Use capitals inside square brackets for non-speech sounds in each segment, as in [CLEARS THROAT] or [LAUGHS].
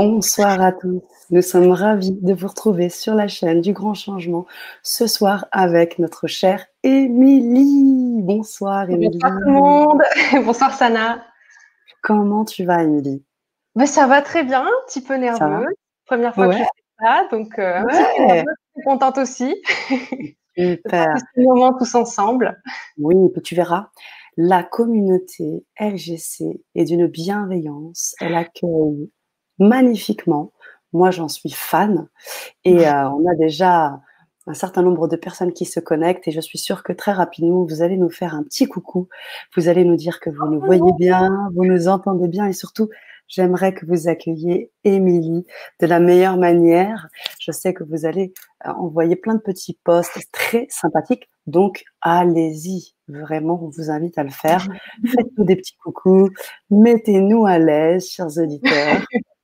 Bonsoir à tous. Nous sommes ravis de vous retrouver sur la chaîne du Grand Changement ce soir avec notre chère Émilie. Bonsoir Émilie. Bonsoir tout le monde. [LAUGHS] Bonsoir Sana. Comment tu vas Émilie? Ben, Ça va très bien, un petit peu nerveuse. Première fois que je fais ça, donc euh, un petit peu contente aussi. [LAUGHS] Super. ce moment tous ensemble. Oui, tu verras. La communauté LGC est d'une bienveillance. Elle accueille magnifiquement. Moi, j'en suis fan. Et euh, on a déjà un certain nombre de personnes qui se connectent et je suis sûre que très rapidement, vous allez nous faire un petit coucou. Vous allez nous dire que vous nous voyez bien, vous nous entendez bien et surtout, j'aimerais que vous accueilliez Émilie de la meilleure manière. Je sais que vous allez euh, envoyer plein de petits posts très sympathiques. Donc, allez-y. Vraiment, on vous invite à le faire. [LAUGHS] Faites-nous des petits coucous. Mettez-nous à l'aise, chers auditeurs. [LAUGHS]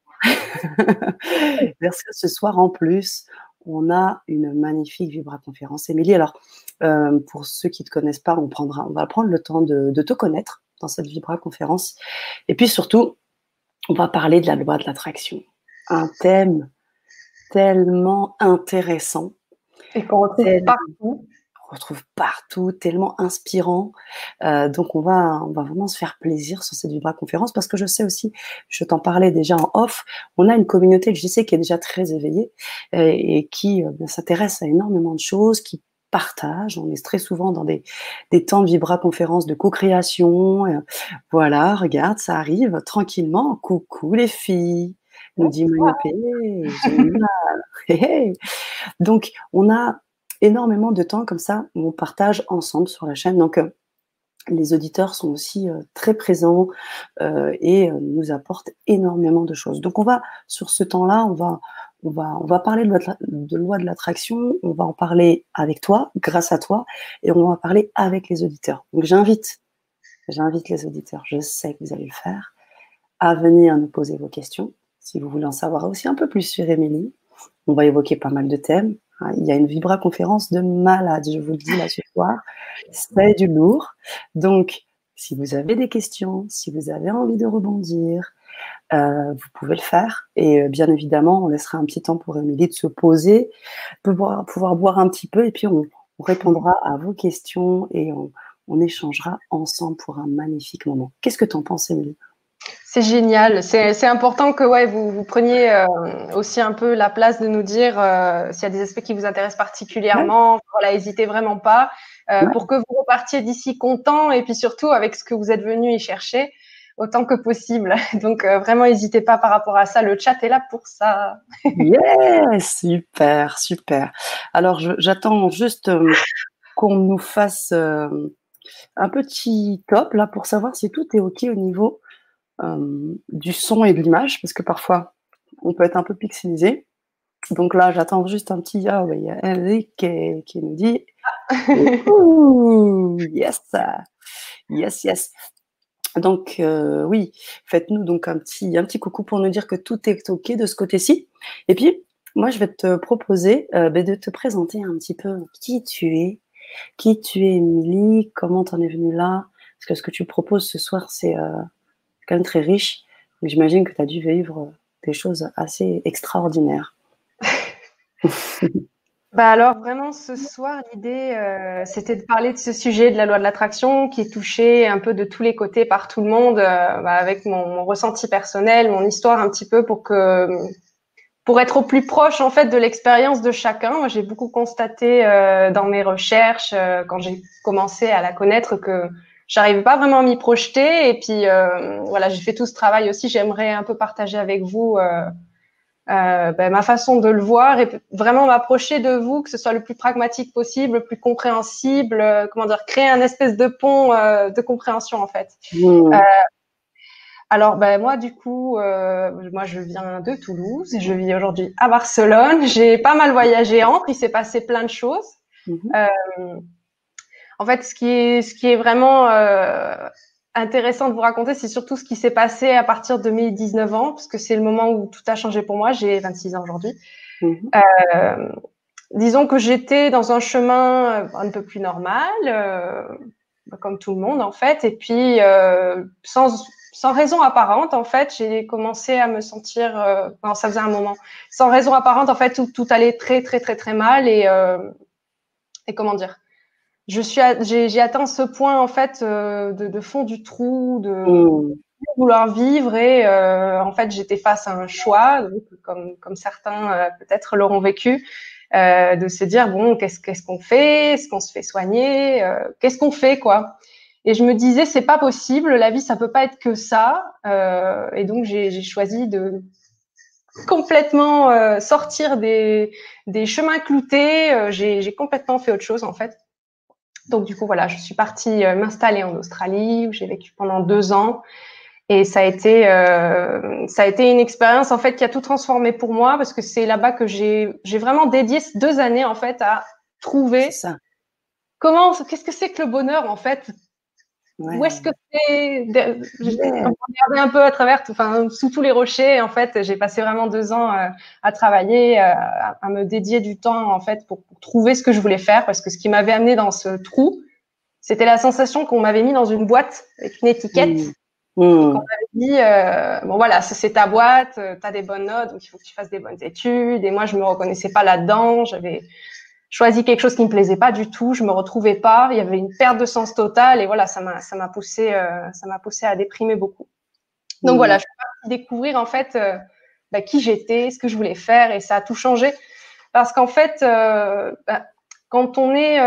[LAUGHS] Parce que ce soir, en plus, on a une magnifique Vibra conférence. Émilie, alors, euh, pour ceux qui ne te connaissent pas, on, prendra, on va prendre le temps de, te connaître dans cette Vibra conférence. Et puis surtout, on va parler de la loi de l'attraction. Un thème tellement intéressant. Et qu'on retrouve partout retrouve partout, tellement inspirant. Euh, donc on va, on va vraiment se faire plaisir sur cette Vibra conférence parce que je sais aussi, je t'en parlais déjà en off, on a une communauté je sais qui est déjà très éveillée euh, et, qui euh, s'intéresse à énormément de choses, qui partage. On est très souvent dans des, des temps de Vibra conférence de co-création. voilà, regarde, ça arrive tranquillement. Coucou les filles nous dit Manipé. Donc, on a énormément de temps comme ça on partage ensemble sur la chaîne. Donc, euh, les auditeurs sont aussi euh, très présents euh, et nous apportent énormément de choses. Donc, on va, sur ce temps-là, on va, on va, on va parler de loi de l'attraction, on va en parler avec toi, grâce à toi, et on va parler avec les auditeurs. Donc, j'invite, j'invite les auditeurs, je sais que vous allez le faire, à venir nous poser vos questions. Si vous voulez en savoir aussi un peu plus sur Émilie, on va évoquer pas mal de thèmes. Il y a une Vibra conférence de malade, je vous le dis là ce soir. C'est du lourd. Donc, si vous avez des questions, si vous avez envie de rebondir, euh, vous pouvez le faire. Et euh, bien évidemment, on laissera un petit temps pour Émilie de se poser, pouvoir, pouvoir boire un petit peu, et puis on, répondra à vos questions et on, on échangera ensemble pour un magnifique moment. Qu'est-ce que tu en penses, Émilie? C'est génial. C'est important que ouais, vous, vous preniez euh, aussi un peu la place de nous dire euh, s'il y a des aspects qui vous intéressent particulièrement. Voilà, n'hésitez vraiment pas euh, pour que vous repartiez d'ici content et puis surtout avec ce que vous êtes venu y chercher autant que possible. [LAUGHS] Donc vraiment, n'hésitez pas par rapport à ça. Le chat est là pour ça. yes, super, super. Alors, j'attends juste qu'on nous fasse un petit top là pour savoir si tout est ok au niveau euh, du son et de l'image, parce que parfois, on peut être un peu pixelisé. Donc là, j'attends juste un petit. Ah il y a Eric qui, nous dit [LAUGHS] Yes, yes, yes. Donc euh, oui, faites-nous donc un petit, un petit coucou pour nous dire que tout est ok de ce côté-ci. Et puis, moi, je vais te proposer euh, ben, de te présenter un petit peu qui tu es, qui tu es, Émilie, comment tu en es venue là. Parce que ce que tu proposes ce soir, c'est quand même très riche. J'imagine que tu as dû vivre des choses assez extraordinaires. [LAUGHS] bah alors vraiment ce soir l'idée euh, c'était de parler de ce sujet de la loi de l'attraction qui est touché un peu de tous les côtés par tout le monde euh, bah, avec mon, ressenti personnel, mon histoire un petit peu pour que pour être au plus proche en fait de l'expérience de chacun. J'ai beaucoup constaté euh, dans mes recherches quand j'ai commencé à la connaître que j'arrivais pas vraiment à m'y projeter. Et puis euh, voilà, j'ai fait tout ce travail aussi. J'aimerais un peu partager avec vous euh, euh, ben, ma façon de le voir et vraiment m'approcher de vous, que ce soit le plus pragmatique possible, le plus compréhensible. Euh, comment dire, créer un espèce de pont euh, de compréhension en fait. Mmh. alors ben moi du coup, moi je viens de Toulouse et je vis aujourd'hui à Barcelone. J'ai pas mal voyagé entre. Il s'est passé plein de choses. Mmh. En fait, ce qui est, ce qui est vraiment euh, intéressant de vous raconter, c'est surtout ce qui s'est passé à partir de mes 19 ans, parce que c'est le moment où tout a changé pour moi. J'ai 26 ans aujourd'hui. Mhm. Euh, disons que j'étais dans un chemin un peu plus normal, euh, comme tout le monde en fait, et puis sans sans raison apparente, en fait, j'ai commencé à me sentir, euh, ça faisait un moment, sans raison apparente, en fait, tout, tout allait très, très, très, très mal et, euh, et comment dire, je suis, j'ai atteint ce point, en fait, euh, de, de, fond du trou, de mmh. vouloir vivre et, euh, en fait, j'étais face à un choix, donc, comme, comme certains euh, peut-être l'auront vécu, de se dire, bon, qu'est-ce qu'est-ce qu'on fait? Est-ce qu'on se fait soigner? Qu'est-ce qu'on fait, quoi? Et je me disais, c'est pas possible, la vie, ça peut pas être que ça. Euh, et donc, j'ai choisi de complètement euh, sortir des, des, chemins cloutés. Euh, j'ai complètement fait autre chose, en fait. Donc, du coup, voilà, je suis partie euh, m'installer en Australie, où j'ai vécu pendant deux ans. Et ça a été, euh, ça a été une expérience en fait qui a tout transformé pour moi parce que c'est là-bas que j'ai, j'ai vraiment dédié deux années en fait à trouver ça. comment, qu'est-ce que c'est que le bonheur en fait où est-ce que c'est J'ai un peu à travers, enfin, sous tous les rochers. En fait, j'ai passé vraiment deux ans euh, à travailler, euh, à, me dédier du temps en fait pour, trouver ce que je voulais faire, parce que ce qui m'avait amené dans ce trou, c'était la sensation qu'on m'avait mis dans une boîte avec une étiquette. Mmh. On m'avait dit, euh, bon voilà, c'est ta boîte, tu as des bonnes notes, donc il faut que tu fasses des bonnes études. Et moi, je me reconnaissais pas là-dedans. J'avais choisi quelque chose qui me plaisait pas du tout, je me retrouvais pas, il y avait une perte de sens totale et voilà, ça m'a ça m'a poussé euh, ça m'a poussé à déprimer beaucoup. Donc mmh. voilà, je suis partie découvrir en fait euh, bah, qui j'étais, ce que je voulais faire et ça a tout changé parce qu'en fait euh, bah, quand on est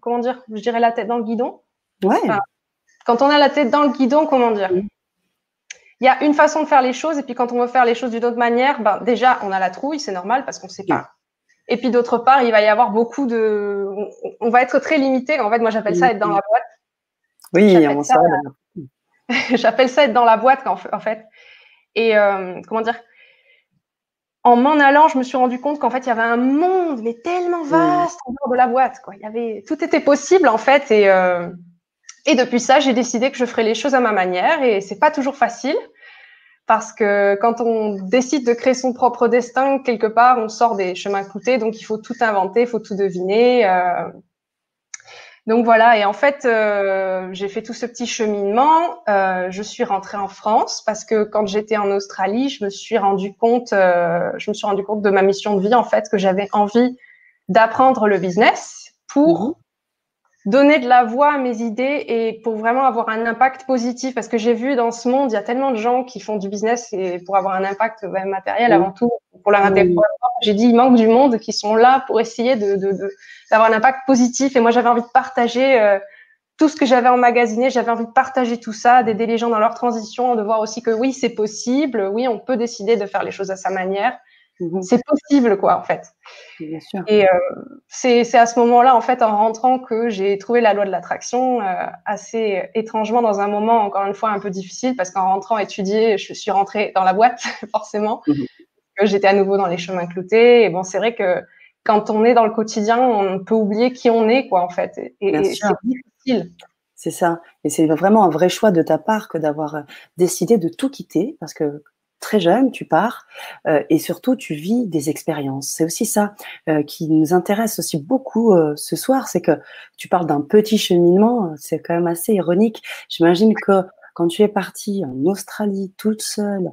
comment dire, je dirais la tête dans le guidon. Ouais. quand on a la tête dans le guidon, comment dire? Mmh. Il y a une façon de faire les choses et puis quand on veut faire les choses d'une autre manière, ben déjà on a la trouille, c'est normal parce qu'on sait pas. Et puis d'autre part, il va y avoir beaucoup de, on, va être très limité. En fait, moi j'appelle ça être dans la boîte. Oui, on ça. [LAUGHS] j'appelle ça être dans la boîte en fait. Et euh, comment dire? En m'en allant, je me suis rendu compte qu'en fait il y avait un monde mais tellement vaste en dehors de la boîte. Quoi. Il y avait, tout était possible en fait. Et euh, et depuis ça, j'ai décidé que je ferais les choses à ma manière. Et c'est pas toujours facile parce que quand on décide de créer son propre destin, quelque part, on sort des chemins cloutés, donc il faut tout inventer, il faut tout deviner. Euh. Donc voilà, et en fait, euh, j'ai fait tout ce petit cheminement. Euh, je suis rentrée en France parce que quand j'étais en Australie, je me suis rendu compte, je me suis rendu compte de ma mission de vie en fait, que j'avais envie d'apprendre le business pour mmh donner de la voix à mes idées et pour vraiment avoir un impact positif. Parce que j'ai vu dans ce monde, il y a tellement de gens qui font du business et pour avoir un impact ben, matériel avant tout, pour la mmh. J'ai dit, il manque du monde qui sont là pour essayer de, d'avoir un impact positif. Et moi, j'avais envie de partager euh, tout ce que j'avais emmagasiné. J'avais envie de partager tout ça, d'aider les gens dans leur transition, de voir aussi que oui, c'est possible. Oui, on peut décider de faire les choses à sa manière. Mmh c'est possible, quoi, en fait. Bien sûr. Et euh, c'est à ce moment-là, en fait, en rentrant, que j'ai trouvé la loi de l'attraction euh, assez étrangement dans un moment, encore une fois, un peu difficile, parce qu'en rentrant étudier, je suis rentrée dans la boîte, [LAUGHS] forcément. Mmh j'étais à nouveau dans les chemins cloutés. Et bon, c'est vrai que quand on est dans le quotidien, on peut oublier qui on est, quoi, en fait. Et, et c'est difficile. C'est ça. Et c'est vraiment un vrai choix de ta part que d'avoir euh, décidé de tout quitter, parce que très jeune, tu pars euh, et surtout tu vis des expériences. C'est aussi ça euh, qui nous intéresse aussi beaucoup euh, ce soir, c'est que tu parles d'un petit cheminement, c'est quand même assez ironique. J'imagine que quand tu es partie en Australie toute seule,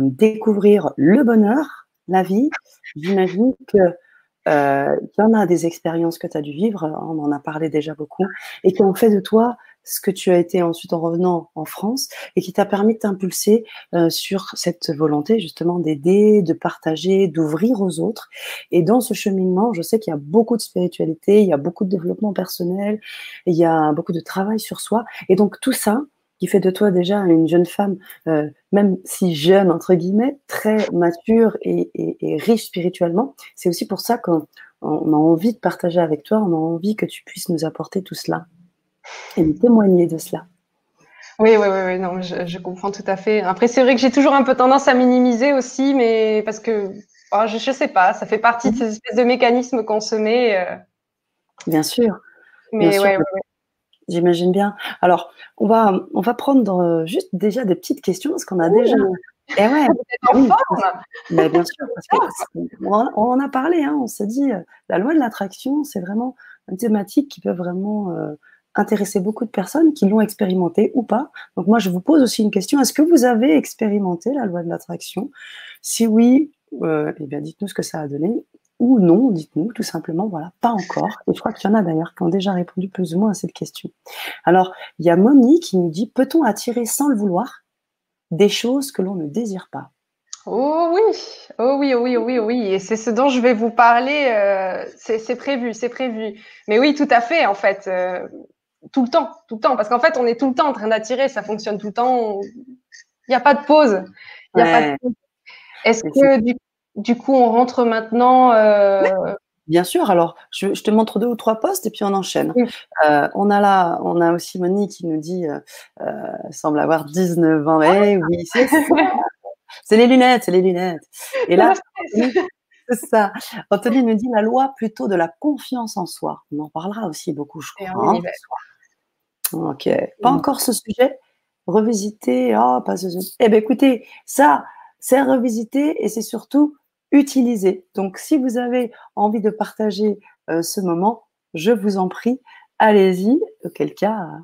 découvrir le bonheur, la vie, j'imagine que il y en a des expériences que tu as dû vivre, on en a parlé déjà beaucoup, et qui ont fait de toi ce que tu as été ensuite en revenant en France et qui t'a permis de t'impulser euh, sur cette volonté justement d'aider, de partager, d'ouvrir aux autres. Et dans ce cheminement, je sais qu'il y a beaucoup de spiritualité, il y a beaucoup de développement personnel, il y a beaucoup de travail sur soi. Et donc tout ça, qui fait de toi déjà une jeune femme, euh, même si jeune entre guillemets, très mature et, et, et riche spirituellement. C'est aussi pour ça qu'on a envie de partager avec toi, on a envie que tu puisses nous apporter tout cela et me témoigner de cela. Oui, oui, oui, non, je, comprends tout à fait. Après, c'est vrai que j'ai toujours un peu tendance à minimiser aussi, mais parce que oh, je ne sais pas, ça fait partie de mhm. ces espèces de mécanismes qu'on se met. Euh. Bien sûr. Mais ouais, J'imagine bien. Alors, on va, on va prendre euh, juste déjà des petites questions parce qu'on a déjà. Eh ouais, [LAUGHS] oui, mais bien sûr, parce [LAUGHS] on, en a parlé, hein, on s'est dit, euh, la loi de l'attraction, c'est vraiment une thématique qui peut vraiment intéresser beaucoup de personnes qui l'ont expérimenté ou pas. Donc moi, je vous pose aussi une question. Est-ce que vous avez expérimenté la loi de l'attraction? Si oui, euh, eh bien dites-nous ce que ça a donné. Ou non, dites-nous tout simplement, voilà, pas encore. Et je crois qu'il y en a d'ailleurs qui ont déjà répondu plus ou moins à cette question. Alors, il y a Monique qui nous dit, peut-on attirer sans le vouloir des choses que l'on ne désire pas? Oh oui, oh oui, oh oui, oh oui, oh oui. Et c'est ce dont je vais vous parler. Euh, c'est prévu, c'est prévu. Mais oui, tout à fait, en fait. Euh, tout le temps, tout le temps. Parce qu'en fait, on est tout le temps en train d'attirer. Ça fonctionne tout le temps. Il n'y a pas de pause. Est-ce que du, coup, on rentre maintenant euh, Bien sûr. Alors, je, te montre deux ou trois postes et puis on enchaîne. on a là, on a aussi Monique qui nous dit, semble avoir 19 ans. Eh oui, c'est c'est les lunettes, c'est les lunettes. Et là, [LAUGHS] c'est ça. Anthony nous dit la loi plutôt de la confiance en soi. On en parlera aussi beaucoup, je crois. Hein, ok. Pas encore ce sujet? Revisiter. Oh, pas ce sujet. Eh bien, écoutez, ça, c'est revisiter et c'est surtout utiliser. Donc, si vous avez envie de partager euh, ce moment, je vous en prie, allez-y. Auquel cas, euh,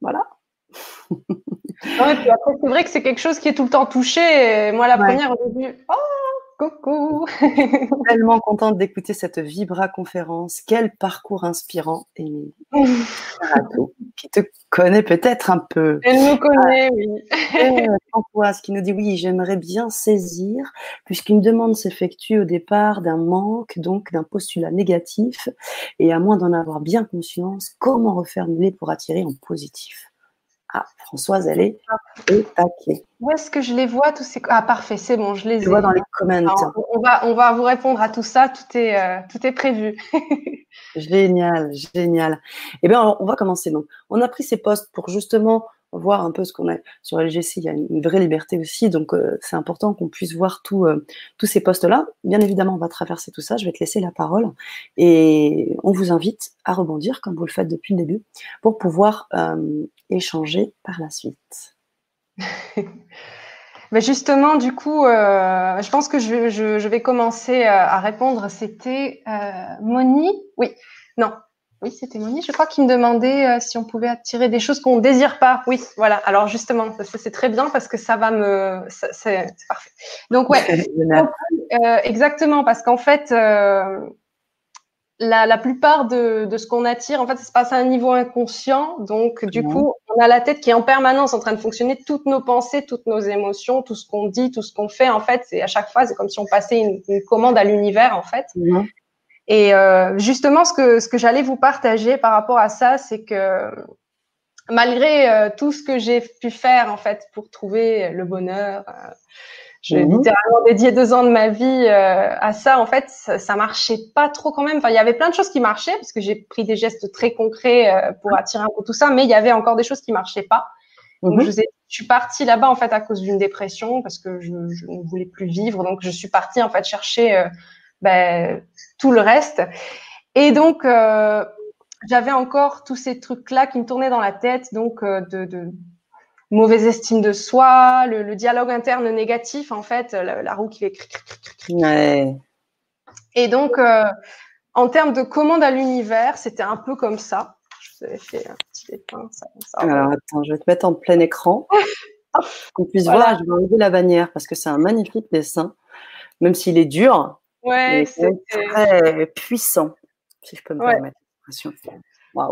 voilà, c'est vrai que c'est quelque chose qui est tout le temps touché. moi, la première, au début, oh, coucou Tellement contente d'écouter cette Vibra conférence. Quel parcours inspirant, Émilie. qui te connaît peut-être un peu. Elle nous connaît, oui. Antoise qui nous dit oui, j'aimerais bien saisir, puisqu'une demande s'effectue au départ d'un manque, donc d'un postulat négatif, et à moins d'en avoir bien conscience, comment refermer pour attirer en positif? Ah, Françoise, elle est taquée. Où est-ce que je les vois tous ces... Ah, parfait, c'est bon, je les je vois dans les commentaires. on, va, on va vous répondre à tout ça, tout est, euh, tout est prévu. [LAUGHS] génial, génial. Eh bien, on va commencer. Donc, on a pris ces postes pour justement voir un peu ce qu'on a sur LGC. Il y a une vraie liberté aussi, donc euh, c'est important qu'on puisse voir euh, tous ces postes-là. Bien évidemment, on va traverser tout ça. Je vais te laisser la parole et on vous invite à rebondir, comme vous le faites depuis le début, pour pouvoir euh, échanger par la suite. [LAUGHS] Justement, du coup, je pense que je, vais commencer à répondre. C'était Moni? Oui, non, oui, c'était Monique, je crois, qui me demandait euh, si on pouvait attirer des choses qu'on ne désire pas. Oui, voilà. Alors justement, c'est très bien parce que ça va me... C'est parfait. Donc ouais, euh, exactement, parce qu'en fait, euh, la, plupart de, ce qu'on attire, en fait, ça se passe à un niveau inconscient. Donc du coup, on a la tête qui est en permanence en train de fonctionner. Toutes nos pensées, toutes nos émotions, tout ce qu'on dit, tout ce qu'on fait, en fait, c'est à chaque fois, c'est comme si on passait une, commande à l'univers, en fait. Mhm. Et euh, justement, ce que, ce que j'allais vous partager par rapport à ça, c'est que malgré euh, tout ce que j'ai pu faire en fait pour trouver le bonheur, euh, j'ai mhm. littéralement dédié deux ans de ma vie à ça. En fait, ça, ça, marchait pas trop quand même. Enfin, il y avait plein de choses qui marchaient parce que j'ai pris des gestes très concrets pour attirer un peu tout ça, mais il y avait encore des choses qui marchaient pas. Donc, mhm. je, je, suis partie là-bas en fait à cause d'une dépression parce que je, je, ne voulais plus vivre. Donc, je suis partie en fait chercher ben, tout le reste. Et donc, euh, j'avais encore tous ces trucs-là qui me tournaient dans la tête, donc euh, de, de, mauvaise estime de soi, le, dialogue interne négatif, en fait, la, roue qui fait. Ouais. Et donc, euh, en termes de commande à l'univers, c'était un peu comme ça. Je vous avais fait un petit dessin. Alors, attends, je vais te mettre en plein écran. [LAUGHS] qu'on puisse voir, je vais enlever la bannière parce que c'est un magnifique dessin, même s'il est dur. Ouais, c'est très puissant, si je peux me permettre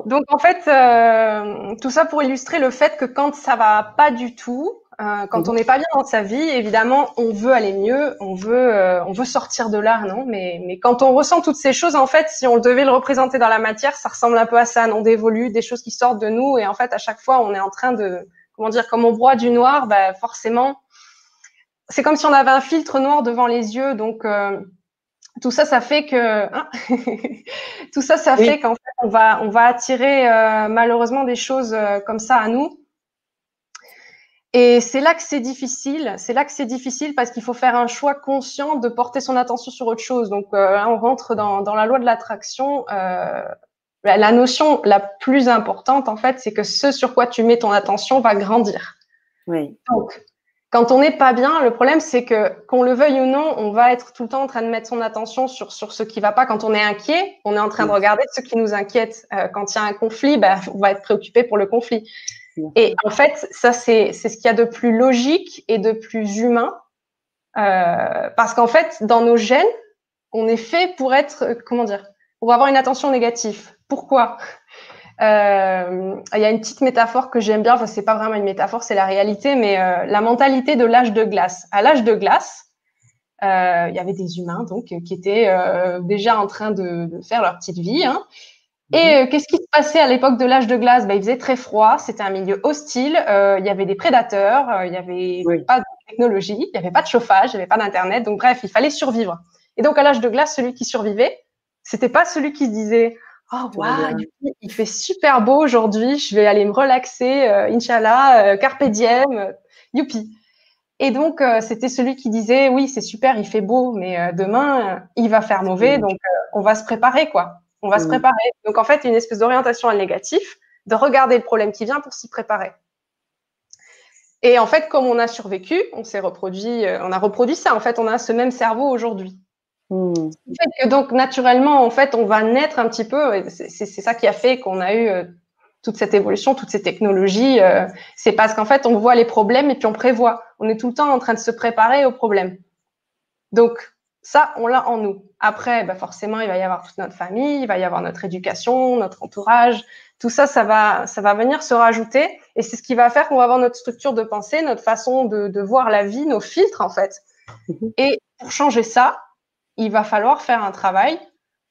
Donc en fait, euh, tout ça pour illustrer le fait que quand ça va pas du tout, euh, quand on mhm. n'est pas bien dans sa vie, évidemment, on veut aller mieux, on veut, euh, on veut sortir de là, non? Mais, mais quand on ressent toutes ces choses, en fait, si on devait le représenter dans la matière, ça ressemble un peu à ça, non? D'évoluer, des choses qui sortent de nous, et en fait, à chaque fois, on est en train de, comment dire, comme on broie du noir, bah, forcément, c'est comme si on avait un filtre noir devant les yeux, donc tout ça, ça fait que hein, [LAUGHS] tout ça, ça fait qu'en fait, on va, on va attirer euh, malheureusement des choses euh, comme ça à nous. Et c'est là que c'est difficile. C'est là que c'est difficile parce qu'il faut faire un choix conscient de porter son attention sur autre chose. Donc, euh, on rentre dans, dans, la loi de l'attraction. la notion la plus importante, en fait, c'est que ce sur quoi tu mets ton attention va grandir. Oui. Donc, quand on n'est pas bien, le problème, c'est que qu'on le veuille ou non, on va être tout le temps en train de mettre son attention sur, sur ce qui va pas. Quand on est inquiet, on est en train de regarder ce qui nous inquiète. Euh, quand il y a un conflit, ben, on va être préoccupé pour le conflit. Et en fait, ça, c'est ce qu'il y a de plus logique et de plus humain. Euh, parce qu'en fait, dans nos gènes, on est fait pour être, euh, comment dire, pour avoir une attention négative. Pourquoi? Euh, il y a une petite métaphore que j'aime bien, enfin c'est pas vraiment une métaphore, c'est la réalité, mais euh, la mentalité de l'âge de glace. À l'âge de glace, euh, il y avait des humains donc qui étaient déjà en train de, de, faire leur petite vie. Hein. Et mhm. qu'est-ce qui se passait à l'époque de l'âge de glace? Ben, Il faisait très froid, c'était un milieu hostile, il y avait des prédateurs, il y avait pas de technologie, il y avait pas de chauffage, il y avait pas d'internet, donc bref, il fallait survivre. Et donc à l'âge de glace, celui qui survivait, c'était pas celui qui se disait Oh, waouh, il fait super beau aujourd'hui, je vais aller me relaxer, euh, Inch'Allah, euh, Carpe Diem, euh, youpi. Et donc, c'était celui qui disait Oui, c'est super, il fait beau, mais demain, il va faire mauvais, donc on va se préparer, quoi. On va se mmh. préparer. Donc, en fait, une espèce d'orientation à le négatif, de regarder le problème qui vient pour s'y préparer. Et en fait, comme on a survécu, on s'est reproduit, on a reproduit ça. En fait, on a ce même cerveau aujourd'hui. Hmm. que donc naturellement, en fait, on va naître un petit peu. C'est ça qui a fait qu'on a eu euh, toute cette évolution, toutes ces technologies. Euh, c'est parce qu'en fait, on voit les problèmes et puis on prévoit. On est tout le temps en train de se préparer aux problèmes. Donc ça, on l'a en nous. Après, bah forcément, il va y avoir toute notre famille, il va y avoir notre éducation, notre entourage. Tout ça, ça va, ça va venir se rajouter. Et c'est ce qui va faire qu'on va avoir notre structure de pensée, notre façon de, de voir la vie, nos filtres, en fait. Mhm. Et pour changer ça, il va falloir faire un travail,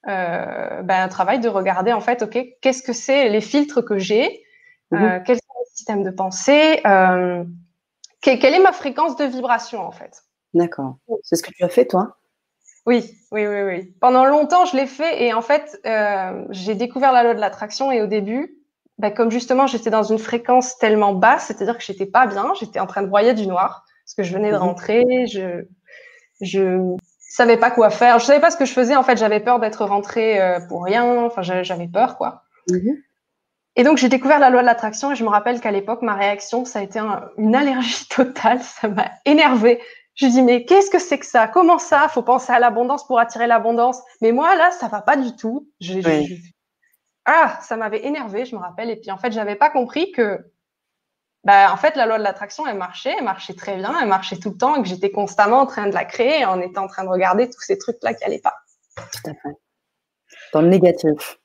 euh, ben, un travail de regarder en fait, ok, qu'est-ce que c'est les filtres que j'ai, euh, mhm. quels sont les systèmes de pensée, euh, quelle est ma fréquence de vibration en fait. D'accord. C'est ce que tu as fait toi? Oui, oui, oui, oui. Pendant longtemps, je l'ai fait et en fait, j'ai découvert la loi de l'attraction et au début, ben, comme justement j'étais dans une fréquence tellement basse, c'est-à-dire que j'étais pas bien, j'étais en train de broyer du noir parce que je venais de mhm. rentrer, je, je savais pas quoi faire. Je savais pas ce que je faisais. En fait, j'avais peur d'être rentrée euh, pour rien. Enfin, j'avais peur, quoi. Mhm. Et donc, j'ai découvert la loi de l'attraction et je me rappelle qu'à l'époque, ma réaction, ça a été une allergie [LAUGHS] totale. Ça m'a énervée. Je dis, mais qu'est-ce que c'est que ça? Comment ça? Faut penser à l'abondance pour attirer l'abondance. Mais moi, là, ça va pas du tout. Ah, ça m'avait énervé, je me rappelle. Et puis, en fait, j'avais pas compris que bah, en fait, la loi de l'attraction, elle marchait, elle marchait très bien, elle marchait tout le temps et que j'étais constamment en train de la créer en étant en train de regarder tous ces trucs-là qui n'allaient pas. Tout à fait. Dans le négatif.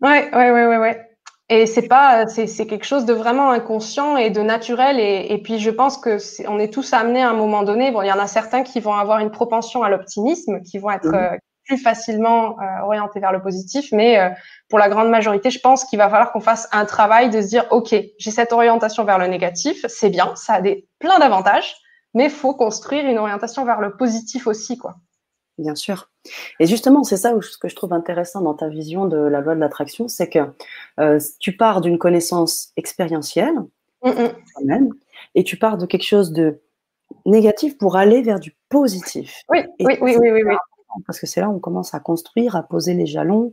Ouais, ouais, ouais, ouais, ouais. Et c'est pas, c'est, quelque chose de vraiment inconscient et de naturel. Et, et puis, je pense que on est tous amenés à un moment donné. Bon, il y en a certains qui vont avoir une propension à l'optimisme, qui vont être mhm. euh, plus facilement euh, orientés vers le positif, mais euh, pour la grande majorité, je pense qu'il va falloir qu'on fasse un travail de se dire, OK, j'ai cette orientation vers le négatif, c'est bien, ça a des, plein d'avantages, mais il faut construire une orientation vers le positif aussi, quoi. Bien sûr. Et justement, c'est ça ce que je trouve intéressant dans ta vision de la loi de l'attraction, c'est que euh, tu pars d'une connaissance expérientielle, même, et tu pars de quelque chose de négatif pour aller vers du positif. Oui, oui, oui, oui, oui, oui, parce que c'est là où on commence à construire, à poser les jalons.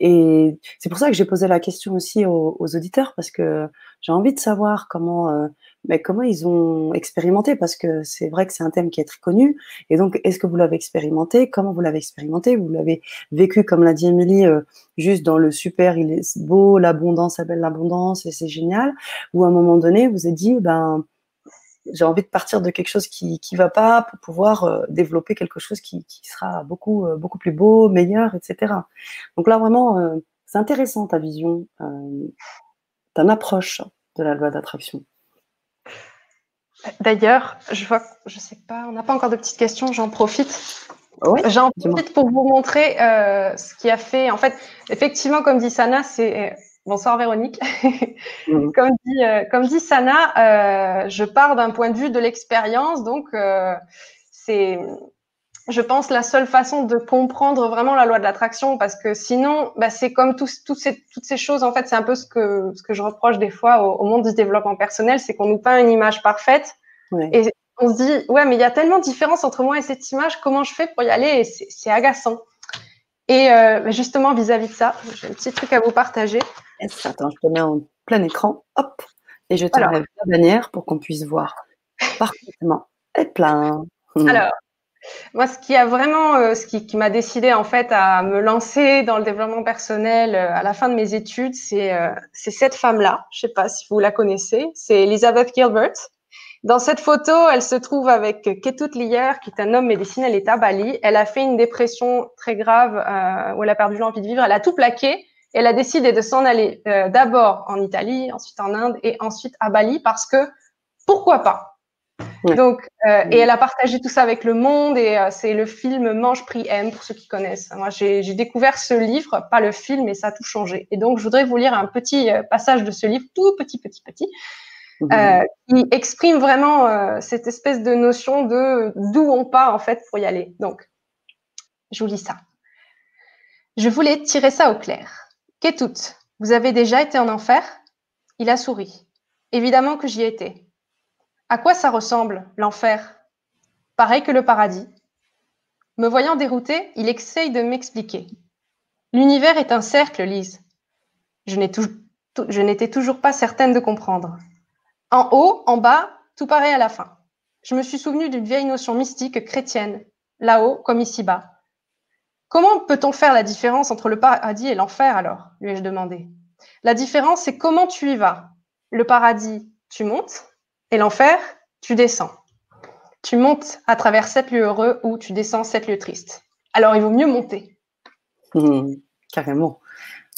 Et c'est pour ça que j'ai posé la question aussi aux, auditeurs, parce que j'ai envie de savoir comment, euh, mais comment ils ont expérimenté, parce que c'est vrai que c'est un thème qui est très connu. Et donc, est-ce que vous l'avez expérimenté? Comment vous l'avez expérimenté? Vous l'avez vécu, comme l'a dit Émilie, euh, juste dans le super, il est beau, l'abondance appelle l'abondance et c'est génial Ou à un moment donné, vous êtes dit, ben j'ai envie de partir de quelque chose qui qui va pas pour pouvoir euh, développer quelque chose qui, qui sera beaucoup euh, beaucoup plus beau, meilleur, etc. Donc là vraiment, euh, c'est intéressant ta vision, ton approche de la loi d'attraction. D'ailleurs, je vois, je sais pas, on n'a pas encore de petites questions, j'en profite. Oui, J'en profite pour vous montrer ce qui a fait. En fait, effectivement, comme dit Sana, c'est Bonsoir Véronique. [LAUGHS] Comme, dit, euh, comme dit Sana, euh, je pars d'un point de vue de l'expérience, donc euh, c'est, je pense, la seule façon de comprendre vraiment la loi de l'attraction, parce que sinon, bah, c'est comme toutes, ces, toutes ces choses, en fait, c'est un peu ce que, ce que je reproche des fois au, monde du développement personnel, c'est qu'on nous peint une image parfaite, et on se dit, ouais, mais il y a tellement de différence entre moi et cette image, comment je fais pour y aller? C'est agaçant. Et bah, justement, vis-à-vis -vis de ça, j'ai un petit truc à vous partager. Attends, je te mets en plein écran. Hop. Et je te la bannière pour qu'on puisse voir parfaitement. Faites plein. Alors, moi, ce qui a vraiment, euh, ce qui, m'a décidé en fait à me lancer dans le développement personnel euh, à la fin de mes études, c'est euh, cette femme-là. Je sais pas si vous la connaissez. C'est Elizabeth Gilbert. Dans cette photo, elle se trouve avec Ketut Lier, qui est un homme médecin. Elle est à Bali. Elle a fait une dépression très grave où elle a perdu l'envie de vivre. Elle a tout plaqué. Elle a décidé de s'en aller d'abord en Italie, ensuite en Inde et ensuite à Bali parce que pourquoi pas? Donc, euh, et elle a partagé tout ça avec le monde et euh, c'est le film Mange, Prix, M pour ceux qui connaissent. Moi, j'ai découvert ce livre, pas le film, et ça a tout changé. Et donc, je voudrais vous lire un petit euh, passage de ce livre, tout petit, petit, petit, mhm. qui exprime vraiment cette espèce de notion de d'où on part en fait pour y aller. Donc, je vous lis ça. Je voulais tirer ça au clair. Toute Vous avez déjà été en enfer? Il a souri. Évidemment que j'y étais. À quoi ça ressemble, l'enfer? Pareil que le paradis. Me voyant dérouté, il essaye de m'expliquer. L'univers est un cercle, Lise. Je n'étais toujours pas certaine de comprendre. En haut, en bas, tout paraît à la fin. Je me suis souvenu d'une vieille notion mystique chrétienne, là-haut comme ici-bas. Comment peut-on faire la différence entre le paradis et l'enfer alors? lui ai-je demandé. La différence, c'est comment tu y vas. Le paradis, tu montes, et l'enfer, tu descends. Tu montes à travers sept lieux heureux ou tu descends sept lieux tristes. Alors, il vaut mieux monter. Mmh, carrément.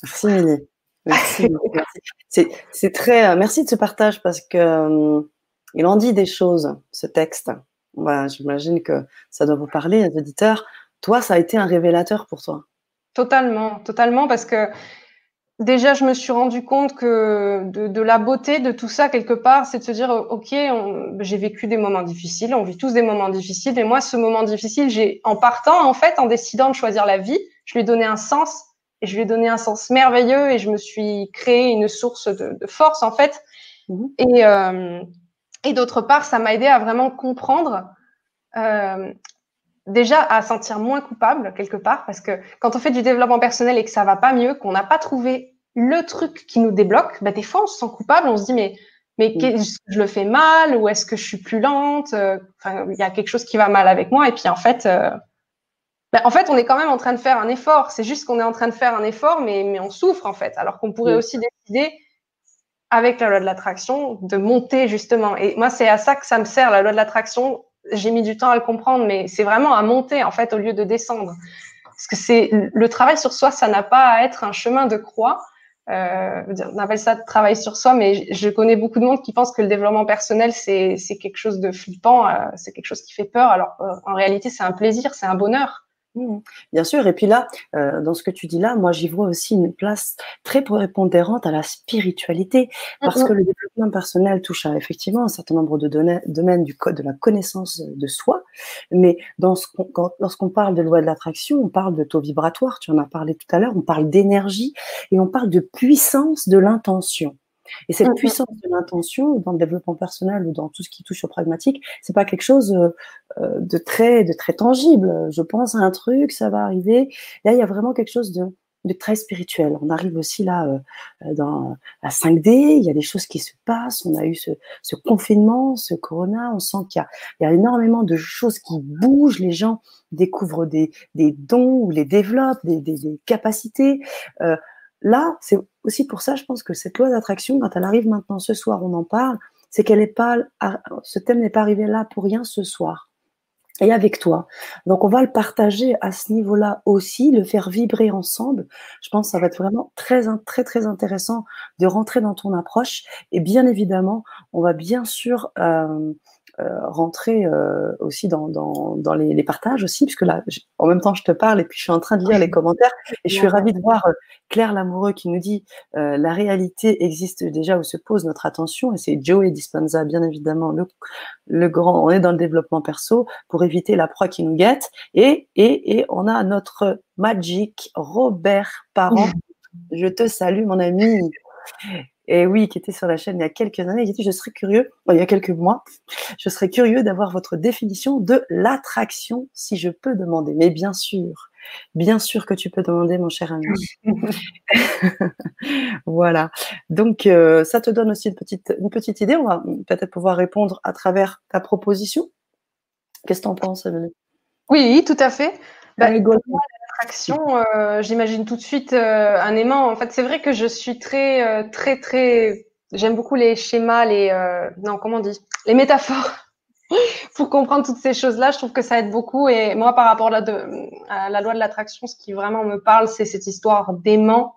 Merci, Mélie. Merci. C'est très. Euh, merci de ce partage parce que euh, il en dit des choses, ce texte. J'imagine que ça doit vous parler, les. Toi, ça a été un révélateur pour toi. Totalement, totalement, parce que Déjà, je me suis rendu compte que de, la beauté de tout ça, quelque part, c'est de se dire, OK, j'ai vécu des moments difficiles, on vit tous des moments difficiles. Et moi, ce moment difficile, j'ai, en partant, en fait, en décidant de choisir la vie, je lui ai donné un sens et je lui ai donné un sens merveilleux et je me suis créé une source de, force, en fait. Mmh. Et, euh, et d'autre part, ça m'a aidé à vraiment comprendre euh, déjà à sentir moins coupable quelque part parce que quand on fait du développement personnel et que ça va pas mieux, qu'on n'a pas trouvé le truc qui nous débloque, bah des fois on se sent coupable, on se dit mais mais mm. est-ce que je le fais mal ou est-ce que je suis plus lente euh, Enfin, il y a quelque chose qui va mal avec moi et puis en fait euh, bah, en fait, on est quand même en train de faire un effort. C'est juste qu'on est en train de faire un effort, mais, mais on souffre en fait. Alors qu'on pourrait mm. aussi décider, avec la loi de l'attraction, de monter justement. Et moi, c'est à ça que ça me sert, la loi de l'attraction j'ai mis du temps à le comprendre, mais c'est vraiment à monter en fait au lieu de descendre. Parce que c'est le travail sur soi, ça n'a pas à être un chemin de croix. Euh, on appelle ça travail sur soi, mais je connais beaucoup de monde qui pense que le développement personnel c'est quelque chose de flippant, euh, c'est quelque chose qui fait peur. Alors euh, en réalité, c'est un plaisir, c'est un bonheur. Mmh. Bien sûr, et puis là, euh, dans ce que tu dis là, moi j'y vois aussi une place très prépondérante à la spiritualité, parce mmh que le développement personnel touche à effectivement un certain nombre de domaines du code de la connaissance de soi, mais dans ce lorsqu'on parle de loi de l'attraction, on parle de taux vibratoire, tu en as parlé tout à l'heure, on parle d'énergie et on parle de puissance de l'intention. Et cette mmh puissance de l'intention, dans le développement personnel ou dans tout ce qui touche au pragmatique, c'est pas quelque chose euh, euh, de très, de très tangible. Je pense à un truc, ça va arriver. Là, il y a vraiment quelque chose de, de très spirituel. On arrive aussi là euh, dans la 5D, il y a des choses qui se passent. On a eu ce, ce confinement, ce corona. On sent qu'il y, y, a énormément de choses qui bougent. Les gens découvrent des, des dons ou les développent, des, des, des capacités. Euh, là, c'est aussi pour ça, je pense que cette loi d'attraction, quand elle arrive maintenant ce soir, on en parle, c'est qu'elle n'est pas, ce thème n'est pas arrivé là pour rien ce soir. Et avec toi. Donc, on va le partager à ce niveau-là aussi, le faire vibrer ensemble. Je pense que ça va être vraiment très, très, très intéressant de rentrer dans ton approche. Et bien évidemment, on va bien sûr euh, rentrer euh, aussi dans, dans, les, partages aussi, puisque là, en même temps, je te parle et puis je suis en train de lire les commentaires et je suis ravie de voir euh, Claire Lamoureux qui nous dit la réalité existe déjà où se pose notre attention et c'est Joey Dispenza, bien évidemment, le, le, grand, on est dans le développement perso pour éviter la proie qui nous guette et, et, et on a notre Magic Robert Parent. [LAUGHS] Je te salue, mon ami et oui, qui était sur la chaîne il y a quelques années, il dit Je serais curieux, il y a quelques mois, je serais curieux d'avoir votre définition de l'attraction, si je peux demander. Mais bien sûr, bien sûr que tu peux demander, mon cher ami. [LAUGHS] voilà. Donc, euh, ça te donne aussi une petite, une petite idée. On va peut-être pouvoir répondre à travers ta proposition. Qu'est-ce que tu en penses, Amélie Oui, tout à fait. Bah, l'attraction, euh, j'imagine tout de suite euh, un aimant. En fait, c'est vrai que je suis très, euh, très, très. J'aime beaucoup les schémas, les. non, comment on dit? Les métaphores. [LAUGHS] Pour comprendre toutes ces choses-là, je trouve que ça aide beaucoup. Et moi, par rapport à la, loi de l'attraction, ce qui vraiment me parle, c'est cette histoire d'aimant.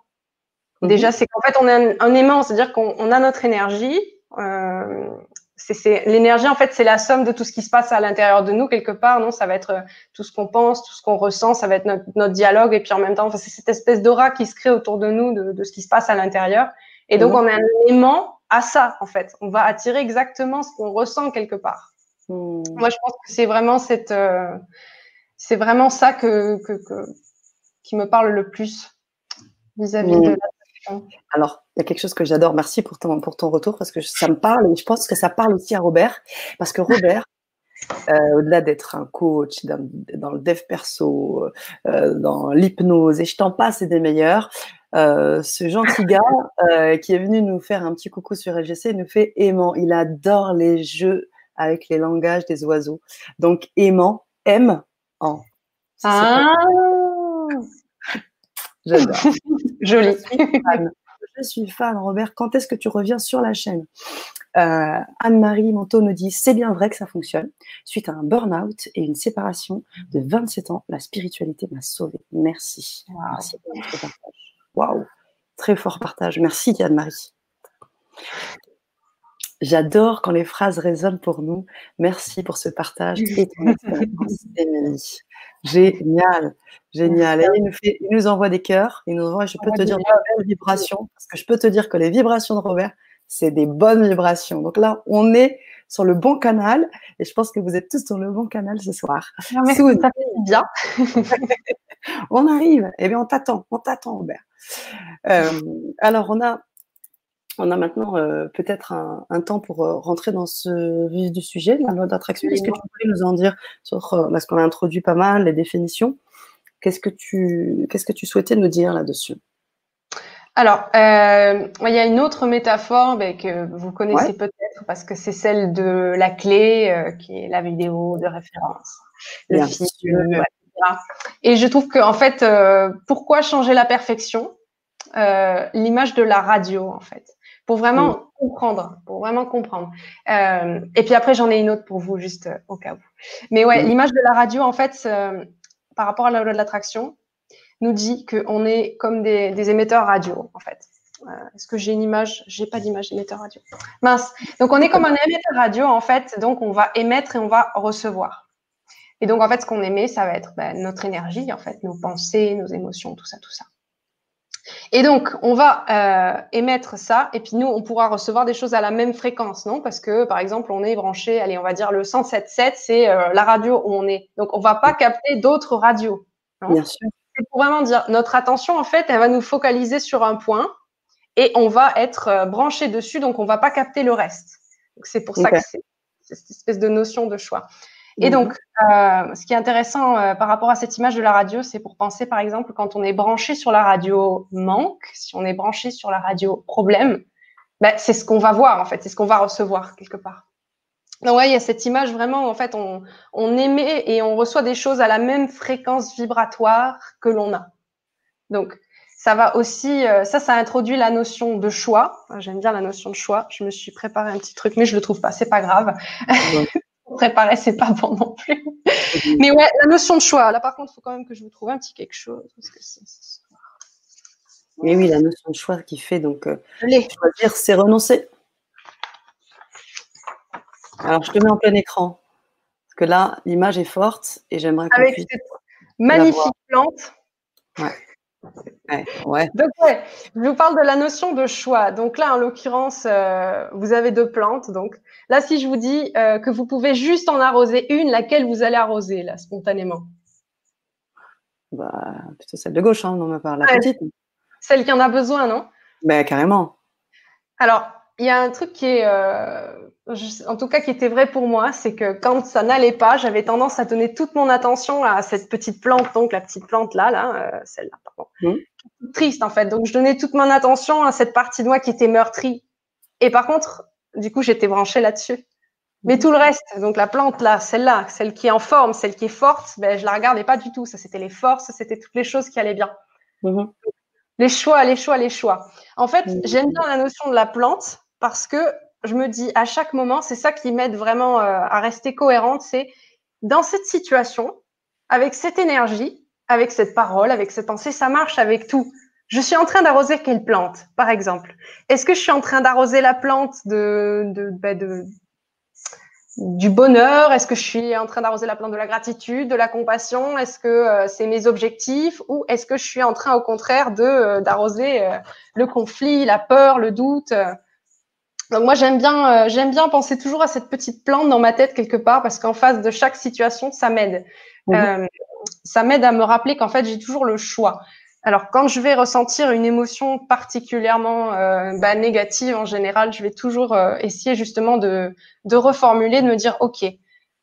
Mhm. Déjà, c'est qu'en fait, on est un, aimant, c'est-à-dire qu'on a notre énergie. Euh, c'est l'énergie en fait c'est la somme de tout ce qui se passe à l'intérieur de nous quelque part non? Ça va être euh, tout ce qu'on pense tout ce qu'on ressent ça va être notre, dialogue et puis en même temps c'est cette espèce d'aura qui se crée autour de nous de, ce qui se passe à l'intérieur et donc mhm. on est un aimant à ça en fait on va attirer exactement ce qu'on ressent quelque part mhm. moi je pense que c'est vraiment cette euh, c'est vraiment ça que, qui me parle le plus vis-à-vis mhm. de la alors il y a quelque chose que j'adore. Merci pour ton, pour ton retour parce que ça me parle et je pense que ça parle aussi à Robert parce que Robert, [LAUGHS] euh, au-delà d'être un coach dans, dans, le dev perso, euh, dans l'hypnose et je t'en passe et des meilleurs, euh, ce gentil gars [LAUGHS] qui est venu nous faire un petit coucou sur LGC nous fait aimant. Il adore les jeux avec les langages des oiseaux. Donc aimant, aime en. Ah. J'adore. [LAUGHS] Joli je suis fan, Robert. Quand est-ce que tu reviens sur la chaîne euh, Anne-Marie Manteau nous dit c'est bien vrai que ça fonctionne. Suite à un burn-out et une séparation de 27 ans, la spiritualité m'a sauvée. Merci. Merci pour votre partage. Waouh, très fort partage. Merci Anne-Marie. J'adore quand les phrases résonnent pour nous. Merci pour ce partage et ton expérience, Émilie. Génial, génial. Et il nous, fait, il nous envoie des cœurs. Il nous envoie, je peux te dire, de belles vibrations. Parce que je peux te dire que les vibrations de Robert, c'est des bonnes vibrations. Donc là, on est sur le bon canal. Et je pense que vous êtes tous sur le bon canal ce soir. Ah, ça fait bien. [LAUGHS] on arrive. Eh bien, on t'attend. On t'attend, Robert. Euh, alors, on a on a maintenant euh, peut-être un, temps pour euh, rentrer dans ce vif du sujet, la loi d'attraction. Est-ce que tu pourrais nous en dire sur, euh, parce qu'on a introduit pas mal les définitions, qu'est-ce que tu, qu'est-ce que tu souhaitais nous dire là-dessus? Alors, il y a une autre métaphore que vous connaissez peut-être parce que c'est celle de la clé, qui est la vidéo de référence, le film, Et je trouve que en fait, pourquoi changer la perfection? L'image de la radio, en fait pour vraiment comprendre, pour vraiment comprendre. Euh, et puis après, j'en ai une autre pour vous, juste euh, au cas où. Mais ouais, mm. l'image de la radio, en fait, euh, par rapport à la loi de l'attraction, nous dit qu'on est comme des, des, émetteurs radio, en fait. Est-ce que j'ai une image? J'ai pas d'image d'émetteur radio. Mince. Donc on est comme un émetteur radio, en fait. Donc on va émettre et on va recevoir. Et donc en fait, ce qu'on émet, ça va être ben, notre énergie, en fait, nos pensées, nos émotions, tout ça, tout ça. Et donc, on va euh, émettre ça, et puis nous, on pourra recevoir des choses à la même fréquence, non? Parce que, par exemple, on est branché, allez, on va dire le 107.7, c'est euh, la radio où on est. Donc, on va pas capter d'autres radios. Bien sûr. C'est pour vraiment dire, notre attention, en fait, elle va nous focaliser sur un point, et on va être euh, branché dessus, donc on va pas capter le reste. C'est pour ça que c'est cette espèce de notion de choix. Et donc, euh, ce qui est intéressant euh, par rapport à cette image de la radio, c'est pour penser, par exemple, quand on est branché sur la radio manque, si on est branché sur la radio problème, ben, c'est ce qu'on va voir, en fait, c'est ce qu'on va recevoir quelque part. Donc, ouais, il y a cette image vraiment, en fait, on, on émet et on reçoit des choses à la même fréquence vibratoire que l'on a. Donc, ça va aussi, euh, ça, ça introduit la notion de choix. J'aime bien la notion de choix. Je me suis préparé un petit truc, mais je le trouve pas. C'est pas grave. [LAUGHS] préparer, c'est pas bon non plus. [LAUGHS] Mais ouais, la notion de choix. Là, par contre, il faut quand même que je vous trouve un petit quelque chose. Parce que Mais oui, la notion de choix qui fait donc euh, choisir, c'est renoncer. Alors, je te mets en plein écran. Parce que là, l'image est forte et j'aimerais qu'on Avec cette magnifique plante. Ouais. Ouais, Donc, ouais, je vous parle de la notion de choix. Donc là, en l'occurrence, euh, vous avez deux plantes. Donc là, si je vous dis euh, que vous pouvez juste en arroser une, laquelle vous allez arroser, là, spontanément? Bah, Plutôt celle de gauche, hein, on me parle. La petite. Celle qui en a besoin, non? Ben, carrément. Alors, il y a un truc qui est, euh, en tout cas, qui était vrai pour moi, c'est que quand ça n'allait pas, j'avais tendance à donner toute mon attention à cette petite plante, donc la petite plante là, là, euh, celle-là, pardon, mmh. triste en fait. Donc je donnais toute mon attention à cette partie de moi qui était meurtrie. Et par contre, du coup, j'étais branchée là-dessus. Mais tout le reste, donc la plante là, celle-là, celle qui est en forme, celle qui est forte, ben, je la regardais pas du tout. Ça, c'était les forces, c'était toutes les choses qui allaient bien. Mhm. Les choix, les choix, les choix. En fait, j'aime bien la notion de la plante parce que je me dis à chaque moment, c'est ça qui m'aide vraiment euh, à rester cohérente, c'est dans cette situation, avec cette énergie, avec cette parole, avec cette pensée, ça marche avec tout. Je suis en train d'arroser quelle plante, par exemple? Est-ce que je suis en train d'arroser la plante de, de du bonheur? Est-ce que je suis en train d'arroser la plante de la gratitude, de la compassion? Est-ce que euh, c'est mes objectifs? Ou est-ce que je suis en train, au contraire, euh, d'arroser le conflit, la peur, le doute Donc moi, j'aime bien, j'aime bien penser toujours à cette petite plante dans ma tête quelque part, parce qu'en face de chaque situation, ça m'aide. Mmh. ça m'aide à me rappeler qu'en fait, j'ai toujours le choix. Alors, quand je vais ressentir une émotion particulièrement euh, bah, négative, en général, je vais toujours euh, essayer justement de, de, reformuler, de me dire, OK,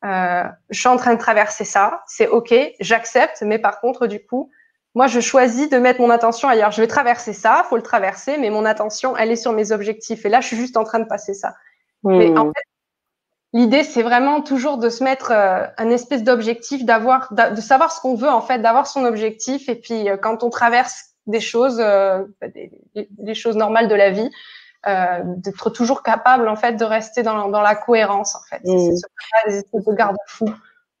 euh, je suis en train de traverser ça, c'est OK, j'accepte, mais par contre, du coup, moi, je choisis de mettre mon attention ailleurs. Je vais traverser ça, faut le traverser, mais mon attention, elle est sur mes objectifs. Et là, je suis juste en train de passer ça. Mais en mmh. fait, L'idée, c'est vraiment toujours de se mettre euh, un espèce d'objectif, d'avoir, de savoir ce qu'on veut en fait, d'avoir son objectif. Et puis, euh, quand on traverse des choses, euh, bah, des, choses normales de la vie, d'être toujours capable en fait de rester dans, dans la cohérence en fait. Mmh. C'est des espèces de garde-fous.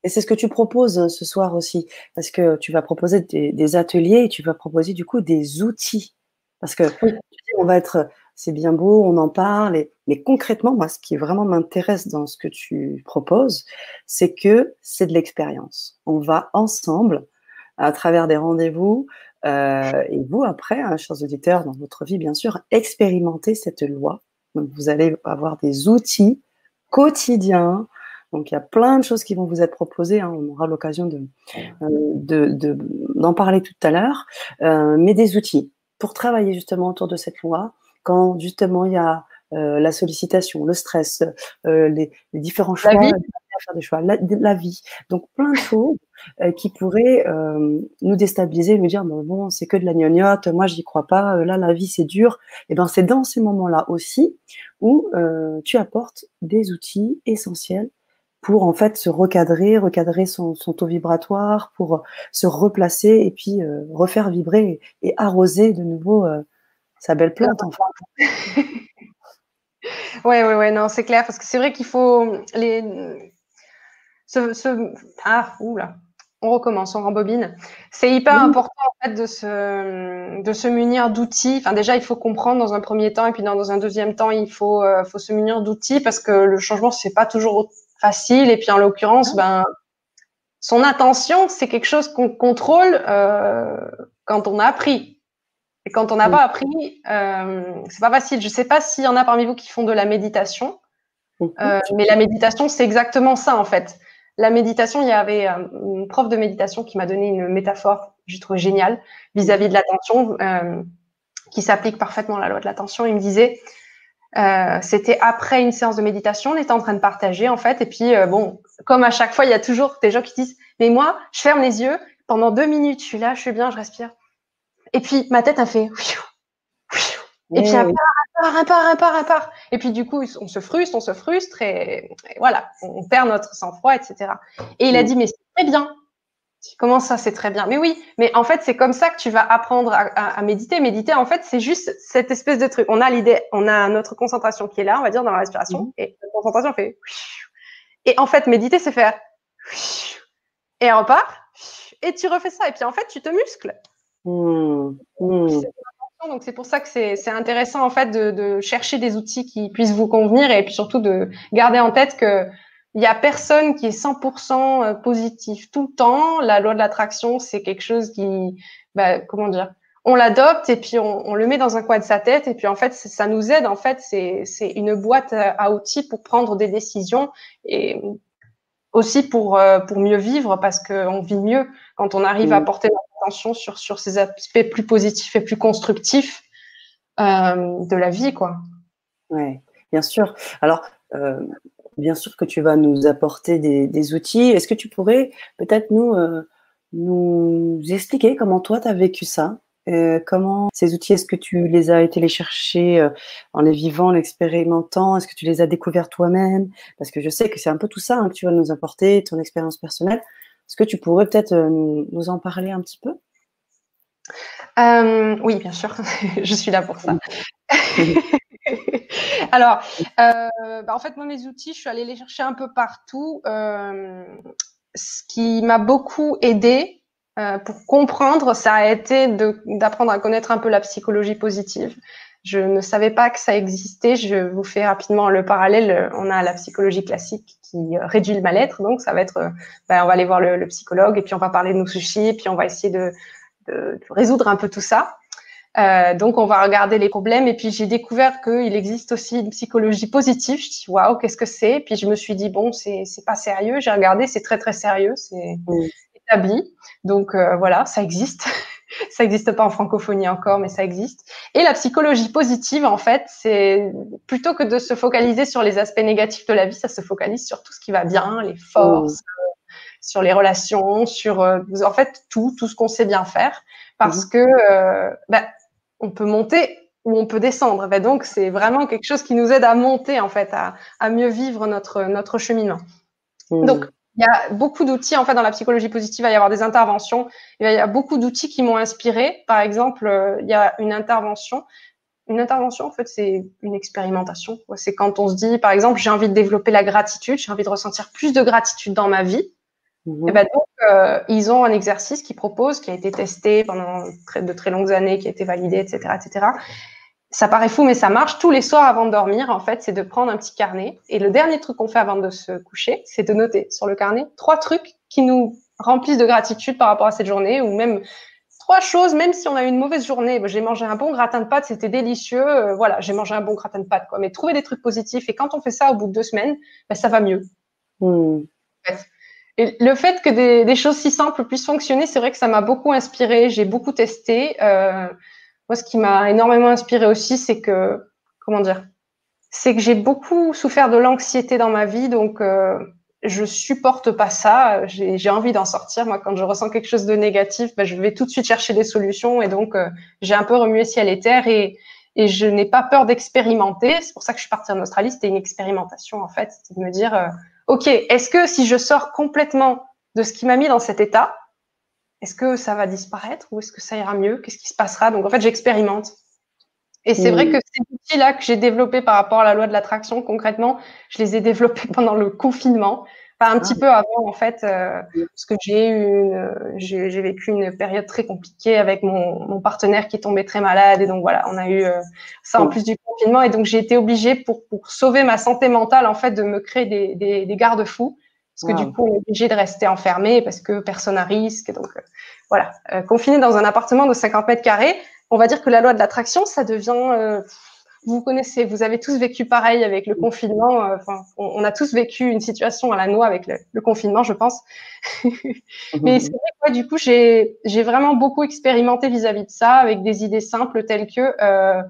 Et c'est ce que tu proposes ce soir aussi, parce que tu vas proposer des, ateliers et tu vas proposer du coup des outils. Parce que on va être c'est bien beau, on en parle, mais concrètement, moi, ce qui vraiment m'intéresse dans ce que tu proposes, c'est que c'est de l'expérience. On va ensemble, à travers des rendez-vous, euh, et vous, après, hein, chers auditeurs, dans votre vie, bien sûr, expérimenter cette loi. Donc, vous allez avoir des outils quotidiens. Donc, il y a plein de choses qui vont vous être proposées. Hein. On aura l'occasion de, euh, d'en parler tout à l'heure. Euh, mais des outils pour travailler justement autour de cette loi, quand justement il y a euh, la sollicitation, le stress, euh, les, différents choix, la faire des choix, la, vie. Donc plein de choses euh, qui pourraient nous déstabiliser, nous dire bon, c'est que de la gnognotte, moi j'y crois pas, là la vie c'est dur. Et ben c'est dans ces moments-là aussi où tu apportes des outils essentiels pour en fait se recadrer, recadrer son, son taux vibratoire, pour se replacer et puis refaire vibrer et, arroser de nouveau sa belle plante, enfin. [LAUGHS] ouais, ouais, ouais, non, c'est clair, parce que c'est vrai qu'il faut les. Ce, Ah, oula, on recommence, on rembobine. C'est hyper important en fait de se, de se munir d'outils. Enfin, déjà, il faut comprendre dans un premier temps, et puis dans, un deuxième temps, il faut, euh, faut se munir d'outils parce que le changement, c'est pas toujours facile. Et puis, en l'occurrence, ben, son attention, c'est quelque chose qu'on contrôle euh, quand on a appris. Et quand on n'a pas appris, euh, c'est pas facile. Je sais pas s'il y en a parmi vous qui font de la méditation, euh, mais la méditation, c'est exactement ça en fait. La méditation, il y avait euh, une prof de méditation qui m'a donné une métaphore, je trouve géniale, vis-à-vis de l'attention, qui s'applique parfaitement à la loi de l'attention. Il me disait, euh, c'était après une séance de méditation, on était en train de partager en fait, et puis euh, bon, comme à chaque fois, il y a toujours des gens qui disent, mais moi, je ferme les yeux pendant deux minutes, je suis là, je suis bien, je respire. Et puis ma tête a fait. Et puis, un part, un part, un part, un part. Et puis, du coup, on se frustre, on se frustre et, voilà, on perd notre sang-froid, etc. Et il a dit, mais c'est très bien. Comment ça, c'est très bien? Mais oui, mais en fait, c'est comme ça que tu vas apprendre à, méditer. Méditer, en fait, c'est juste cette espèce de truc. On a l'idée, on a notre concentration qui est là, on va dire, dans la respiration. Mmh. Et la concentration fait. Et en fait, méditer, c'est faire. Et on repart. Et tu refais ça. Et puis, en fait, tu te muscles. Mmh. Mmh. Donc c'est pour ça que c'est intéressant en fait de, de, chercher des outils qui puissent vous convenir et puis surtout de garder en tête que il y a personne qui est 100% euh, positif tout le temps. La loi de l'attraction, c'est quelque chose qui, bah, comment dire, on l'adopte et puis on, on, le met dans un coin de sa tête et puis en fait ça nous aide. En fait, c'est une boîte à outils pour prendre des décisions et aussi pour euh, pour mieux vivre parce qu'on vit mieux quand on arrive à mmh. porter notre attention sur sur ces aspects plus positifs et plus constructifs euh, de la vie, quoi. Ouais, bien sûr. Alors, euh, bien sûr que tu vas nous apporter des, des outils. Est-ce que tu pourrais peut-être nous nous expliquer comment toi tu as vécu ça? Euh, comment ces outils, est-ce que tu les as été les chercher euh, en les vivant, en l'expérimentant? Est-ce que tu les as découverts toi-même? Parce que je sais que c'est un peu tout ça hein, que tu vas nous apporter, ton expérience personnelle. Est-ce que tu pourrais peut-être euh, nous, en parler un petit peu? Oui, bien sûr. [LAUGHS] je suis là pour ça. [LAUGHS] Alors, bah, en fait, mes outils, je suis allée les chercher un peu partout. ce qui m'a beaucoup aidé, euh, pour comprendre, ça a été d'apprendre à connaître un peu la psychologie positive. Je ne savais pas que ça existait. Je vous fais rapidement le parallèle. On a la psychologie classique qui réduit le mal-être. Donc, ça va être, euh, ben, on va aller voir le, psychologue et puis on va parler de nos soucis et puis on va essayer de, résoudre un peu tout ça. Euh, donc, on va regarder les problèmes. Et puis, j'ai découvert qu'il existe aussi une psychologie positive. Je dis, waouh, qu'est-ce que c'est? Puis, je me suis dit, bon, c'est pas sérieux. J'ai regardé, c'est très, très sérieux. C'est établi. Donc, euh, voilà, ça existe. [LAUGHS] ça n'existe pas en francophonie encore, mais ça existe. Et la psychologie positive, en fait, c'est plutôt que de se focaliser sur les aspects négatifs de la vie, ça se focalise sur tout ce qui va bien, les forces, mm. sur les relations, sur euh, en fait tout, tout ce qu'on sait bien faire, parce mm. que bah, on peut monter ou on peut descendre. Ben donc, c'est vraiment quelque chose qui nous aide à monter, en fait, à, à mieux vivre notre, notre cheminement. Mmh. Donc, il y a beaucoup d'outils, en fait, dans la psychologie positive, il va y avoir des interventions. Il y a beaucoup d'outils qui m'ont inspiré. Par exemple, euh, il y a une intervention. Une intervention, en fait, c'est une expérimentation. C'est quand on se dit, par exemple, j'ai envie de développer la gratitude, j'ai envie de ressentir plus de gratitude dans ma vie. Mmh. Et ben donc, euh, ils ont un exercice qu'ils proposent, qui a été testé pendant de très longues années, qui a été validé, etc., etc. Ça paraît fou, mais ça marche. Tous les soirs avant de dormir, en fait, c'est de prendre un petit carnet. Et le dernier truc qu'on fait avant de se coucher, c'est de noter sur le carnet trois trucs qui nous remplissent de gratitude par rapport à cette journée, ou même trois choses, même si on a eu une mauvaise journée. Ben, j'ai mangé un bon gratin de pâtes, c'était délicieux. Euh, voilà, j'ai mangé un bon gratin de pâtes, quoi. Mais trouver des trucs positifs. Et quand on fait ça au bout de deux semaines, ben, ça va mieux. Mmh. Et le fait que des, choses si simples puissent fonctionner, c'est vrai que ça m'a beaucoup inspiré. J'ai beaucoup testé. Euh, moi, ce qui m'a énormément inspiré aussi, c'est que, comment dire, c'est que j'ai beaucoup souffert de l'anxiété dans ma vie, donc euh, je supporte pas ça. J'ai envie d'en sortir. Moi, quand je ressens quelque chose de négatif, ben, je vais tout de suite chercher des solutions, et donc euh, j'ai un peu remué ciel et terre et et je n'ai pas peur d'expérimenter. C'est pour ça que je suis partie en Australie. C'était une expérimentation en fait, c'était de me dire OK, est-ce que si je sors complètement de ce qui m'a mis dans cet état, est-ce que ça va disparaître ou est-ce que ça ira mieux? Qu'est-ce qui se passera? Donc en fait, j'expérimente. Et c'est vrai que ces outils-là que j'ai développés par rapport à la loi de l'attraction, concrètement, je les ai développés [LAUGHS] pendant le confinement un petit ah. peu avant en fait, euh, parce que j'ai eu j'ai vécu une période très compliquée avec mon, mon, partenaire qui tombait très malade. Et donc voilà, on a eu euh, ça en plus du confinement. Et donc j'ai été obligée pour pour sauver ma santé mentale en fait de me créer des des, des garde-fous. Parce que du coup on est obligé de rester enfermé parce que personne à risque. Et donc euh, voilà, confiné dans un appartement de 50 mètres carrés, on va dire que la loi de l'attraction ça devient vous connaissez, vous avez tous vécu pareil avec le confinement. Euh, enfin, on, a tous vécu une situation à la noix avec le, confinement, je pense. [LAUGHS] Mais c'est vrai que du coup, j'ai vraiment beaucoup expérimenté vis-à-vis de ça avec des idées simples telles que. Euh,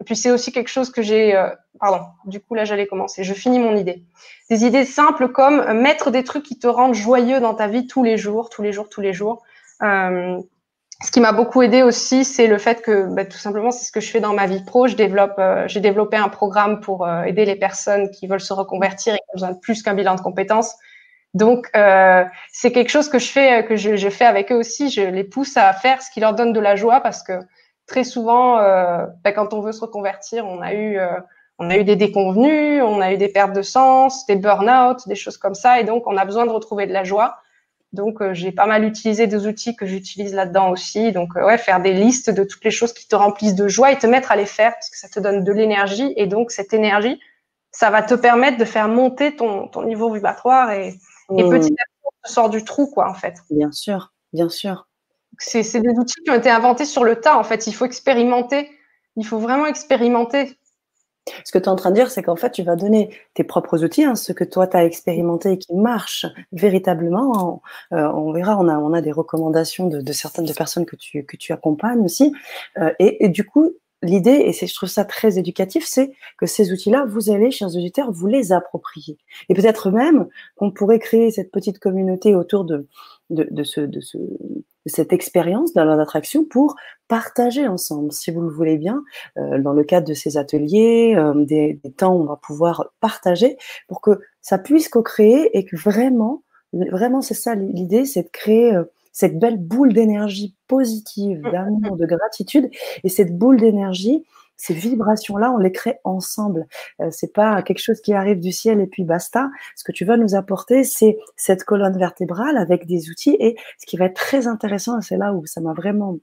et puis c'est aussi quelque chose que j'ai. Euh, pardon. Du coup, là, j'allais commencer. Je finis mon idée. Des idées simples comme mettre des trucs qui te rendent joyeux dans ta vie tous les jours, tous les jours, tous les jours. Euh, ce qui m'a beaucoup aidé aussi, c'est le fait que, bah, tout simplement, c'est ce que je fais dans ma vie pro. Je développe, euh, j'ai développé un programme pour euh, aider les personnes qui veulent se reconvertir et qui ont besoin de plus qu'un bilan de compétences. Donc, euh, c'est quelque chose que je fais, que je, je, fais avec eux aussi. Je les pousse à faire ce qui leur donne de la joie parce que très souvent, bah, quand on veut se reconvertir, on a eu, on a eu des déconvenus, on a eu des pertes de sens, des burn-out, des choses comme ça, et donc on a besoin de retrouver de la joie. Donc, euh, j'ai pas mal utilisé des outils que j'utilise là-dedans aussi. Donc, euh, ouais, faire des listes de toutes les choses qui te remplissent de joie et te mettre à les faire parce que ça te donne de l'énergie. Et donc, cette énergie, ça va te permettre de faire monter ton, ton niveau vibratoire et, et mmh. petit à petit, on sort du trou, quoi, en fait. Bien sûr, bien sûr. C'est des outils qui ont été inventés sur le tas, en fait. Il faut expérimenter. Il faut vraiment expérimenter. Ce que tu es en train de dire, c'est qu'en fait, tu vas donner tes propres outils, hein, ce que toi, tu as expérimenté et qui marche véritablement. Euh, on verra, on a, on a des recommandations de, certaines de personnes que tu, que tu accompagnes aussi. Euh, et, du coup, l'idée, et je trouve ça très éducatif, c'est que ces outils-là, vous allez, chers auditeurs, vous les approprier. Et peut-être même qu'on pourrait créer cette petite communauté autour de, de, ce, de, ce, cette expérience de la loi d'attraction pour partager ensemble, si vous le voulez bien, euh, dans le cadre de ces ateliers, euh, des, des, temps où on va pouvoir partager pour que ça puisse co-créer et que vraiment, vraiment c'est ça l'idée, c'est de créer euh, cette belle boule d'énergie positive, mmh. d'amour, de gratitude et cette boule d'énergie ces vibrations-là, on les crée ensemble. Euh, c'est pas quelque chose qui arrive du ciel et puis basta. Ce que tu vas nous apporter, c'est cette colonne vertébrale avec des outils. Et ce qui va être très intéressant, c'est là où ça m'a vraiment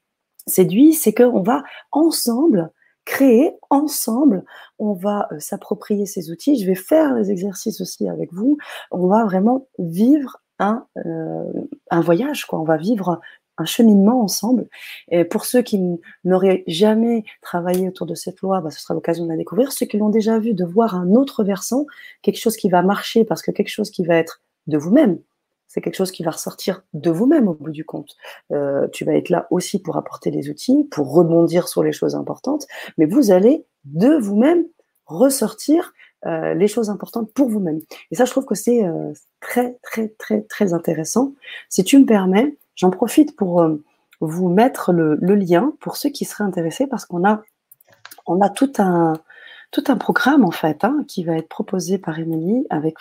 séduit, c'est qu'on va ensemble créer ensemble, on va euh, s'approprier ces outils. Je vais faire les exercices aussi avec vous. On va vraiment vivre un, euh, un voyage, quoi. On va vivre un cheminement ensemble. Et pour ceux qui n'auraient jamais travaillé autour de cette loi, bah, ce sera l'occasion de la découvrir. Ceux qui l'ont déjà vu, de voir un autre versant, quelque chose qui va marcher parce que quelque chose qui va être de vous-même. C'est quelque chose qui va ressortir de vous-même au bout du compte. Euh, tu vas être là aussi pour apporter des outils, pour rebondir sur les choses importantes, mais vous allez de vous-même ressortir euh, les choses importantes pour vous-même. Et ça, je trouve que c'est euh, très, très, très, très intéressant. Si tu me permets, J'en profite pour euh, vous mettre le, lien pour ceux qui seraient intéressés parce qu'on a, on a tout un, tout un programme en fait hein, qui va être proposé par Émilie avec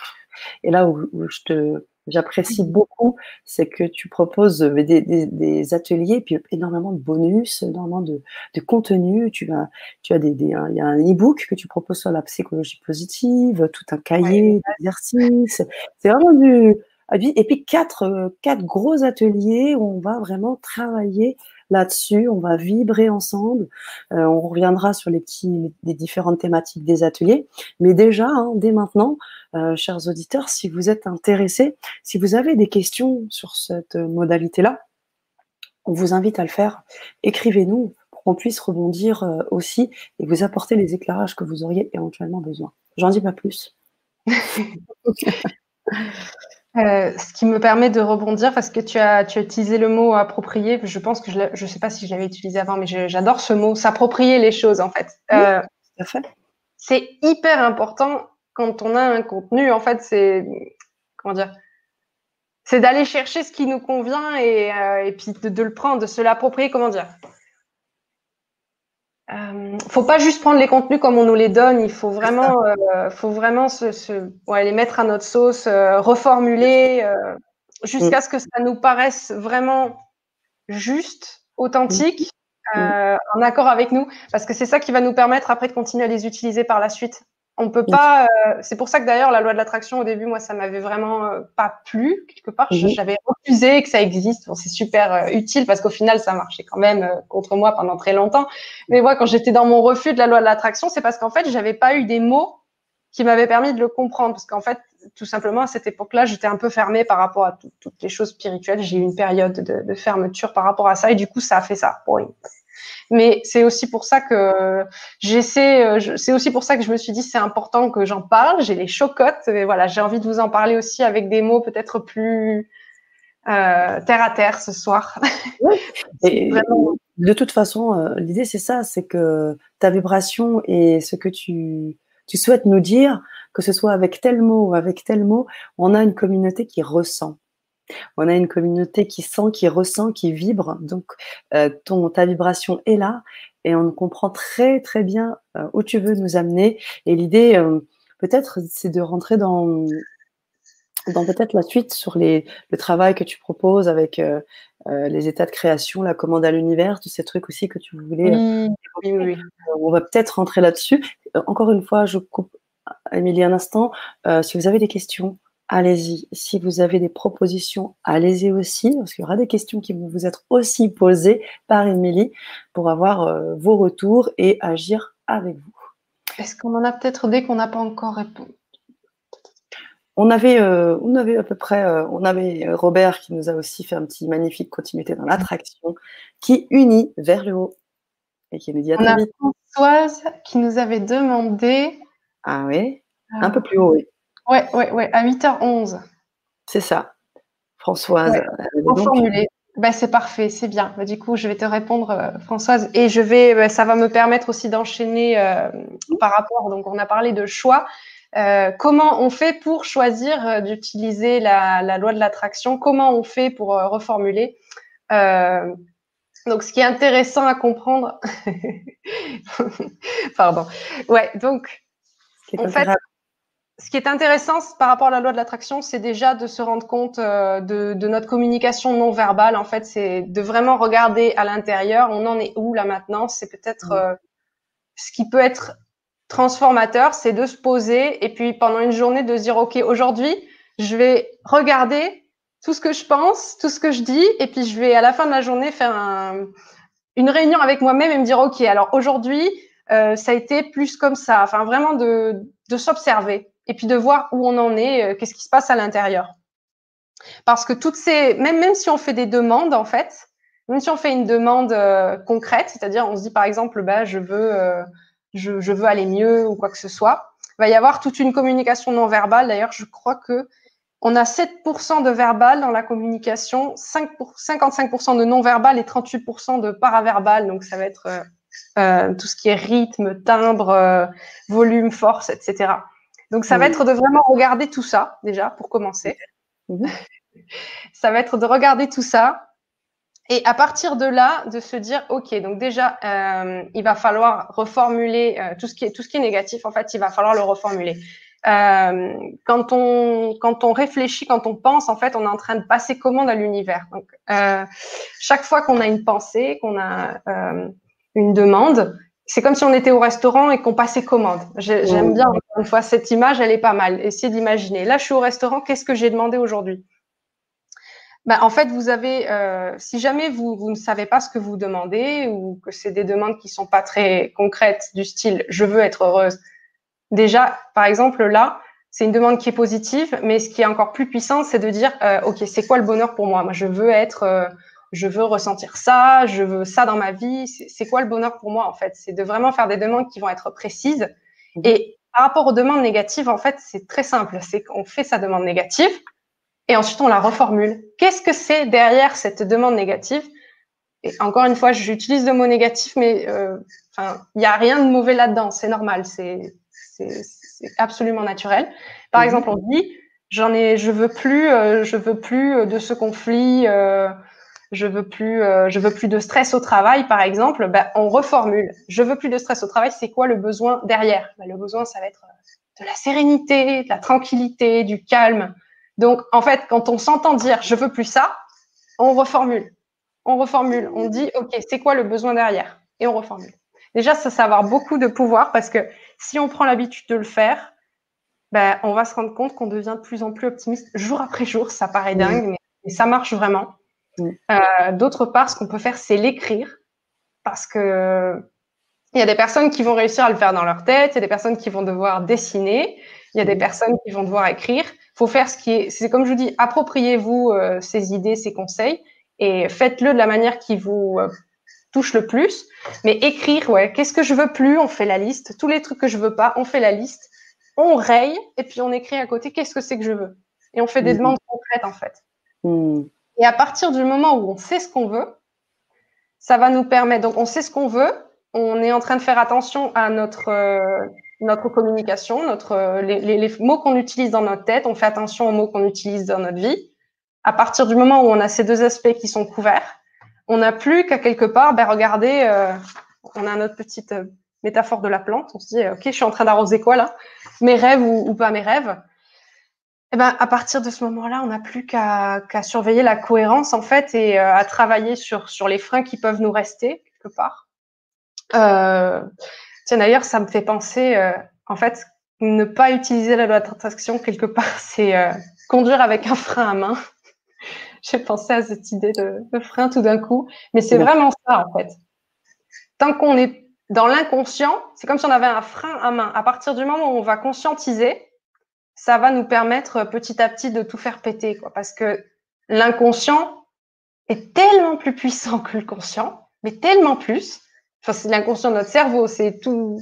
et là où, je te j'apprécie beaucoup c'est que tu proposes des, des, ateliers puis énormément de bonus énormément de, de contenu. Tu as tu as des, il y a un e-book que tu proposes sur la psychologie positive tout un cahier d'exercices. C'est vraiment du et puis quatre, euh, quatre gros ateliers où on va vraiment travailler là-dessus, on va vibrer ensemble. Euh, on reviendra sur les petits, différentes thématiques des ateliers. Mais déjà, hein, dès maintenant, euh, chers auditeurs, si vous êtes intéressés, si vous avez des questions sur cette modalité-là, on vous invite à le faire. Écrivez-nous pour qu'on puisse rebondir aussi et vous apporter les éclairages que vous auriez éventuellement besoin. J'en dis pas plus. [LAUGHS] Euh, ce qui me permet de rebondir parce que tu as, tu as utilisé le mot approprier. Je pense que je ne sais pas si je l'avais utilisé avant, mais j'adore ce mot, s'approprier les choses en fait. Euh, c'est hyper important quand on a un contenu. En fait, c'est comment dire C'est d'aller chercher ce qui nous convient et, euh, et puis de, de, le prendre, de se l'approprier. Comment dire euh, faut pas juste prendre les contenus comme on nous les donne. Il faut vraiment, euh, faut vraiment se, se ouais, les mettre à notre sauce, euh, reformuler euh, jusqu'à mm. ce que ça nous paraisse vraiment juste, authentique, mm. euh, en accord avec nous, parce que c'est ça qui va nous permettre après de continuer à les utiliser par la suite. On peut pas. Euh, c'est pour ça que d'ailleurs la loi de l'attraction au début, moi, ça m'avait vraiment euh, pas plu quelque part. Mhm. J'avais refusé que ça existe. Bon, c'est super euh, utile parce qu'au final, ça marchait quand même contre moi pendant très longtemps. Mais moi, quand j'étais dans mon refus de la loi de l'attraction, c'est parce qu'en fait, j'avais pas eu des mots qui m'avaient permis de le comprendre. Parce qu'en fait, tout simplement à cette époque-là, j'étais un peu fermée par rapport à toutes les choses spirituelles. J'ai eu une période de, de, fermeture par rapport à ça et du coup, ça a fait ça. Mais c'est aussi pour ça que j'essaie, euh, c'est aussi pour ça que je me suis dit c'est important que j'en parle. J'ai les chocottes, et voilà, j'ai envie de vous en parler aussi avec des mots peut-être plus euh, terre à terre ce soir. [LAUGHS] et De toute façon, euh, l'idée c'est ça, c'est que ta vibration et ce que tu, tu souhaites nous dire, que ce soit avec tel mot ou avec tel mot, on a une communauté qui ressent. On a une communauté qui sent, qui ressent, qui vibre. Donc, euh, ton, ta vibration est là et on comprend très très bien euh, où tu veux nous amener. Et l'idée, euh, peut-être, c'est de rentrer dans, dans peut-être la suite sur les, le travail que tu proposes avec les états de création, la commande à l'univers, tous ces trucs aussi que tu voulais. Mmh, oui, oui. On va peut-être rentrer là-dessus. Encore une fois, je coupe Émilie un instant. si vous avez des questions, allez-y. Si vous avez des propositions, allez-y aussi, parce qu'il y aura des questions qui vont vous être aussi posées par Émilie pour avoir euh, vos retours et agir avec vous. Est-ce qu'on en a peut-être des qu'on n'a pas encore répondu? On avait, euh, on avait à peu près, euh, on avait Robert qui nous a aussi fait un petit magnifique continuité dans l'attraction, qui unit vers le haut et qui nous dit à On a Françoise qui nous avait demandé. Ah oui, un peu plus haut, oui. Ouais, ouais, ouais, à 8h11. C'est ça. Françoise. Bah, c'est parfait, c'est bien. Bah, du coup, je vais te répondre, euh, Françoise, et je vais, bah, ça va me permettre aussi d'enchaîner euh, par rapport. Donc, on a parlé de choix. Euh, comment on fait pour choisir d'utiliser la, la, loi de l'attraction? Comment on fait pour reformuler? Donc, ce qui est intéressant à comprendre, [LAUGHS] pardon, ouais, donc, en fait, ce qui est intéressant par rapport à la loi de l'attraction, c'est déjà de se rendre compte euh, de, de, notre communication non verbale. En fait, c'est de vraiment regarder à l'intérieur. On en est où là maintenant C'est peut-être mmh. euh, ce qui peut être transformateur, c'est de se poser et puis pendant une journée de se dire ok, aujourd'hui, je vais regarder tout ce que je pense, tout ce que je dis, et puis je vais à la fin de la journée faire un, une réunion avec moi-même et me dire ok, alors aujourd'hui, euh, ça a été plus comme ça. Enfin, vraiment de, de s'observer et puis de voir où on en est, euh, qu'est-ce qui se passe à l'intérieur. Parce que toutes ces, même, même si on fait des demandes, en fait, même si on fait une demande euh, concrète, c'est-à-dire on se dit par exemple, bah, je veux, euh, je, veux aller mieux ou quoi que ce soit, il va y avoir toute une communication non verbale. D'ailleurs, je crois que on a 7% de verbal dans la communication, 5 pour, 55% de non verbal et 38% de paraverbal. Donc ça va être euh, tout ce qui est rythme, timbre, volume, force, etc. Donc, ça va être de vraiment regarder tout ça, déjà, pour commencer. Mhm. [LAUGHS] ça va être de regarder tout ça. Et à partir de là, de se dire, OK, donc déjà, euh, il va falloir reformuler euh, tout, ce qui est, tout ce qui est négatif, en fait, il va falloir le reformuler. Euh, quand, on, quand on réfléchit, quand on pense, en fait, on est en train de passer commande à l'univers. Donc, chaque fois qu'on a une pensée, qu'on a une demande, c'est comme si on était au restaurant et qu'on passait commande. J'aime bien, une fois, cette image, elle est pas mal. Essayez d'imaginer. Là, je suis au restaurant, qu'est-ce que j'ai demandé aujourd'hui? Bah, En fait, vous avez, euh, si jamais vous, vous, ne savez pas ce que vous demandez ou que c'est des demandes qui sont pas très concrètes du style je veux être heureuse, déjà, par exemple, là, c'est une demande qui est positive, mais ce qui est encore plus puissant, c'est de dire euh, OK, c'est quoi le bonheur pour moi? Moi, je veux être. Euh, je veux ressentir ça, je veux ça dans ma vie. C'est quoi le bonheur pour moi en fait? C'est de vraiment faire des demandes qui vont être précises. Mhm. Et par rapport aux demandes négatives, en fait, c'est très simple. C'est qu'on fait sa demande négative et ensuite on la reformule. Qu'est-ce que c'est derrière cette demande négative? Et encore une fois, j'utilise le mot négatif, mais euh, il n'y a rien de mauvais là-dedans. C'est normal. C'est absolument naturel. Par mhm. exemple, on dit j'en ai, je veux plus, euh, je veux plus de ce conflit. Euh, je veux plus, euh, je veux plus de stress au travail, par exemple, ben, on reformule. Je veux plus de stress au travail. C'est quoi le besoin derrière? Ben, Le besoin, ça va être euh, de la sérénité, de la tranquillité, du calme. Donc, en fait, quand on s'entend dire je veux plus ça, on reformule. On reformule. On dit ok, c'est quoi le besoin derrière? Et on reformule. Déjà, ça, ça va avoir beaucoup de pouvoir parce que si on prend l'habitude de le faire, ben, on va se rendre compte qu'on devient de plus en plus optimiste jour après jour. Ça paraît dingue, mais ça marche vraiment. Euh, d'autre part, ce qu'on peut faire, c'est l'écrire, parce que il y a des personnes qui vont réussir à le faire dans leur tête, il y a des personnes qui vont devoir dessiner, il y a des personnes qui vont devoir écrire. Il faut faire ce qui est, c'est comme je vous dis, appropriez-vous euh, ces idées, ces conseils, et faites-le de la manière qui vous euh, touche le plus. Mais écrire, ouais, qu'est-ce que je veux plus On fait la liste. Tous les trucs que je veux pas, on fait la liste. On raye et puis on écrit à côté qu'est-ce que c'est que je veux. Et on fait des demandes concrètes en fait. Mmh. Et à partir du moment où on sait ce qu'on veut, ça va nous permettre, donc on sait ce qu'on veut, on est en train de faire attention à notre, euh, notre communication, notre, euh, les, mots qu'on utilise dans notre tête, on fait attention aux mots qu'on utilise dans notre vie. À partir du moment où on a ces deux aspects qui sont couverts, on n'a plus qu'à quelque part, ben regardez, euh, on a notre petite métaphore de la plante, on se dit, ok, je suis en train d'arroser quoi là? Mes rêves ou pas mes rêves? Eh ben, à partir de ce moment-là, on n'a plus qu'à surveiller la cohérence en fait et euh, à travailler sur, sur les freins qui peuvent nous rester quelque part. Euh, tiens d'ailleurs, ça me fait penser, euh, en fait, ne pas utiliser la loi d'attraction quelque part, [LAUGHS] c'est conduire avec un frein à main. [LAUGHS] J'ai pensé à cette idée de, de frein tout d'un coup, mais c'est vraiment ça en fait. Tant qu'on est dans l'inconscient, c'est comme si on avait un frein à main. À partir du moment où on va conscientiser, ça va nous permettre euh, petit à petit de tout faire péter, quoi, parce que l'inconscient est tellement plus puissant que le conscient, mais tellement plus. Enfin, c'est l'inconscient de notre cerveau, c'est tout.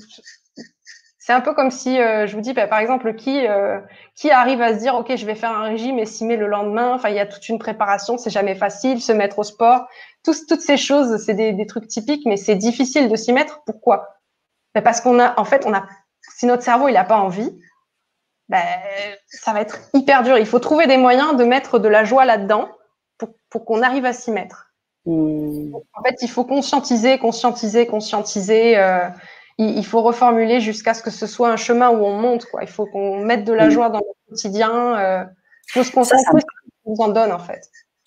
C'est un peu comme si, euh, je vous dis, bah, par exemple, qui euh, qui arrive à se dire, ok, je vais faire un régime et s'y met le lendemain. Enfin, il y a toute une préparation, c'est jamais facile, se mettre au sport, Tous, toutes ces choses, c'est des, des, trucs typiques, mais c'est difficile de s'y mettre. Pourquoi? Bah, Parce qu'on a, en fait, on a, si notre cerveau il a pas envie, ben, ça va être hyper dur. Il faut trouver des moyens de mettre de la joie là-dedans pour, pour qu'on arrive à s'y mettre. Mmh. En fait, il faut conscientiser, conscientiser, conscientiser. Euh, il, faut reformuler jusqu'à ce que ce soit un chemin où on monte. Quoi. Il faut qu'on mette de la joie dans le quotidien. Euh, faut se concentrer sur ce qu'on nous en donne, en fait.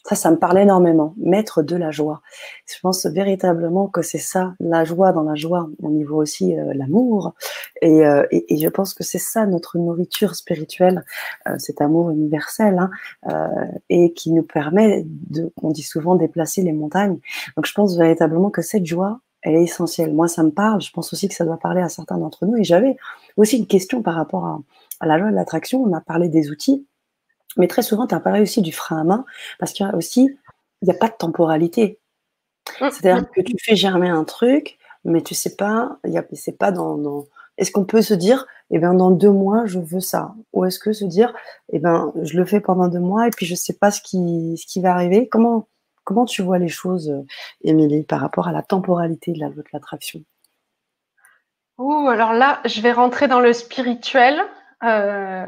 Ça, ça me parle énormément. Mettre de la joie. Je pense véritablement que c'est ça, la joie dans la joie, au niveau aussi euh, l'amour. Euh, et, et, je pense que c'est ça notre nourriture spirituelle, euh, cet amour universel, hein, et qui nous permet de, on dit souvent, déplacer les montagnes. Donc je pense véritablement que cette joie, elle est essentielle. Moi, ça me parle. Je pense aussi que ça doit parler à certains d'entre nous. Et j'avais aussi une question par rapport à, à la loi de l'attraction. On a parlé des outils. Mais très souvent, tu as parlé aussi du frein à main, parce qu'il y a aussi, il n'y a pas de temporalité. Mmh, C'est-à-dire mmh. que tu fais germer un truc, mais tu sais pas, c'est pas dans, dans... Est-ce qu'on peut se dire, eh bien, dans deux mois, je veux ça? Ou est-ce que se dire, eh ben, je le fais pendant deux mois et puis je sais pas ce qui, ce qui va arriver? Comment, comment tu vois les choses, Émilie, par rapport à la temporalité de la loi de l'attraction? Ouh, alors là, je vais rentrer dans le spirituel. Euh,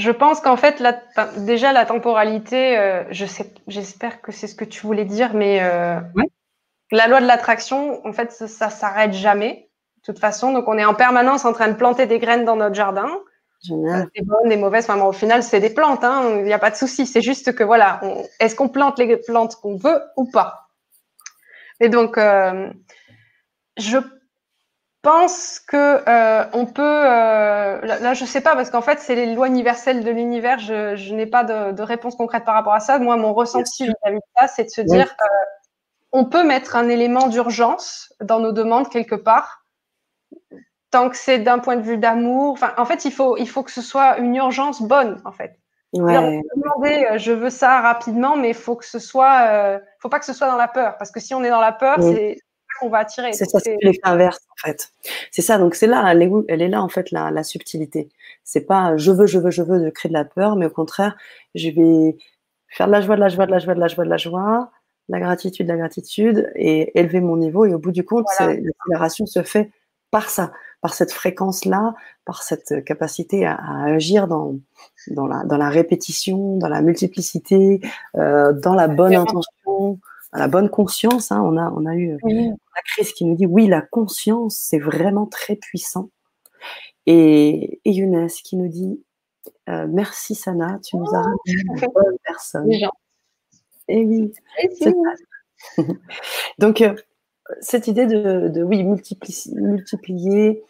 je pense qu'en fait, la, déjà la temporalité, euh, je sais, j'espère que c'est ce que tu voulais dire, mais euh, la loi de l'attraction, en fait, ça, ça s'arrête jamais. De toute façon, donc on est en permanence en train de planter des graines dans notre jardin. Génial. Des bonnes, des mauvaises. Enfin, au final, c'est des plantes. Hein, il n'y a pas de souci. C'est juste que voilà, est-ce qu'on plante les plantes qu'on veut ou pas? Et donc, euh, je pense que euh, on peut. Euh, là, je sais pas parce qu'en fait, c'est les lois universelles de l'univers. Je, je n'ai pas de, de, réponse concrète par rapport à ça. Moi, mon ressenti vis-à-vis de ça, c'est de se dire, euh, on peut mettre un élément d'urgence dans nos demandes quelque part, tant que c'est d'un point de vue d'amour. Enfin, en fait, il faut, il faut que ce soit une urgence bonne, en fait. Ouais. demander, je veux ça rapidement, mais il faut que ce soit, faut pas que ce soit dans la peur, parce que si on est dans la peur, c'est on va attirer. C'est ça, c'est l'effet inverse en fait. C'est ça, donc c'est là, elle est, elle est, là en fait la, la subtilité. C'est pas je veux, je veux, je veux de créer de la peur, mais au contraire, je vais faire de la joie, de la joie, de la joie, de la joie, de la joie, la gratitude, la gratitude, et élever mon niveau. Et au bout du compte, l'accélération se fait par ça, par cette fréquence-là, par cette capacité à, agir dans, dans, la, dans la répétition, dans la multiplicité, euh, dans la bonne intention, la bonne conscience. Hein, on, a, on a eu euh, la crise qui nous dit oui, la conscience, c'est vraiment très puissant. Et, et Younes qui nous dit euh, merci Sana, tu nous as oh, ramené une bonne personne. Et oui, c'est ça. [LAUGHS] Donc, euh, cette idée de, de oui, multiplier, multiplier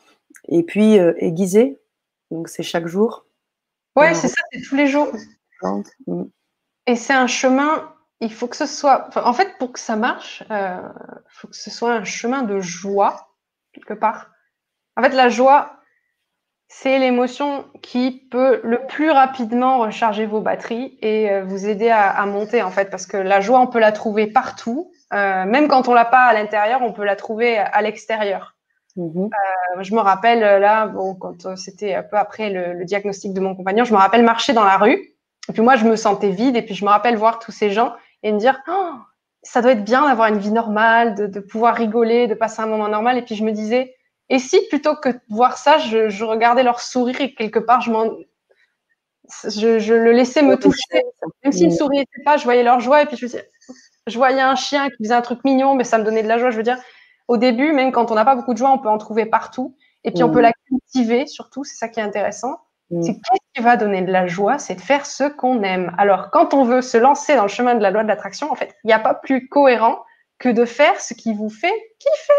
et puis aiguiser, donc c'est chaque jour. Ouais, c'est ça, c'est tous les jours. Mm. Et c'est un chemin il faut que ce soit, en fait, pour que ça marche, il euh, faut que ce soit un chemin de joie, quelque part. En fait, la joie, c'est l'émotion qui peut le plus rapidement recharger vos batteries et euh, vous aider à, monter, en fait, parce que la joie, on peut la trouver partout. Euh, même quand on l'a pas à l'intérieur, on peut la trouver à l'extérieur. Mmh je me rappelle là, bon, quand c'était un peu après le, le, diagnostic de mon compagnon, je me rappelle marcher dans la rue. Et puis moi, je me sentais vide. Et puis je me rappelle voir tous ces gens et me dire oh, ça doit être bien d'avoir une vie normale, de, de, pouvoir rigoler, de passer un moment normal. Et puis je me disais, et si plutôt que de voir ça, je, je regardais leur sourire et quelque part je m'en je, je, le laissais me toucher. Même s'ils ne souriaient pas, je voyais leur joie et puis je, je voyais un chien qui faisait un truc mignon, mais ça me donnait de la joie. Je veux dire, au début, même quand on n'a pas beaucoup de joie, on peut en trouver partout. Et puis on peut la cultiver surtout, c'est ça qui est intéressant. Mm. C'est qu'est-ce qui va donner de la joie, c'est de faire ce qu'on aime. Alors, quand on veut se lancer dans le chemin de la loi de l'attraction, en fait, il n'y a pas plus cohérent que de faire ce qui vous fait kiffer,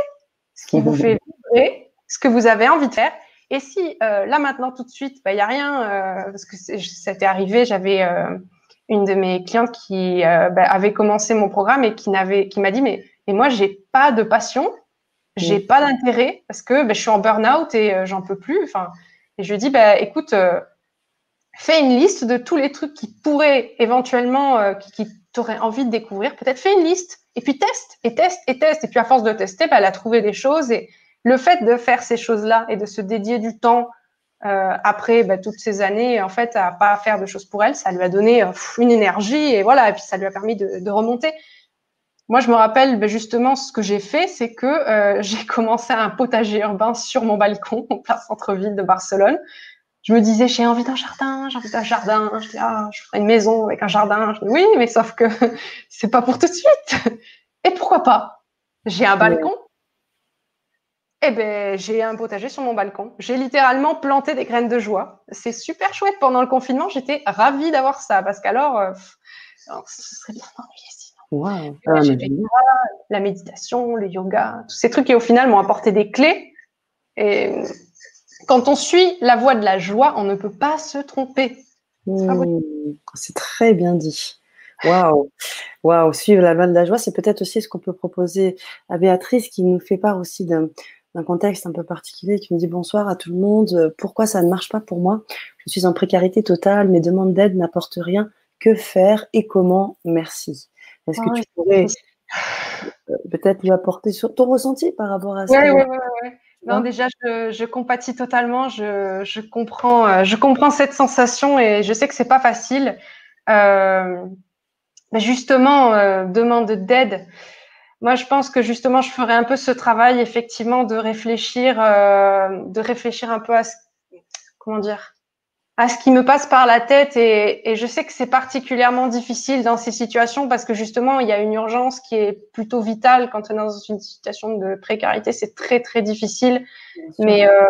ce qui vous fait vibrer, ce que vous avez envie de faire. Et si euh, là maintenant tout de suite, il bah, n'y a rien, euh, parce que ça t'est arrivé, j'avais euh, une de mes clientes qui bah, avait commencé mon programme et qui n'avait, qui m'a dit mais, mais moi j'ai pas de passion, j'ai mm. pas d'intérêt parce que bah, je suis en burn-out et j'en peux plus. Enfin, et je lui dis, bah, écoute, euh, fais une liste de tous les trucs qui pourraient éventuellement, euh, qui, t'auraient envie de découvrir. Peut-être fais une liste et puis teste et teste et teste. Et puis à force de tester, bah, elle a trouvé des choses. Et le fait de faire ces choses-là et de se dédier du temps euh, après bah, toutes ces années, en fait, à pas faire de choses pour elle, ça lui a donné une énergie et voilà. Et puis ça lui a permis de remonter. Moi, je me rappelle ben, justement ce que j'ai fait, c'est que euh, [LAUGHS] j'ai commencé un potager urbain sur mon balcon, [LAUGHS] en plein centre-ville de Barcelone. Je me disais, j'ai envie d'un jardin, j'ai envie d'un jardin. Je dis, ah, je ferai une maison avec un jardin. Je dis, oui, mais sauf que [LAUGHS] c'est pas pour tout de suite. Et pourquoi pas? J'ai un balcon. Eh ben, j'ai un potager sur mon balcon. J'ai littéralement planté des graines de joie. C'est super chouette pendant le confinement. J'étais ravie d'avoir ça parce qu'alors, euh, ce serait bien Wow. Ah, la méditation, le yoga, tous ces trucs qui au final m'ont apporté des clés. Et quand on suit la voie de la joie, on ne peut pas se tromper. C'est très bien dit. Waouh, waouh, suivre la voie de la joie, c'est peut-être aussi ce qu'on peut proposer à Béatrice qui nous fait part aussi d'un contexte un peu particulier, qui me dit bonsoir à tout le monde, pourquoi ça ne marche pas pour moi? Je suis en précarité totale, mes demandes d'aide n'apportent rien, que faire et comment? Merci. Est-ce que tu pourrais euh, peut-être lui apporter sur ton ressenti par rapport à ça Oui, oui, oui. Non, déjà, je, compatis totalement. Je, comprends, euh, je comprends cette sensation et je sais que c'est pas facile. Euh, mais justement, demande d'aide. Moi, je pense que justement, je ferai un peu ce travail, effectivement, de réfléchir, de réfléchir un peu à ce, comment dire, à ce qui me passe par la tête et, je sais que c'est particulièrement difficile dans ces situations parce que justement il y a une urgence qui est plutôt vitale quand on est dans une situation de précarité. C'est très très difficile. Mais euh,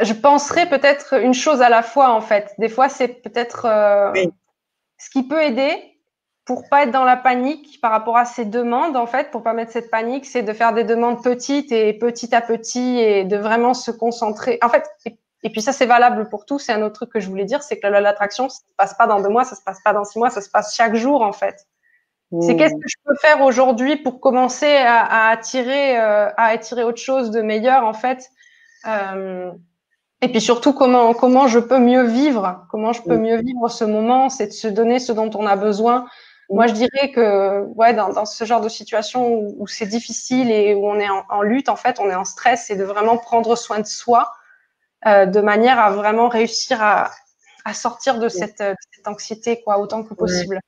je penserais peut-être une chose à la fois en fait. Des fois c'est peut-être euh, ce qui peut aider pour pas être dans la panique par rapport à ces demandes en fait pour pas mettre cette panique c'est de faire des demandes petites et petit à petit et de vraiment se concentrer. En fait et puis ça, c'est valable pour tout. C'est un autre truc que je voulais dire, c'est que l'attraction, ça se passe pas dans deux mois, ça se passe pas dans six mois, ça se passe chaque jour en fait. C'est mmh. qu'est-ce que je peux faire aujourd'hui pour commencer à, attirer, euh, à attirer autre chose de meilleur en fait. Euh, et puis surtout comment comment je peux mieux vivre, comment je peux mmh. mieux vivre ce moment, c'est de se donner ce dont on a besoin. Moi, je dirais que ouais, dans, dans ce genre de situation où, c'est difficile et où on est en, en, lutte, en fait, on est en stress, c'est de vraiment prendre soin de soi de manière à vraiment réussir à, sortir de cette, anxiété quoi, autant que possible.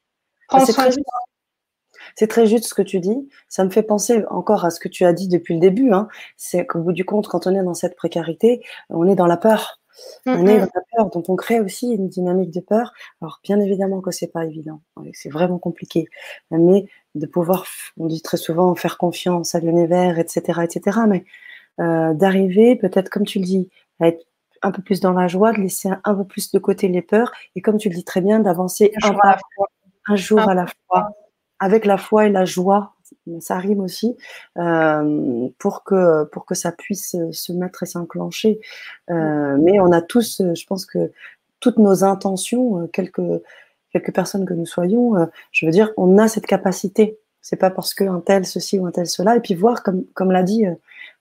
C'est très, juste ce que tu dis. Ça me fait penser encore à ce que tu as dit depuis le début. Hein. C'est qu'au bout du compte, quand on est dans cette précarité, on est dans la peur. On est dans la peur, donc on crée aussi une dynamique de peur. Alors bien évidemment que c'est pas évident, c'est vraiment compliqué, mais de pouvoir, on dit très souvent, faire confiance à l'univers, etc., etc. Mais euh, d'arriver, peut-être comme tu le dis, à être un peu plus dans la joie, de laisser un, peu plus de côté les peurs, et comme tu le dis très bien, d'avancer un, jour, à la fois, un jour à la fois, avec la foi et la joie, ça rime aussi, euh, pour que pour que ça puisse se mettre et s'enclencher. Euh, mais on a tous, je pense que toutes nos intentions, quelques quelques personnes que nous soyons, je veux dire, on a cette capacité. C'est pas parce qu'un tel ceci ou un tel cela, et puis voir comme comme l'a dit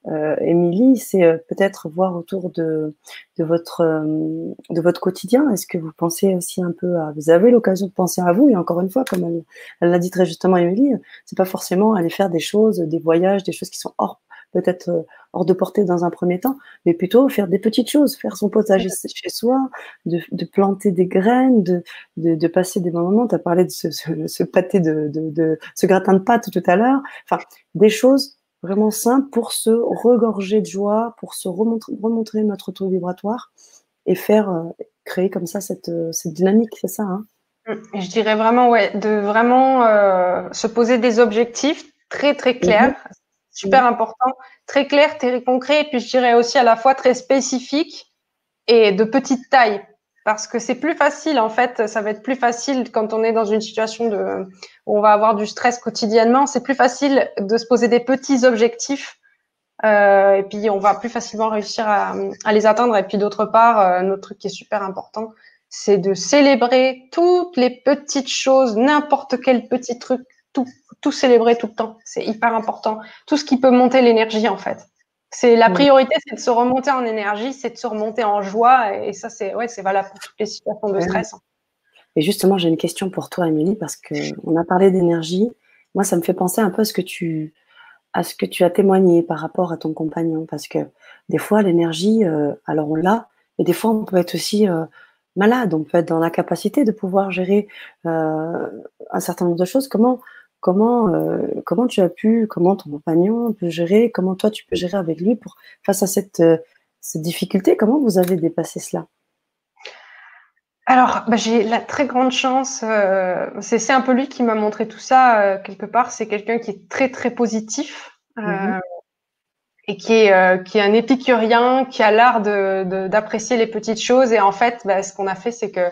euh, Émilie, c'est euh, peut-être voir autour de, de, votre, euh, de votre quotidien. Est-ce que vous pensez aussi un peu à, vous avez l'occasion de penser à vous, et encore une fois, comme elle l'a dit très justement Émilie, c'est pas forcément aller faire des choses, des voyages, des choses qui sont hors peut-être hors de portée dans un premier temps, mais plutôt faire des petites choses, faire son potager chez soi, de, de planter des graines, de, de, de passer des bons moments. Tu as parlé de ce, ce, ce pâté de, de, de, ce gratin de pâte tout à l'heure. Enfin, des choses vraiment simple pour se regorger de joie, pour se remontrer, notre taux vibratoire et faire euh, créer comme ça cette, euh, cette dynamique, c'est ça hein? Mmh. Je dirais vraiment, ouais, de vraiment euh, se poser des objectifs très très clairs, mhm. super important, très clairs, très concrets, et puis je dirais aussi à la fois très spécifiques et de petite taille parce que c'est plus facile en fait, ça va être plus facile quand on est dans une situation de, où on va avoir du stress quotidiennement, c'est plus facile de se poser des petits objectifs euh, et puis on va plus facilement réussir à, les atteindre. Et puis d'autre part, euh, un autre truc qui est super important, c'est de célébrer toutes les petites choses, n'importe quel petit truc, tout célébrer tout le temps. C'est hyper important. Tout ce qui peut monter l'énergie en fait. C'est la priorité, c'est de se remonter en énergie, c'est de se remonter en joie, et, ça, c'est ouais, c'est valable pour toutes les situations de stress. Et justement, j'ai une question pour toi, Amélie, parce que on a parlé d'énergie. Moi, ça me fait penser un peu à ce que tu à ce que tu as témoigné par rapport à ton compagnon, parce que des fois, l'énergie, euh, alors on l'a, mais des fois, on peut être aussi euh, malade, on peut être dans la capacité de pouvoir gérer euh, un certain nombre de choses. Comment Comment, euh, comment tu as pu, comment ton compagnon peut gérer, comment toi tu peux gérer avec lui pour face à cette, euh, cette difficulté Comment vous avez dépassé cela? Alors, bah, j'ai la très grande chance, euh, c'est un peu lui qui m'a montré tout ça, quelque part. C'est quelqu'un qui est très, très positif mm-hmm. et qui est, qui est un épicurien, qui a l'art d'apprécier de, les petites choses. Et en fait, bah, ce qu'on a fait, c'est que,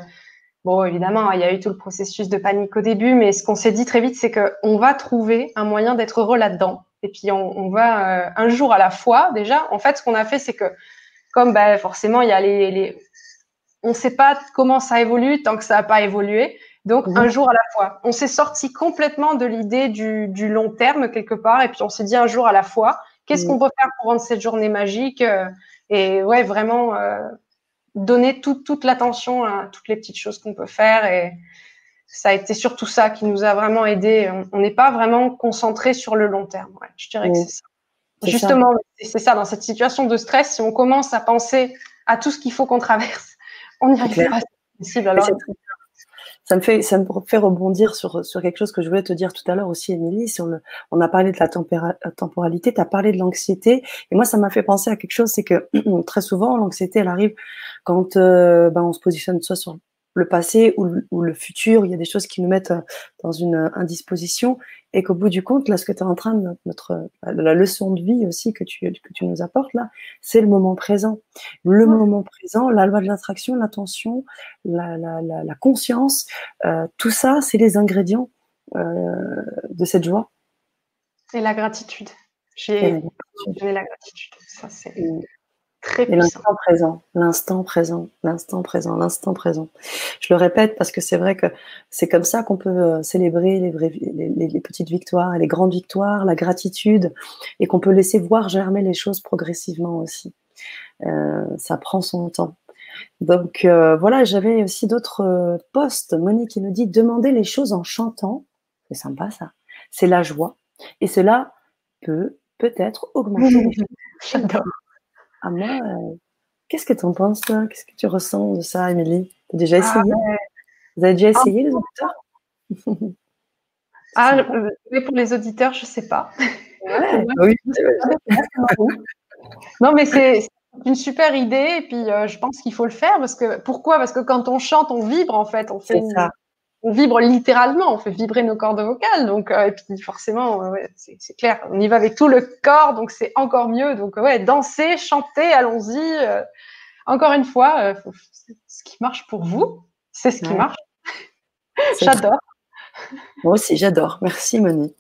bon, évidemment, il y a eu tout le processus de panique au début, mais ce qu'on s'est dit très vite, c'est qu'on va trouver un moyen d'être heureux là-dedans. Et puis, on, on va un jour à la fois, déjà. En fait, ce qu'on a fait, c'est que, comme bah, forcément, il y a les, les on ne sait pas comment ça évolue tant que ça n'a pas évolué. Donc, un jour à la fois. On s'est sorti complètement de l'idée du, long terme quelque part, et puis on s'est dit un jour à la fois. Qu'est-ce qu'on peut faire pour rendre cette journée magique euh, Et ouais, vraiment euh, donner toute l'attention à toutes les petites choses qu'on peut faire. Et ça a été surtout ça qui nous a vraiment aidé. On n'est pas vraiment concentré sur le long terme. je dirais que c'est ça. Justement, c'est ça. Dans cette situation de stress, si on commence à penser à tout ce qu'il faut qu'on traverse, on y arrive pas. Alors. Ça me fait, ça me fait rebondir sur, sur quelque chose que je voulais te dire tout à l'heure aussi, Émilie. Sur le, on a parlé de la temporalité, tu as parlé de l'anxiété. Et moi, ça m'a fait penser à quelque chose, c'est que [CLEARS THROAT] très souvent, l'anxiété, elle arrive quand euh, ben, on se positionne soit sur le passé ou le, futur, il y a des choses qui nous mettent euh, dans une euh, indisposition et qu'au bout du compte, là, ce que tu es en train de notre, euh, la leçon de vie aussi que tu, que tu nous apportes là, c'est le moment présent. Le moment présent, la loi de l'attraction, l'attention, la, la, la, la, conscience, tout ça, c'est les ingrédients euh, de cette joie. Et la gratitude. J'ai la gratitude. Ça, c'est. Très l'instant présent, l'instant présent, l'instant présent, l'instant présent. Je le répète parce que c'est vrai que c'est comme ça qu'on peut euh, célébrer les, les, petites victoires les grandes victoires, la gratitude, et qu'on peut laisser voir germer les choses progressivement aussi. Euh, ça prend son temps. Donc euh, voilà, j'avais aussi d'autres posts. Monique qui nous dit demander les choses en chantant, c'est sympa ça. C'est la joie et cela peut peut-être augmenter. [LAUGHS] J'adore. Ah, moi, euh, qu'est-ce que tu en penses, toi? Qu'est-ce que tu ressens de ça, Émilie? Tu as déjà ah, essayé? Vous avez déjà essayé, les auditeurs? Ah, mais pour les auditeurs, je ne sais pas. [LAUGHS] oui. non, mais c'est une super idée, et puis euh, je pense qu'il faut le faire parce que pourquoi? Parce que quand on chante, on vibre en fait, on fait ça on vibre littéralement, on fait vibrer nos cordes vocales. Donc, euh, et puis forcément, euh, c'est clair, on y va avec tout le corps, donc c'est encore mieux. Donc, ouais, danser, chanter, allons-y. Euh, encore une fois, ce qui marche pour vous, c'est ce qui marche. [LAUGHS] J'adore. Moi aussi, j'adore. Merci, Moni.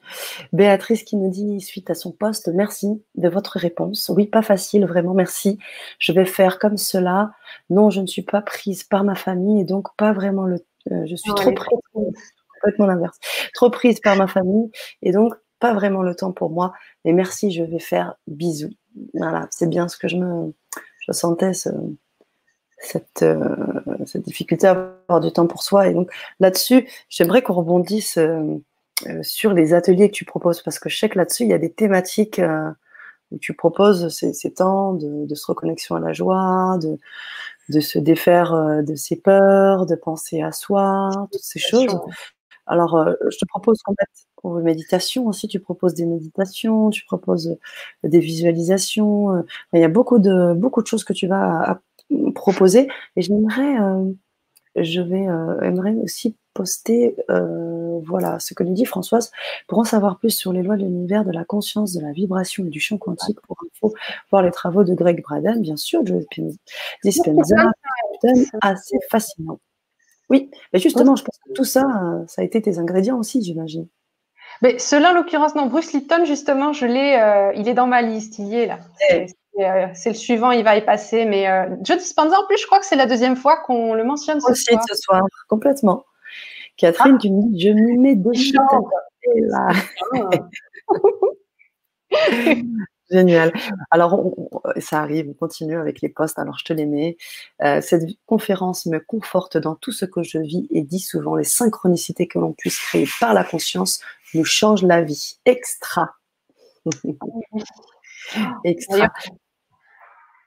Béatrice qui nous dit, suite à son poste, merci de votre réponse. Oui, pas facile, vraiment, merci. Je vais faire comme cela. Non, je ne suis pas prise par ma famille et donc pas vraiment le euh, je suis trop prise, complètement l'inverse, trop prise par ma famille et donc pas vraiment le temps pour moi. Mais merci, je vais faire bisous. Voilà, c'est bien ce que je me, je sentais cette, euh, cette difficulté à avoir du temps pour soi. Et donc là-dessus, j'aimerais qu'on rebondisse euh, sur les ateliers que tu proposes parce que je sais que là-dessus, il y a des thématiques où tu proposes ces, ces temps de, de, se reconnexion à la joie, de, de se défaire euh, de ses peurs, de penser à soi, toutes ces choses. Alors, euh, je te propose qu'on mette pour méditation aussi, tu proposes des méditations, tu proposes euh, des visualisations. il y a beaucoup de, beaucoup de choses que tu vas proposer. Et j'aimerais, je vais, aimerais aussi poster euh, voilà, ce que nous dit Françoise. Pour en savoir plus sur les lois de l'univers, de la conscience, de la vibration et du champ quantique, pour info, voir les travaux de Greg Braden, bien sûr, Joe Dispenza, assez fascinant. Oui, mais justement, je pense que tout ça, ça a été tes ingrédients aussi, j'imagine. Mais cela, en l'occurrence, non, Bruce Litton, justement, je l'ai, euh, il est dans ma liste, il y est là. Eh. Euh, c'est le suivant, il va y passer. Mais Joe Dispenza, en plus, je crois que c'est la deuxième fois qu'on le mentionne ce Aussi, ce soir, complètement. Catherine, tu me dis, je m'y mets déjà. Là. [LAUGHS] Génial. Alors, ça arrive, on continue avec les postes, alors je te les mets. Euh, cette conférence me conforte dans tout ce que je vis et dit souvent les synchronicités que l'on puisse créer par la conscience nous changent la vie. Extra. Extra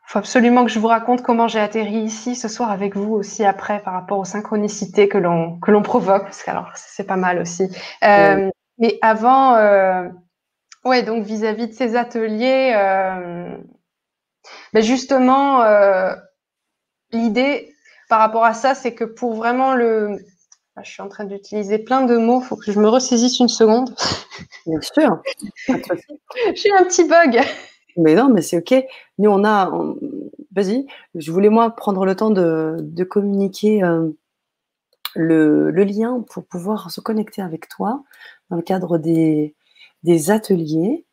faut absolument que je vous raconte comment j'ai atterri ici ce soir avec vous aussi après par rapport aux synchronicités que l'on que l'on provoque parce que alors c'est pas mal aussi. Euh, mais avant, euh, ouais donc vis-à-vis de ces ateliers, euh, ben justement l'idée par rapport à ça, c'est que pour vraiment le, ah, je suis en train d'utiliser plein de mots, il faut que je me ressaisisse une seconde. Bien sûr. [LAUGHS] J'ai un petit bug. Mais non, mais c'est OK. Nous, on a. Vas-y, je voulais moi prendre le temps de, communiquer euh, le, lien pour pouvoir se connecter avec toi dans le cadre des, ateliers.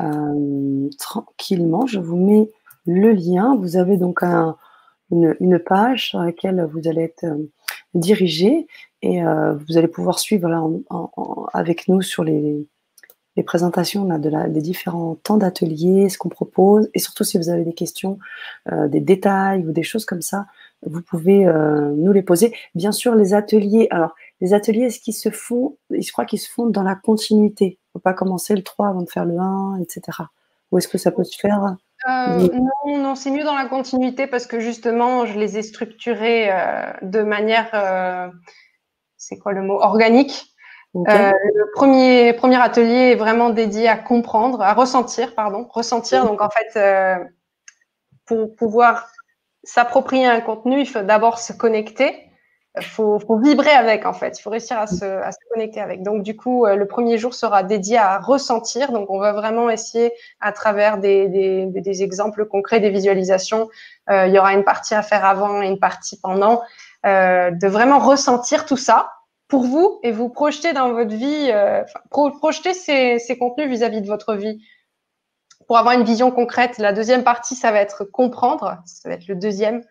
Euh, tranquillement, je vous mets le lien. Vous avez donc une, page sur laquelle vous allez être euh, dirigé et vous allez pouvoir suivre avec nous sur les, les présentations de la, des différents temps d'atelier, ce qu'on propose, et surtout si vous avez des questions, euh, des détails ou des choses comme ça, vous pouvez euh, nous les poser. Bien sûr, les ateliers, alors les ateliers, est-ce qu'ils se font, je crois qu'ils se font dans la continuité. Il ne faut pas commencer le 3 avant de faire le 1, etc. Ou est-ce que ça peut se faire? Euh, non, non c'est mieux dans la continuité parce que justement, je les ai structurés de manière, c'est quoi le mot, organique. Euh, le premier, premier atelier est vraiment dédié à comprendre, à ressentir, pardon, ressentir. Donc en fait, euh, pour pouvoir s'approprier un contenu, il faut d'abord se connecter. Il faut, faut, vibrer avec en fait. Il faut réussir à se, à se connecter avec. Donc du coup, euh, le premier jour sera dédié à ressentir. Donc on va vraiment essayer à travers des, des, des exemples concrets, des visualisations. il y aura une partie à faire avant et une partie pendant. de vraiment ressentir tout ça pour vous et vous projeter dans votre vie, euh, projeter ces, contenus vis-à-vis de votre vie pour avoir une vision concrète. La deuxième partie, ça va être comprendre, ça va être le deuxième.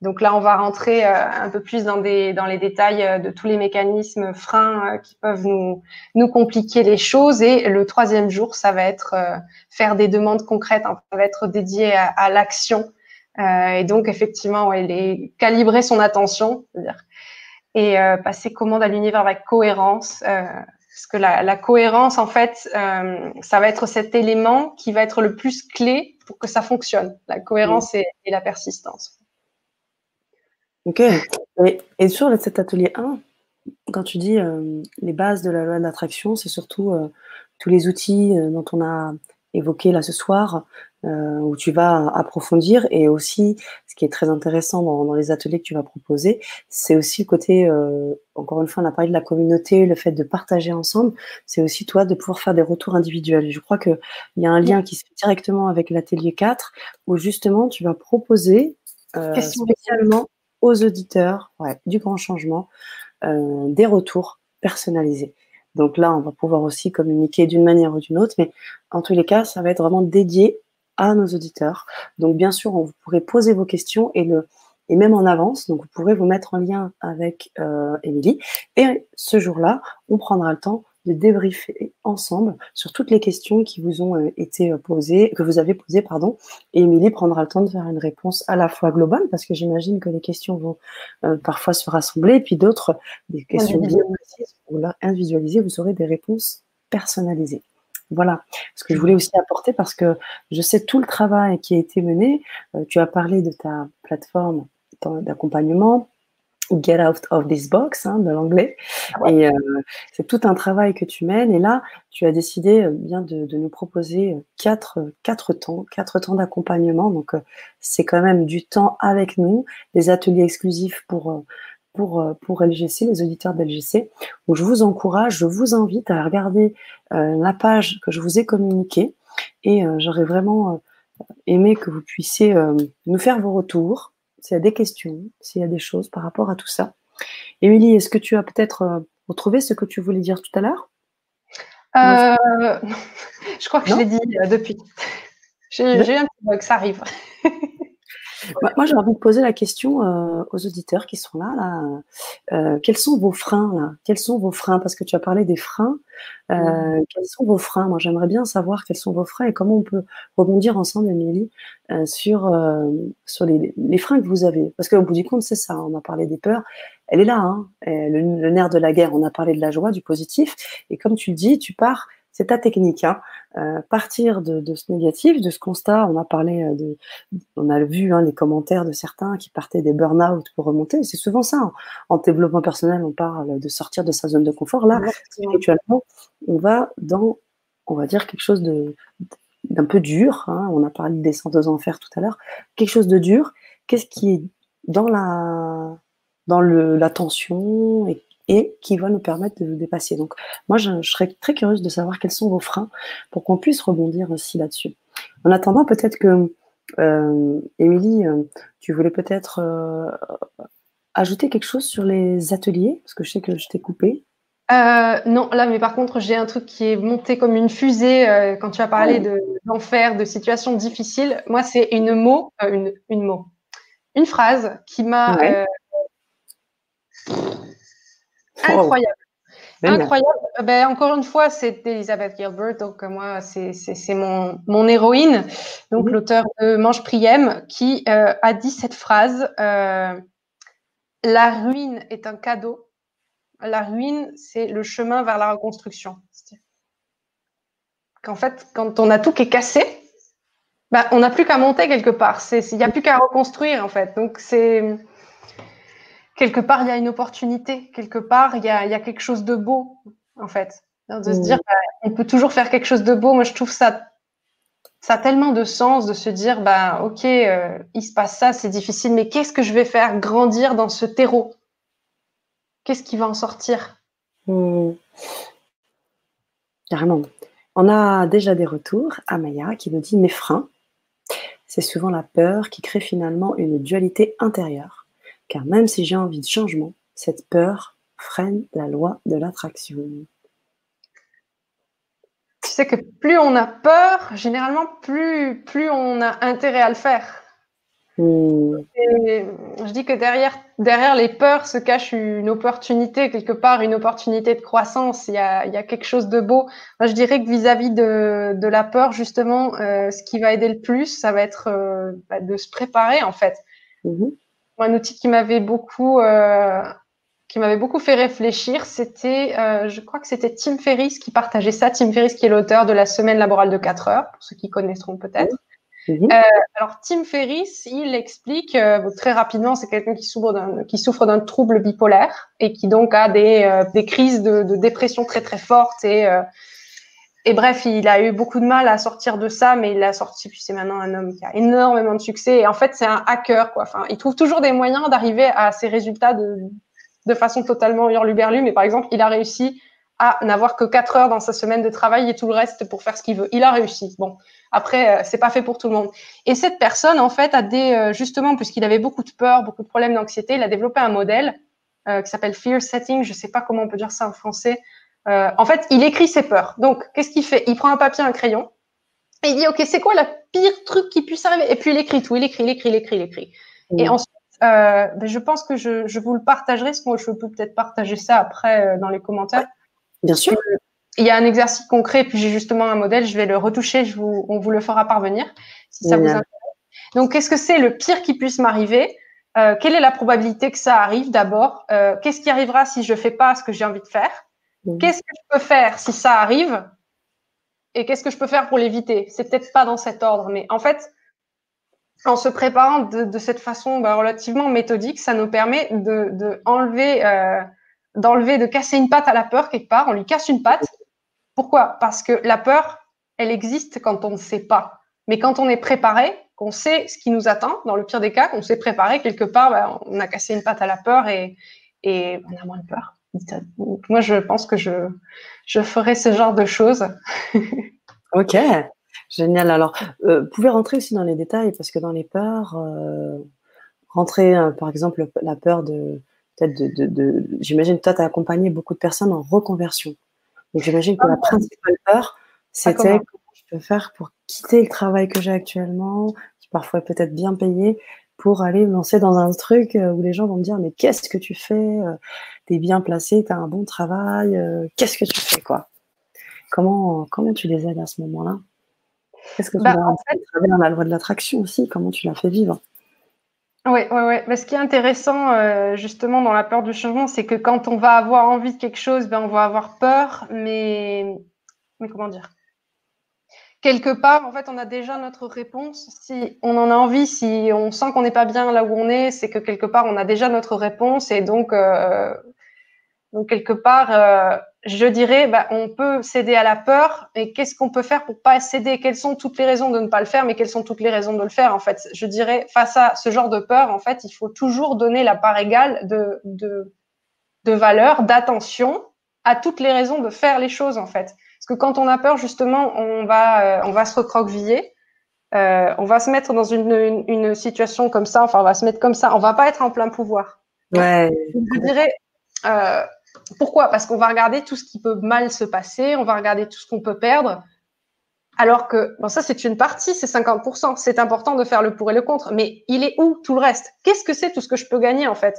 Donc là, on va rentrer euh, un peu plus dans, des, dans les détails euh, de tous les mécanismes freins qui peuvent nous, nous compliquer les choses. Et le troisième jour, ça va être faire des demandes concrètes, hein. ça va être dédié à, l'action. et donc, effectivement, ouais, les, calibrer son attention, c'est-à-dire et euh, passer commande à l'univers avec cohérence. Euh, parce que la, la, cohérence, en fait, euh, ça va être cet élément qui va être le plus clé pour que ça fonctionne. La cohérence et, la persistance. Ok. Et, et, sur cet atelier 1, quand tu dis les bases de la loi de l'attraction, c'est surtout tous les outils dont on a évoqué là ce soir, euh, où tu vas approfondir. Et aussi, ce qui est très intéressant dans, les ateliers que tu vas proposer, c'est aussi le côté, euh, encore une fois, on a parlé de la communauté, le fait de partager ensemble, c'est aussi toi de pouvoir faire des retours individuels. Je crois qu'il y a un lien qui se fait directement avec l'atelier 4, où justement, tu vas proposer euh, spécialement aux auditeurs ouais, du grand changement des retours personnalisés. Donc là, on va pouvoir aussi communiquer d'une manière ou d'une autre, mais en tous les cas, ça va être vraiment dédié à nos auditeurs. Donc bien sûr, vous pourrez poser vos questions et le et même en avance, donc vous pourrez vous mettre en lien avec euh, Émilie. et ce jour-là, on prendra le temps de débriefer ensemble sur toutes les questions qui vous ont euh, été euh, posées, que vous avez posées, pardon. Et Émilie prendra le temps de faire une réponse à la fois globale, parce que j'imagine que les questions vont parfois se rassembler, et puis d'autres, des questions bien précises, pour individualiser, vous aurez des réponses personnalisées. Voilà ce que je voulais aussi apporter parce que je sais tout le travail qui a été mené. Euh, tu as parlé de ta plateforme d'accompagnement, Get Out of This Box, hein, de l'anglais. Ah Et euh, c'est tout un travail que tu mènes. Et là, tu as décidé euh, bien de, nous proposer quatre, quatre temps, quatre temps d'accompagnement. Donc, c'est quand même du temps avec nous, des ateliers exclusifs pour pour, euh, pour LGC, les auditeurs d'LGC, où je vous encourage, je vous invite à regarder euh, la page que je vous ai communiquée et euh, j'aurais vraiment aimé que vous puissiez nous faire vos retours, s'il y a des questions, s'il y a des choses par rapport à tout ça. Émilie, est-ce que tu as peut-être retrouvé ce que tu voulais dire tout à l'heure? [LAUGHS] Je crois que je l'ai dit depuis. J'ai eu un petit bug, ça arrive. Moi, j'ai envie de poser la question euh, aux auditeurs qui sont là. là. Euh, quels sont vos freins là? Quels sont vos freins? Parce que tu as parlé des freins. Euh, mmh. Quels sont vos freins? Moi, j'aimerais bien savoir quels sont vos freins et comment on peut rebondir ensemble, Émilie, sur sur les, les, freins que vous avez. Parce qu'au bout du compte, c'est ça. On a parlé des peurs. Elle est là, hein, le, le nerf de la guerre. On a parlé de la joie, du positif. Et comme tu le dis, tu pars c'est ta technique. Hein. Euh, partir de, ce négatif, de ce constat, on a parlé euh, de, on a vu hein, les commentaires de certains qui partaient des burn-out pour remonter. C'est souvent ça. Hein. En développement personnel, on parle de sortir de sa zone de confort. Là, actuellement, on va dans, on va dire quelque chose de d'un peu dur. On a parlé des descente aux enfers tout à l'heure. Quelque chose de dur. Qu'est-ce qui est dans la, dans le, la tension et, et, qui va nous permettre de dépasser. Donc, moi, je, je, serais très curieuse de savoir quels sont vos freins pour qu'on puisse rebondir aussi là-dessus. En attendant, peut-être que, euh, Émilie, euh, tu voulais peut-être euh, ajouter quelque chose sur les ateliers, parce que je sais que je t'ai coupé. Euh, non, là, mais par contre, j'ai un truc qui est monté comme une fusée euh, quand tu as parlé oh. de d'enfer, de situations difficiles. Moi, c'est une mot, euh, une, une mot, une phrase qui m'a ouais. Euh, incroyable. Oh. Incroyable. Ben, encore une fois, c'est Elizabeth Gilbert, donc moi, c'est mon, mon héroïne, donc mmh. l'auteur de Mange Priem, qui a dit cette phrase La ruine est un cadeau la ruine, c'est le chemin vers la reconstruction. Qu'en fait, quand on a tout qui est cassé, bah, on n'a plus qu'à monter quelque part. Il n'y a plus qu'à reconstruire, en fait. Donc, c'est. Quelque part, il y a une opportunité. Quelque part, il y a, y a quelque chose de beau, en fait. De se mmh. dire, bah, on peut toujours faire quelque chose de beau. Moi, je trouve ça ça a tellement de sens de se dire, bah, ok, euh, il se passe ça, c'est difficile, mais qu'est-ce que je vais faire grandir dans ce terreau? Qu'est-ce qui va en sortir? Mmh. Carrément. On a déjà des retours. Amaya qui nous dit mes freins. C'est souvent la peur qui crée finalement une dualité intérieure. Car même si j'ai envie de changement, cette peur freine la loi de l'attraction. Tu sais que plus on a peur, généralement, plus, plus on a intérêt à le faire. Je dis que derrière, derrière les peurs se cache une opportunité, quelque part, une opportunité de croissance. Il y a, il y a quelque chose de beau. Moi, je dirais que vis-à-vis de, de, la peur, justement, euh, ce qui va aider le plus, ça va être euh, bah, de se préparer, en fait. Mm-hmm. Un outil qui m'avait beaucoup, euh, qui m'avait beaucoup fait réfléchir, c'était, euh, je crois que c'était Tim Ferriss qui partageait ça. Tim Ferriss, qui est l'auteur de la semaine laborale de 4 heures, pour ceux qui connaîtront peut-être. Euh, alors, Tim Ferriss, il explique très rapidement, c'est quelqu'un qui souffre d'un qui souffre d'un trouble bipolaire et qui donc a des, des crises de, de, dépression très très fortes et et bref, il a eu beaucoup de mal à sortir de ça, mais il a sorti. Puis c'est maintenant un homme qui a énormément de succès. Et en fait, c'est un hacker, quoi. Enfin, il trouve toujours des moyens d'arriver à ses résultats de, de façon totalement hurluberlu. Mais par exemple, il a réussi à n'avoir que 4 heures dans sa semaine de travail et tout le reste pour faire ce qu'il veut. Il a réussi. Bon, après, euh, c'est pas fait pour tout le monde. Et cette personne, en fait, a des euh, justement, puisqu'il avait beaucoup de peur, beaucoup de problèmes d'anxiété, il a développé un modèle euh, qui s'appelle Fear Setting. Je sais pas comment on peut dire ça en français. Euh, en fait, il écrit ses peurs. Donc, qu'est-ce qu'il fait? Il prend un papier, un crayon, et il dit, ok, c'est quoi la pire truc qui puisse arriver? Et puis il écrit tout. Il écrit, il écrit, il écrit, il écrit. Et ensuite, ben, je pense que je, je, vous le partagerai, parce que moi, je peux peut-être partager ça après dans les commentaires. Bien sûr. Il y a un exercice concret, puis j'ai justement un modèle, je vais le retoucher, je vous, on vous le fera parvenir si ça vous intéresse. Donc, qu'est-ce que c'est le pire qui puisse m'arriver? Euh, Quelle est la probabilité que ça arrive d'abord? Euh, Qu'est-ce qui arrivera si je fais pas ce que j'ai envie de faire? Qu'est-ce que je peux faire si ça arrive Et qu'est-ce que je peux faire pour l'éviter? C'est peut-être pas dans cet ordre, mais en fait, en se préparant de, cette façon bah, relativement méthodique, ça nous permet de, enlever euh, d'enlever, de casser une patte à la peur quelque part. On lui casse une patte. Pourquoi? Parce que la peur, elle existe quand on ne sait pas. Mais quand on est préparé, qu'on sait ce qui nous attend, dans le pire des cas, qu'on s'est préparé quelque part, ben, on a cassé une patte à la peur et on a moins de peur. Moi, je pense que je, je ferai ce genre de choses. [LAUGHS] ok, génial. Alors, euh, vous pouvez rentrer aussi dans les détails parce que dans les peurs, euh, rentrer, euh, par exemple, la peur de de, de, j'imagine toi tu as accompagné beaucoup de personnes en reconversion. Donc j'imagine que la principale peur, c'était comment je peux faire pour quitter le travail que j'ai actuellement, qui parfois est peut-être bien payé, pour aller me lancer dans un truc euh, où les gens vont me dire mais qu'est-ce que tu fais euh, Tu es bien placé, tu as un bon travail, euh, qu'est-ce que tu fais quoi? Comment comment tu les aides à ce moment-là? Qu'est-ce que tu bah, as la loi de l'attraction aussi? Comment tu l'as fait vivre? Oui, oui, oui. Mais ce qui est intéressant, euh, justement, dans la peur du changement, c'est que quand on va avoir envie de quelque chose, ben, on va avoir peur, mais, mais comment dire? Quelque part, en fait, on a déjà notre réponse. Si on en a envie, si on sent qu'on n'est pas bien là où on est, c'est que quelque part, on a déjà notre réponse. Et donc, euh, quelque part, euh, je dirais, bah, on peut céder à la peur, mais qu'est-ce qu'on peut faire pour pas céder? Quelles sont toutes les raisons de ne pas le faire, mais quelles sont toutes les raisons de le faire En fait, je dirais, face à ce genre de peur, en fait, il faut toujours donner la part égale de, de, de valeur, d'attention à toutes les raisons de faire les choses, en fait. Que quand on a peur, justement, on va, euh, on va se recroqueviller. Euh, on va se mettre dans une, une, une, situation comme ça, enfin, on va se mettre comme ça, on va pas être en plein pouvoir. Ouais. Je dirais, euh, pourquoi? Parce qu'on va regarder tout ce qui peut mal se passer, on va regarder tout ce qu'on peut perdre. Alors que, bon, ça, c'est une partie, c'est 50%. C'est important de faire le pour et le contre. Mais il est où tout le reste? Qu'est-ce que c'est tout ce que je peux gagner, en fait?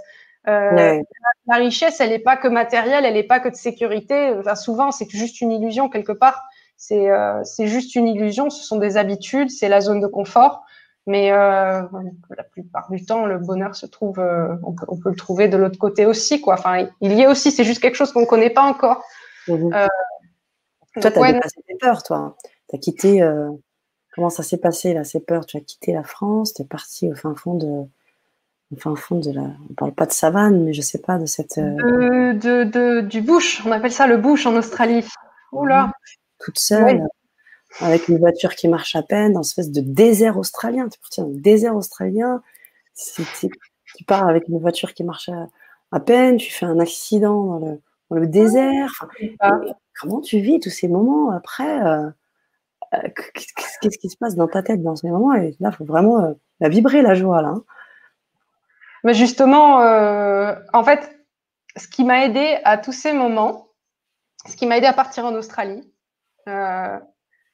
Euh, la, richesse, elle n'est pas que matérielle, elle n'est pas que de sécurité. Enfin, souvent, c'est juste une illusion quelque part. C'est euh, juste une illusion. Ce sont des habitudes, c'est la zone de confort. Mais euh, la plupart du temps, le bonheur se trouve, on, peut, on, peut, le trouver de l'autre côté aussi, quoi. Enfin, il y est aussi. C'est juste quelque chose qu'on ne connaît pas encore. Mmh. Toi, tu as ouais, dépassé tes peurs, toi. Tu as quitté. Comment ça s'est passé là, ces peurs? Tu as quitté la France, tu es parti au fin fond de. Fin fond de la. On parle pas de savane, mais je sais pas de cette. De, de, de, du bush. On appelle ça le bush en Australie. Oula. Toute seule. Avec une voiture qui marche à peine, dans une espèce de désert australien. Tu parti dans le désert australien, tu pars avec une voiture qui marche à, à, peine, tu fais un accident dans le, dans le désert. Enfin, comment tu vis tous ces moments après euh, euh, Qu'est-ce qui se passe dans ta tête dans ces moments? Et là, il faut vraiment euh, la vibrer la joie. Là, hein. Mais justement, euh, en fait, ce qui m'a aidé à tous ces moments, ce qui m'a aidé à partir en Australie, euh,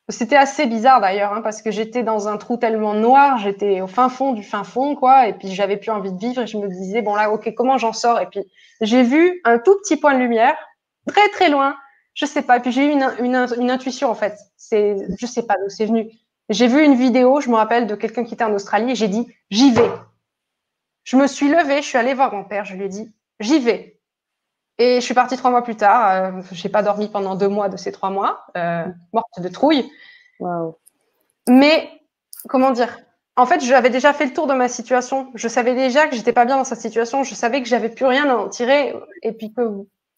c'était assez bizarre d'ailleurs, hein, parce que j'étais dans un trou tellement noir, j'étais au fin fond du fin fond, quoi, et puis j'avais plus envie de vivre, et je me disais, bon là, ok, comment j'en sors? Et puis j'ai vu un tout petit point de lumière, très très loin, je sais pas, et puis j'ai eu une, intuition en fait, c'est, je sais pas d'où c'est venu. J'ai vu une vidéo, je me rappelle, de quelqu'un qui était en Australie, et j'ai dit, j'y vais. Je me suis levée, je suis allée voir mon père, je lui ai dit, j'y vais. Et je suis partie trois mois plus tard. Euh, j'ai pas dormi pendant deux mois de ces trois mois, euh, morte de trouille. Wow. Mais comment dire En fait, j'avais déjà fait le tour de ma situation. Je savais déjà que j'étais pas bien dans cette situation. Je savais que j'avais plus rien à en tirer, et puis que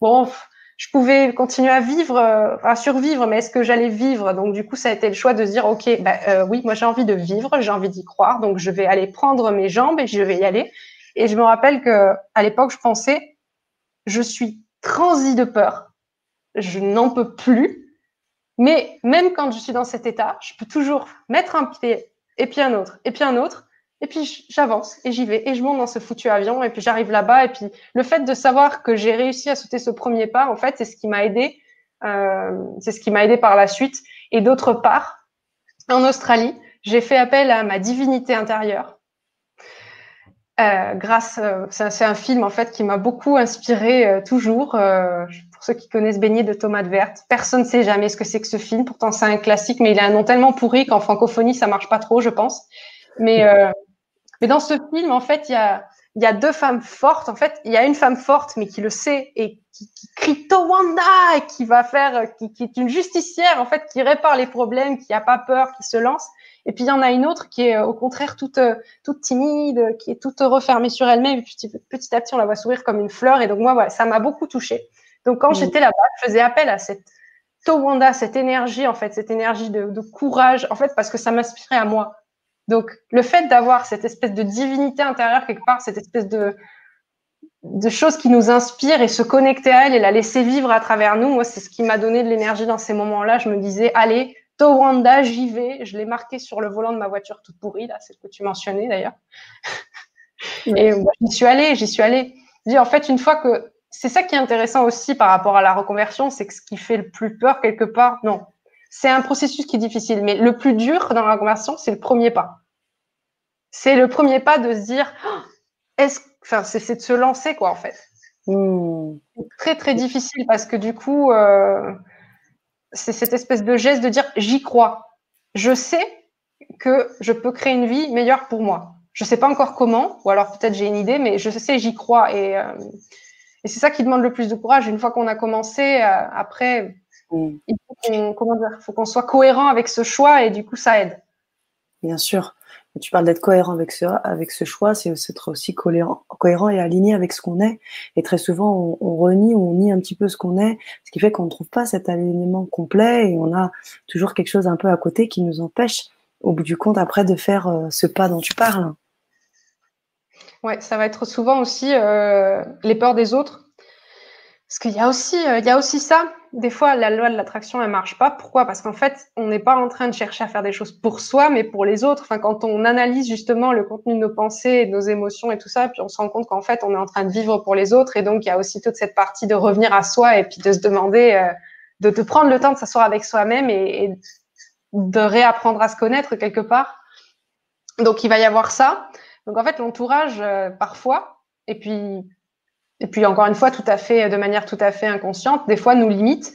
bon, je pouvais continuer à vivre, euh, à survivre, mais est-ce que j'allais vivre? Donc du coup, ça a été le choix de dire, ok, bah, euh, oui, moi j'ai envie de vivre, j'ai envie d'y croire, donc je vais aller prendre mes jambes et je vais y aller. Et je me rappelle que à l'époque, je pensais je suis transi de peur. Je n'en peux plus. Mais même quand je suis dans cet état, je peux toujours mettre un pied et puis un autre et puis un autre. Et puis j'avance et j'y vais et je monte dans ce foutu avion et puis j'arrive là-bas et puis le fait de savoir que j'ai réussi à sauter ce premier pas, en fait, c'est ce qui m'a aidé. Euh, c'est ce qui m'a aidé par la suite. Et d'autre part, en Australie, j'ai fait appel à ma divinité intérieure euh, grâce, euh, c'est un film en fait qui m'a beaucoup inspiré euh, toujours. Euh, pour ceux qui connaissent Beignet de tomates vertes, personne ne sait jamais ce que c'est que ce film. Pourtant c'est un classique, mais il a un nom tellement pourri qu'en francophonie ça marche pas trop, je pense. Mais euh, mais dans ce film en fait il y a y a deux femmes fortes. En fait, il y a une femme forte, mais qui le sait et qui, qui crie Towanda et qui va faire, qui, qui, est une justicière en fait, qui répare les problèmes, qui a pas peur, qui se lance. Et puis il y en a une autre qui est au contraire toute, toute timide, qui est toute refermée sur elle-même. Petit à petit, on la voit sourire comme une fleur. Et donc moi, voilà, ça m'a beaucoup touchée. Donc quand mmh. j'étais là-bas, je faisais appel à cette Towanda, cette énergie en fait, cette énergie de, de courage, en fait, parce que ça m'inspirait à moi. Donc, le fait d'avoir cette espèce de divinité intérieure quelque part, cette espèce de, de choses qui nous inspirent et se connecter à elle et la laisser vivre à travers nous, moi, c'est ce qui m'a donné de l'énergie dans ces moments-là. Je me disais, allez, Towanda, j'y vais. Je l'ai marqué sur le volant de ma voiture toute pourrie, là, c'est ce que tu mentionnais d'ailleurs. et moi, j'y suis allée, j'y suis allée. Je dis, en fait, une fois que c'est ça qui est intéressant aussi par rapport à la reconversion, c'est que ce qui fait le plus peur quelque part, non, c'est un processus qui est difficile, mais le plus dur dans la reconversion, c'est le premier pas. C'est le premier pas de se dire, oh, est-ce, enfin, c'est de se lancer quoi en fait. Mmh. Très très difficile parce que du coup, euh, c'est cette espèce de geste de dire, j'y crois. Je sais que je peux créer une vie meilleure pour moi. Je sais pas encore comment, ou alors peut-être j'ai une idée, mais je sais, j'y crois et euh, et c'est ça qui demande le plus de courage. Une fois qu'on a commencé, euh, après, mmh. il faut qu'on, comment dire, faut qu'on soit cohérent avec ce choix et du coup, ça aide. Bien sûr. tu parles d'être cohérent avec ce, avec ce choix, c'est être aussi cohérent, cohérent et aligné avec ce qu'on est. Et très souvent, on, renie ou on nie un petit peu ce qu'on est, ce qui fait qu'on ne trouve pas cet alignement complet et on a toujours quelque chose un peu à côté qui nous empêche, au bout du compte, après, de faire euh, ce pas dont tu parles. Ouais, ça va être souvent aussi euh, les peurs des autres. Parce qu'il y a aussi, euh, il y a aussi ça des fois, la loi de l'attraction, elle marche pas. Pourquoi? Parce qu'en fait, on n'est pas en train de chercher à faire des choses pour soi, mais pour les autres. Enfin, quand on analyse justement le contenu de nos pensées, de nos émotions et tout ça, puis on se rend compte qu'en fait, on est en train de vivre pour les autres. Et donc, il y a aussi toute cette partie de revenir à soi et puis de se demander, euh, de, te prendre le temps de s'asseoir avec soi-même et, de réapprendre à se connaître quelque part. Donc, il va y avoir ça. Donc, en fait, l'entourage, euh, parfois, et puis et puis encore une fois, tout à fait, de manière tout à fait inconsciente, des fois nous limite.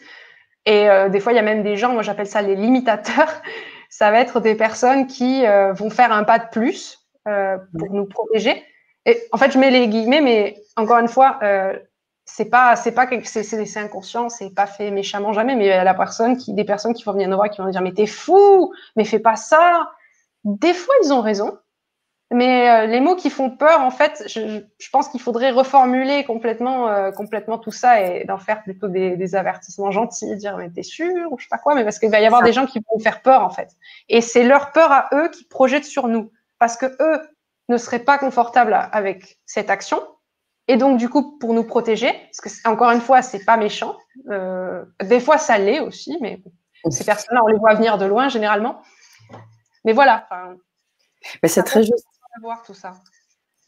Et euh, des fois, il y a même des gens, moi j'appelle ça les limitateurs. [LAUGHS] Ça va être des personnes qui euh, vont faire un pas de plus euh, pour nous protéger. Et en fait, je mets les guillemets, mais encore une fois, c'est pas, c'est pas c'est inconscient, c'est pas fait méchamment jamais. Mais il y a la personne qui, des personnes qui vont venir nous voir, qui vont dire mais t'es fou, mais fais pas ça. Des fois, ils ont raison. Mais euh, les mots qui font peur, en fait, je, je pense qu'il faudrait reformuler complètement, euh, complètement tout ça et d'en faire plutôt des, des, avertissements gentils, dire mais t'es sûr ou je sais pas quoi, mais parce qu'il va y avoir des gens qui vont faire peur en fait. Et c'est leur peur à eux qui projettent sur nous, parce que eux ne seraient pas confortables avec cette action. Et donc du coup, pour nous protéger, parce que encore une fois, c'est pas méchant. Euh, des fois, ça l'est aussi, mais ces personnes-là, on les voit venir de loin généralement. Mais voilà. Mais c'est très juste tout ça.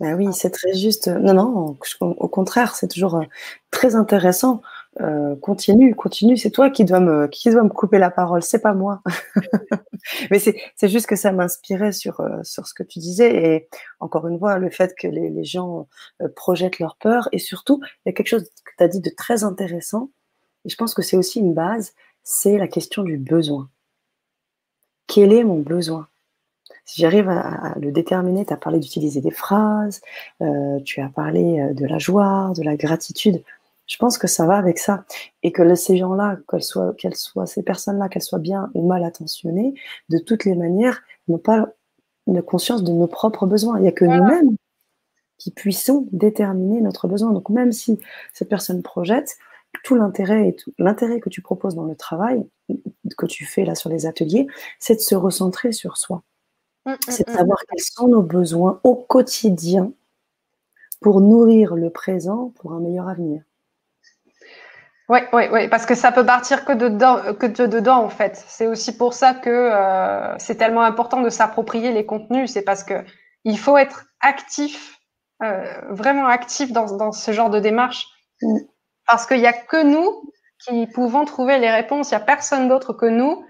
Ben oui, c'est très juste. Non, non, au contraire, c'est toujours euh, très intéressant. Euh, continue, continue. C'est toi qui dois me, qui dois me couper la parole. C'est pas moi. [LAUGHS] Mais c'est juste que ça m'inspirait sur euh, sur ce que tu disais et encore une fois le fait que les, les gens projettent leur peur et surtout il y a quelque chose que tu as dit de très intéressant et je pense que c'est aussi une base, c'est la question du besoin. Quel est mon besoin? Si j'arrive à, le déterminer, tu as parlé d'utiliser des phrases, euh, tu as parlé euh, de la joie, de la gratitude. Je pense que ça va avec ça. Et que ces gens-là, qu'elles soient, qu'elles soient, ces personnes-là, qu'elles soient bien ou mal attentionnées, de toutes les manières, n'ont pas une conscience de nos propres besoins. Il n'y a que nous-mêmes qui puissons déterminer notre besoin. Donc même si cette personne projette, tout l'intérêt et tout l'intérêt que tu proposes dans le travail que tu fais là sur les ateliers, c'est de se recentrer sur soi. Mm, mm, c'est de mm. savoir quels sont nos besoins au quotidien pour nourrir le présent pour un meilleur avenir. Oui, oui, oui, parce que ça peut partir que dedans, que de dedans en fait. C'est aussi pour ça que euh, c'est tellement important de s'approprier les contenus. C'est parce que il faut être actif, euh, vraiment actif dans, dans, ce genre de démarche, parce qu'il n'y a que nous qui pouvons trouver les réponses. Il n'y a personne d'autre que nous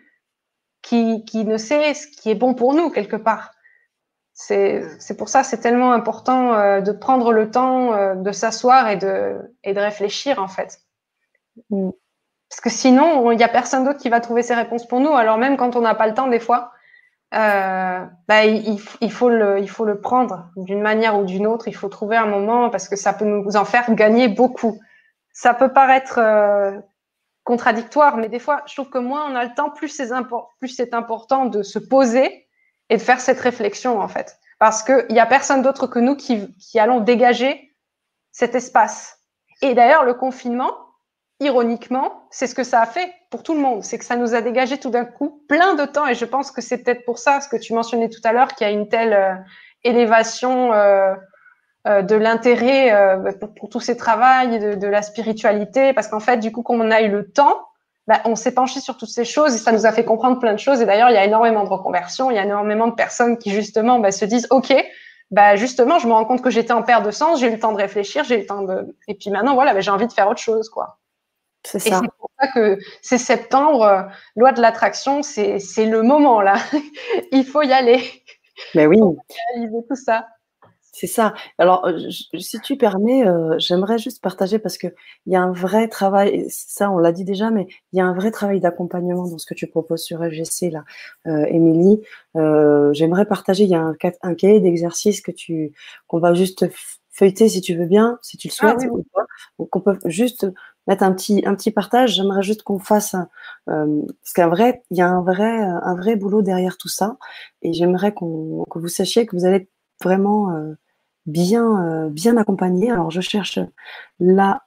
qui, ne sait ce qui est bon pour nous quelque part. C'est pour ça c'est tellement important euh, de prendre le temps euh, de s'asseoir et de, et de réfléchir en fait. Mm. Parce que sinon, il n'y a personne d'autre qui va trouver ces réponses pour nous. Alors même quand on n'a pas le temps des fois, euh, bah, il, il, faut le, il faut le prendre d'une manière ou d'une autre. Il faut trouver un moment parce que ça peut nous en faire gagner beaucoup. Ça peut paraître contradictoire, mais des fois, je trouve que moins on a le temps, plus c'est plus important de se poser et de faire cette réflexion, en fait. Parce qu'il n'y a personne d'autre que nous qui, qui allons dégager cet espace. Et d'ailleurs, le confinement, ironiquement, c'est ce que ça a fait pour tout le monde. C'est que ça nous a dégagé tout d'un coup plein de temps. Et je pense que c'est peut-être pour ça, ce que tu mentionnais tout à l'heure, qu'il y a une telle euh, élévation euh, de l'intérêt euh, pour, tous ces travaux, de, de, la spiritualité, parce qu'en fait, du coup, comme on a eu le temps, bah, on s'est penché sur toutes ces choses et ça nous a fait comprendre plein de choses. Et d'ailleurs, il y a énormément de reconversions, il y a énormément de personnes qui justement bah, se disent, ok, bah justement, je me rends compte que j'étais en perte de sens, j'ai eu le temps de réfléchir, j'ai eu le temps de, et puis maintenant, voilà, bah, j'ai envie de faire autre chose, quoi. C'est ça. Et c'est pour ça que c'est septembre, euh, loi de l'attraction, c'est c'est le moment là. [LAUGHS] il faut y aller. Mais oui. tout ça. C'est ça. Alors, euh, si tu permets, euh, j'aimerais juste partager parce qu'il y a un vrai travail, ça on l'a dit déjà, mais il y a un vrai travail d'accompagnement dans ce que tu proposes sur FGC, là, euh, Émilie. j'aimerais partager, il y a un, un cahier d'exercice que tu, qu'on va juste feuilleter si tu veux bien, si tu le ah souhaites, ou qu'on peut juste mettre un petit, un petit partage. J'aimerais juste qu'on fasse, euh, parce qu'un vrai, il y a un vrai, un vrai boulot derrière tout ça. Et j'aimerais qu'on, que vous sachiez que vous allez vraiment euh, bien, bien accompagné. Alors, je cherche là,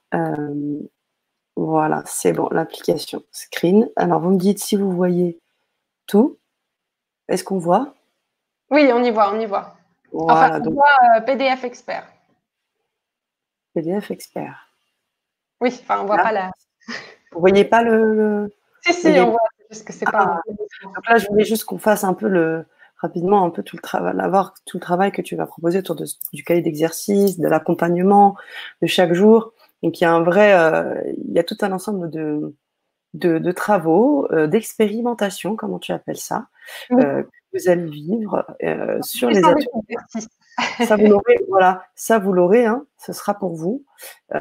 voilà, c'est bon, l'application screen. Alors, vous me dites si vous voyez tout. Est-ce qu'on voit? Oui, on y voit, on y voit. Voilà, enfin, on voit PDF expert. PDF expert. Oui, enfin, on voit pas la. Vous voyez pas le. Si, si, on voit. Juste que c'est pas. Ah, donc là, je voulais juste qu'on fasse un peu le rapidement un peu tout le travail, avoir tout le travail que tu vas proposer autour du cahier d'exercice, de l'accompagnement de chaque jour. Donc il y a un vrai, euh, il y a tout un ensemble de, de, travaux, euh, d'expérimentation, comment tu appelles ça, euh, que vous allez vivre sur les ateliers ça vous [LAUGHS] l'aurez, voilà, ça vous l'aurez, hein, ce sera pour vous.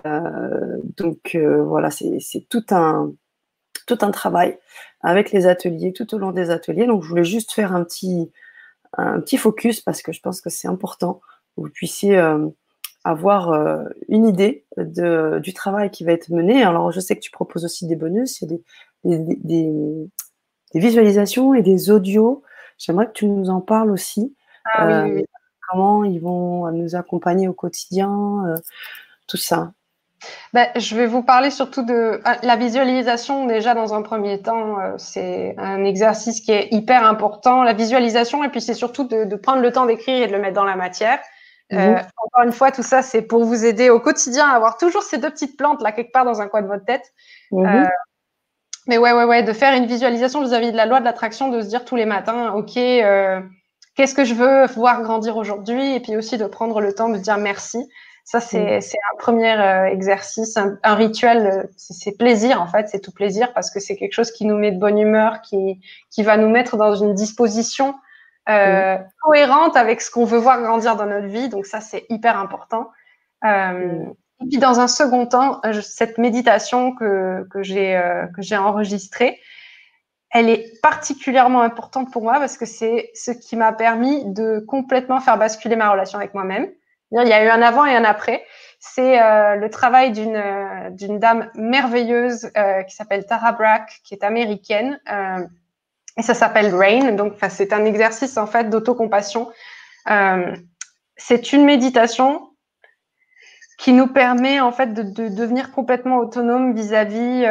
Euh, donc euh, voilà, c'est tout un tout un travail avec les ateliers, tout au long des ateliers. Donc je voulais juste faire un petit un petit focus parce que je pense que c'est important que vous puissiez euh, avoir une idée de, du travail qui va être mené. Alors je sais que tu proposes aussi des bonus, il y a des, des, des, visualisations et des audios. J'aimerais que tu nous en parles aussi. Ah, oui, oui comment ils vont nous accompagner au quotidien, euh, tout ça ben, je vais vous parler surtout de ah, la visualisation. Déjà, dans un premier temps, euh, c'est un exercice qui est hyper important. La visualisation, et puis c'est surtout de, prendre le temps d'écrire et de le mettre dans la matière. Euh, mhm. encore une fois, tout ça, c'est pour vous aider au quotidien à avoir toujours ces deux petites plantes là quelque part dans un coin de votre tête. Mhm. mais ouais, ouais, ouais, de faire une visualisation vis-à-vis de la loi de l'attraction, de se dire tous les matins, ok, qu'est-ce que je veux voir grandir aujourd'hui? Et puis aussi de prendre le temps de dire merci. Ça, c'est mm. un premier euh, exercice, un, rituel, euh, c'est plaisir en fait, c'est tout plaisir parce que c'est quelque chose qui nous met de bonne humeur, qui, qui va nous mettre dans une disposition euh, mm. cohérente avec ce qu'on veut voir grandir dans notre vie. Donc ça, c'est hyper important. Mm. Et puis dans un second temps, cette méditation que, que j'ai enregistrée, elle est particulièrement importante pour moi parce que c'est ce qui m'a permis de complètement faire basculer ma relation avec moi-même. Il y a eu un avant et un après. C'est euh, le travail d'une euh, dame merveilleuse euh, qui s'appelle Tara Brack, qui est américaine, et ça s'appelle Rain. Donc, c'est un exercice en fait d'autocompassion. c'est une méditation qui nous permet en fait de, de devenir complètement autonome vis-à-vis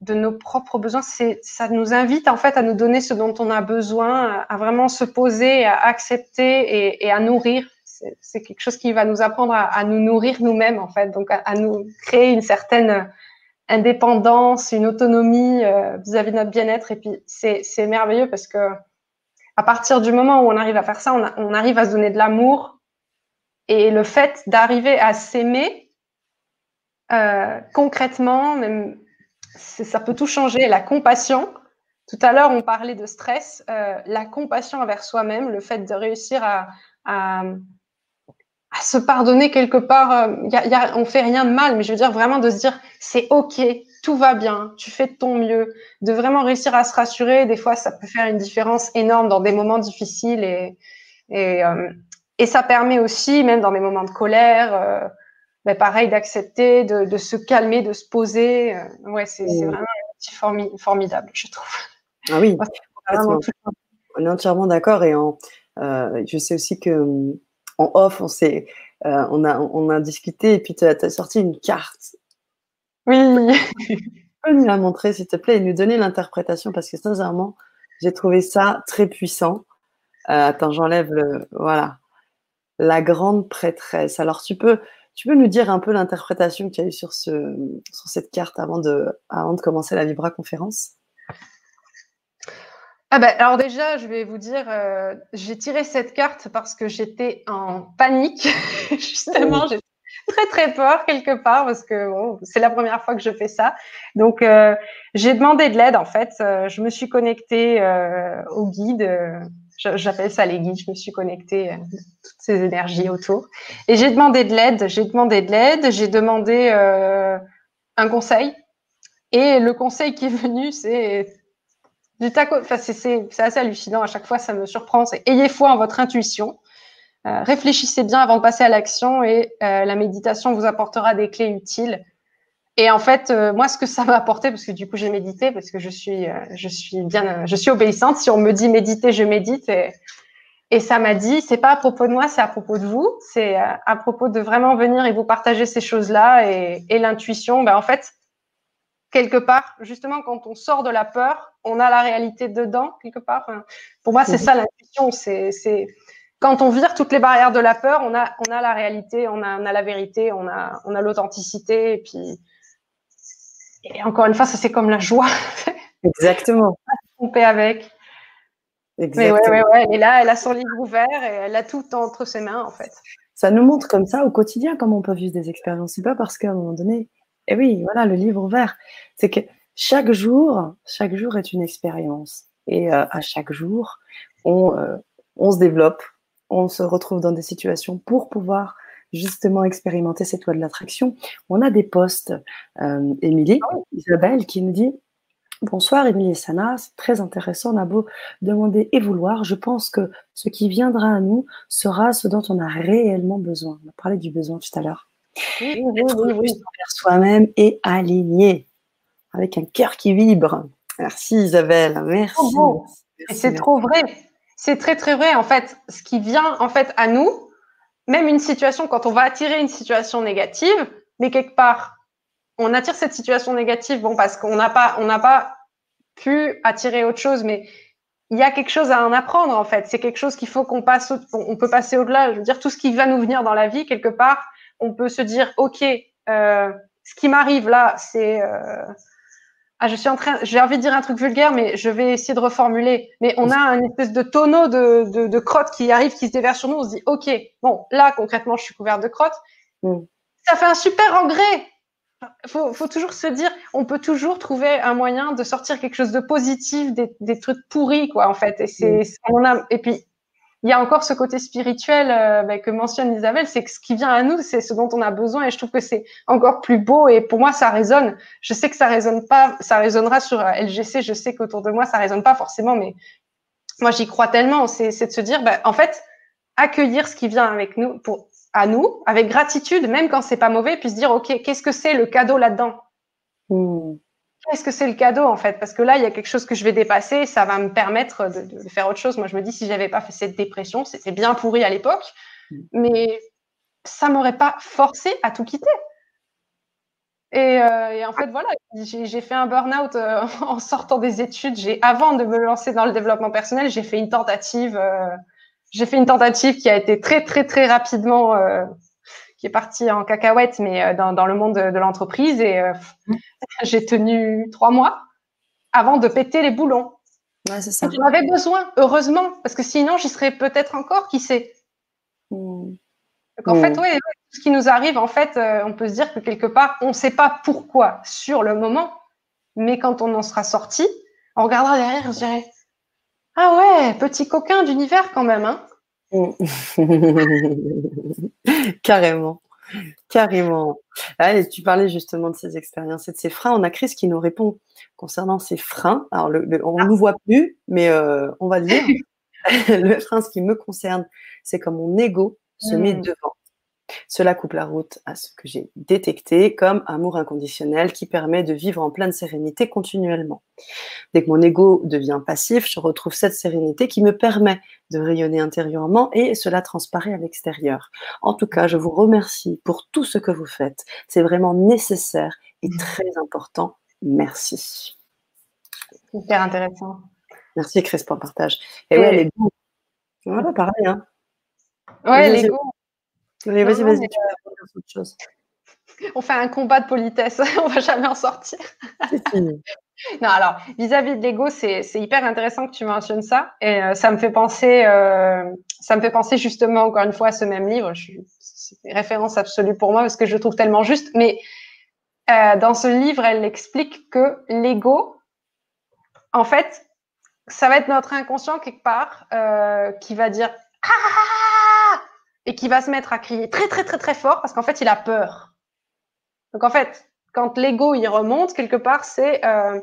de nos propres besoins. C'est, ça nous invite en fait à nous donner ce dont on a besoin, à, vraiment se poser, à accepter et à nourrir. C'est, quelque chose qui va nous apprendre à, nous nourrir nous-mêmes en fait, donc à, nous créer une certaine indépendance, une autonomie euh, vis-à-vis de notre bien-être. Et puis c'est, merveilleux parce que à partir du moment où on arrive à faire ça, on, arrive à se donner de l'amour et le fait d'arriver à s'aimer euh, concrètement, même, ça peut tout changer. La compassion. Tout à l'heure, on parlait de stress. Euh, la compassion envers soi-même, le fait de réussir à se pardonner quelque part. Euh, y a, y a, on fait rien de mal, mais je veux dire vraiment de se dire c'est ok, tout va bien, tu fais de ton mieux. De vraiment réussir à se rassurer. Des fois, ça peut faire une différence énorme dans des moments difficiles et, et euh, et ça permet aussi, même dans des moments de colère, euh, ben pareil, d'accepter, de, de, se calmer, de se poser. Euh, ouais, c'est mmh. vraiment un outil formidable, je trouve. Ah oui, [LAUGHS] on est entièrement d'accord. Et en, je sais aussi que en off, on, s'est, euh, on, a, on a discuté et puis tu as, sorti une carte. Oui. [LAUGHS] tu peux nous la montrer, s'il te plaît, et nous donner l'interprétation? Parce que sincèrement, j'ai trouvé ça très puissant. Euh, attends, j'enlève le. Voilà la grande prêtresse. Alors, tu peux, tu peux nous dire un peu l'interprétation que tu as eue sur, ce, sur cette carte avant de, avant de commencer la Vibra conférence? Ah ben, alors déjà, je vais vous dire, euh, j'ai tiré cette carte parce que j'étais en panique. [LAUGHS] Justement, j'ai très très peur quelque part parce que bon, c'est la première fois que je fais ça. Donc euh, j'ai demandé de l'aide en fait. Euh, je me suis connectée au guide J'appelle ça les guides. Je me suis connectée à toutes ces énergies autour. Et j'ai demandé de l'aide. J'ai demandé de l'aide. J'ai demandé euh, un conseil. Et le conseil qui est venu, c'est du taco. Enfin, c'est assez hallucinant. À chaque fois, ça me surprend. Ayez foi en votre intuition. Euh, réfléchissez bien avant de passer à l'action et euh, la méditation vous apportera des clés utiles. Et en fait, euh, moi, ce que ça m'a apporté, parce que du coup, j'ai médité, parce que je suis, je suis bien, je suis obéissante. Si on me dit méditer, je médite. Et, et ça m'a dit, c'est pas à propos de moi, c'est à propos de vous. C'est à propos de vraiment venir et vous partager ces choses-là et, et l'intuition. Ben, en fait, quelque part, justement, quand on sort de la peur, on a la réalité dedans, quelque part. Pour moi, c'est ça l'intuition. C'est quand on vire toutes les barrières de la peur, on a, on a la réalité, on a, on a la vérité, on a, on a l'authenticité. Et puis, et encore une fois, ça c'est comme la joie. [LAUGHS] Exactement. Tromper avec. Exactement. Mais ouais, ouais, ouais, est là, elle a son livre ouvert et elle a tout entre ses mains en fait. Ça nous montre comme ça au quotidien comment on peut vivre des expériences. C'est pas parce qu'à un moment donné, et oui, voilà, le livre ouvert, c'est que chaque jour, chaque jour est une expérience. Et euh, à chaque jour, on, euh, on se développe, on se retrouve dans des situations pour pouvoir justement expérimenter cette loi de l'attraction. On a des postes, euh, Émilie, ah Isabelle, qui nous dit Bonsoir Émilie et Sana, c'est très intéressant, on a beau demander et vouloir, je pense que ce qui viendra à nous sera ce dont on a réellement besoin. On a parlé du besoin tout à l'heure. Oui, oui, soi-même et aligné, avec un cœur qui vibre. Merci Isabelle, merci. c'est trop vrai. C'est très très vrai. En fait, ce qui vient en fait à nous, même une situation, quand on va attirer une situation négative, mais quelque part, on attire cette situation négative, bon, parce qu'on n'a pas, on n'a pas pu attirer autre chose, mais il y a quelque chose à en apprendre, en fait. C'est quelque chose qu'il faut qu'on passe, on peut passer au-delà. Je veux dire, tout ce qui va nous venir dans la vie, quelque part, on peut se dire, OK, euh, ce qui m'arrive là, c'est, euh, ah, je suis en train, j'ai envie de dire un truc vulgaire, mais je vais essayer de reformuler. Mais on a un espèce de tonneau de, de, de crottes qui arrive, qui se déverse sur nous. On se dit, OK, bon, là, concrètement, je suis couverte de crottes. Mm. Ça fait un super engrais. Faut, faut toujours se dire, on peut toujours trouver un moyen de sortir quelque chose de positif des, des trucs pourris, quoi, en fait. Et c'est, mm. on a, et puis, il y a encore ce côté spirituel euh, bah, que mentionne Isabelle, c'est que ce qui vient à nous, c'est ce dont on a besoin, et je trouve que c'est encore plus beau. Et pour moi, ça résonne. Je sais que ça résonne pas, ça résonnera sur euh, LGC. Je sais qu'autour de moi, ça résonne pas forcément, mais moi, j'y crois tellement. C'est de se dire, bah, en fait, accueillir ce qui vient avec nous, pour à nous, avec gratitude, même quand c'est pas mauvais, puis se dire, ok, qu'est-ce que c'est le cadeau là-dedans? Mmh est-ce que c'est le cadeau en fait? Parce que là, il y a quelque chose que je vais dépasser, ça va me permettre de, faire autre chose. Moi, je me dis, si j'avais pas fait cette dépression, c'était bien pourri à l'époque, mm. mais ça m'aurait pas forcé à tout quitter. Et, euh, en fait, voilà, j'ai fait un burn-out euh, [LAUGHS] en sortant des études. J'ai, avant de me lancer dans le développement personnel, j'ai fait une tentative. Euh, j'ai fait une tentative qui a été très, très, très rapidement qui est parti en cacahuète, mais euh, dans, dans le monde de, l'entreprise. Et euh, [LAUGHS] j'ai tenu trois mois avant de péter les boulons. Ouais, c'est ça. J'en avais besoin, heureusement, parce que sinon, j'y serais peut-être encore, qui sait. Mmh. Donc, en fait, oui, tout ce qui nous arrive, en fait, euh, on peut se dire que quelque part, on ne sait pas pourquoi sur le moment, mais quand on en sera sorti, on regardera derrière on se dirait Ah ouais, petit coquin d'univers quand même. Hein. [LAUGHS] Carrément. Carrément. Allez, tu parlais justement de ces expériences et de ces freins. On a Chris qui nous répond concernant ces freins. Alors, on ne nous voit plus, mais euh, on va le dire. [LAUGHS] le frein, ce qui me concerne, c'est comme mon ego se met mmh. devant. Cela coupe la route à ce que j'ai détecté comme amour inconditionnel qui permet de vivre en pleine sérénité continuellement. Dès que mon ego devient passif, je retrouve cette sérénité qui me permet de rayonner intérieurement et cela transparaît à l'extérieur. En tout cas, je vous remercie pour tout ce que vous faites. C'est vraiment nécessaire et mmh. très important. Merci. Hyper intéressant. Merci Chris pour le partage. Et, ouais, l'ego. Voilà, pareil. Hein. Ouais, l'ego vas-y, vas-y, autre chose. On fait un combat de politesse, [LAUGHS] on va jamais en sortir. [LAUGHS] non, alors, vis-à-vis de l'ego, c'est hyper intéressant que tu mentionnes ça. Et euh, ça me fait penser, euh, ça me fait penser justement, encore une fois, à ce même livre. C'est une référence absolue pour moi parce que je le trouve tellement juste. Mais euh, dans ce livre, elle explique que l'ego, en fait, ça va être notre inconscient quelque part qui va dire Ah et qui va se mettre à crier très très très très fort parce qu'en fait il a peur. Donc en fait, quand l'ego il remonte quelque part, c'est euh,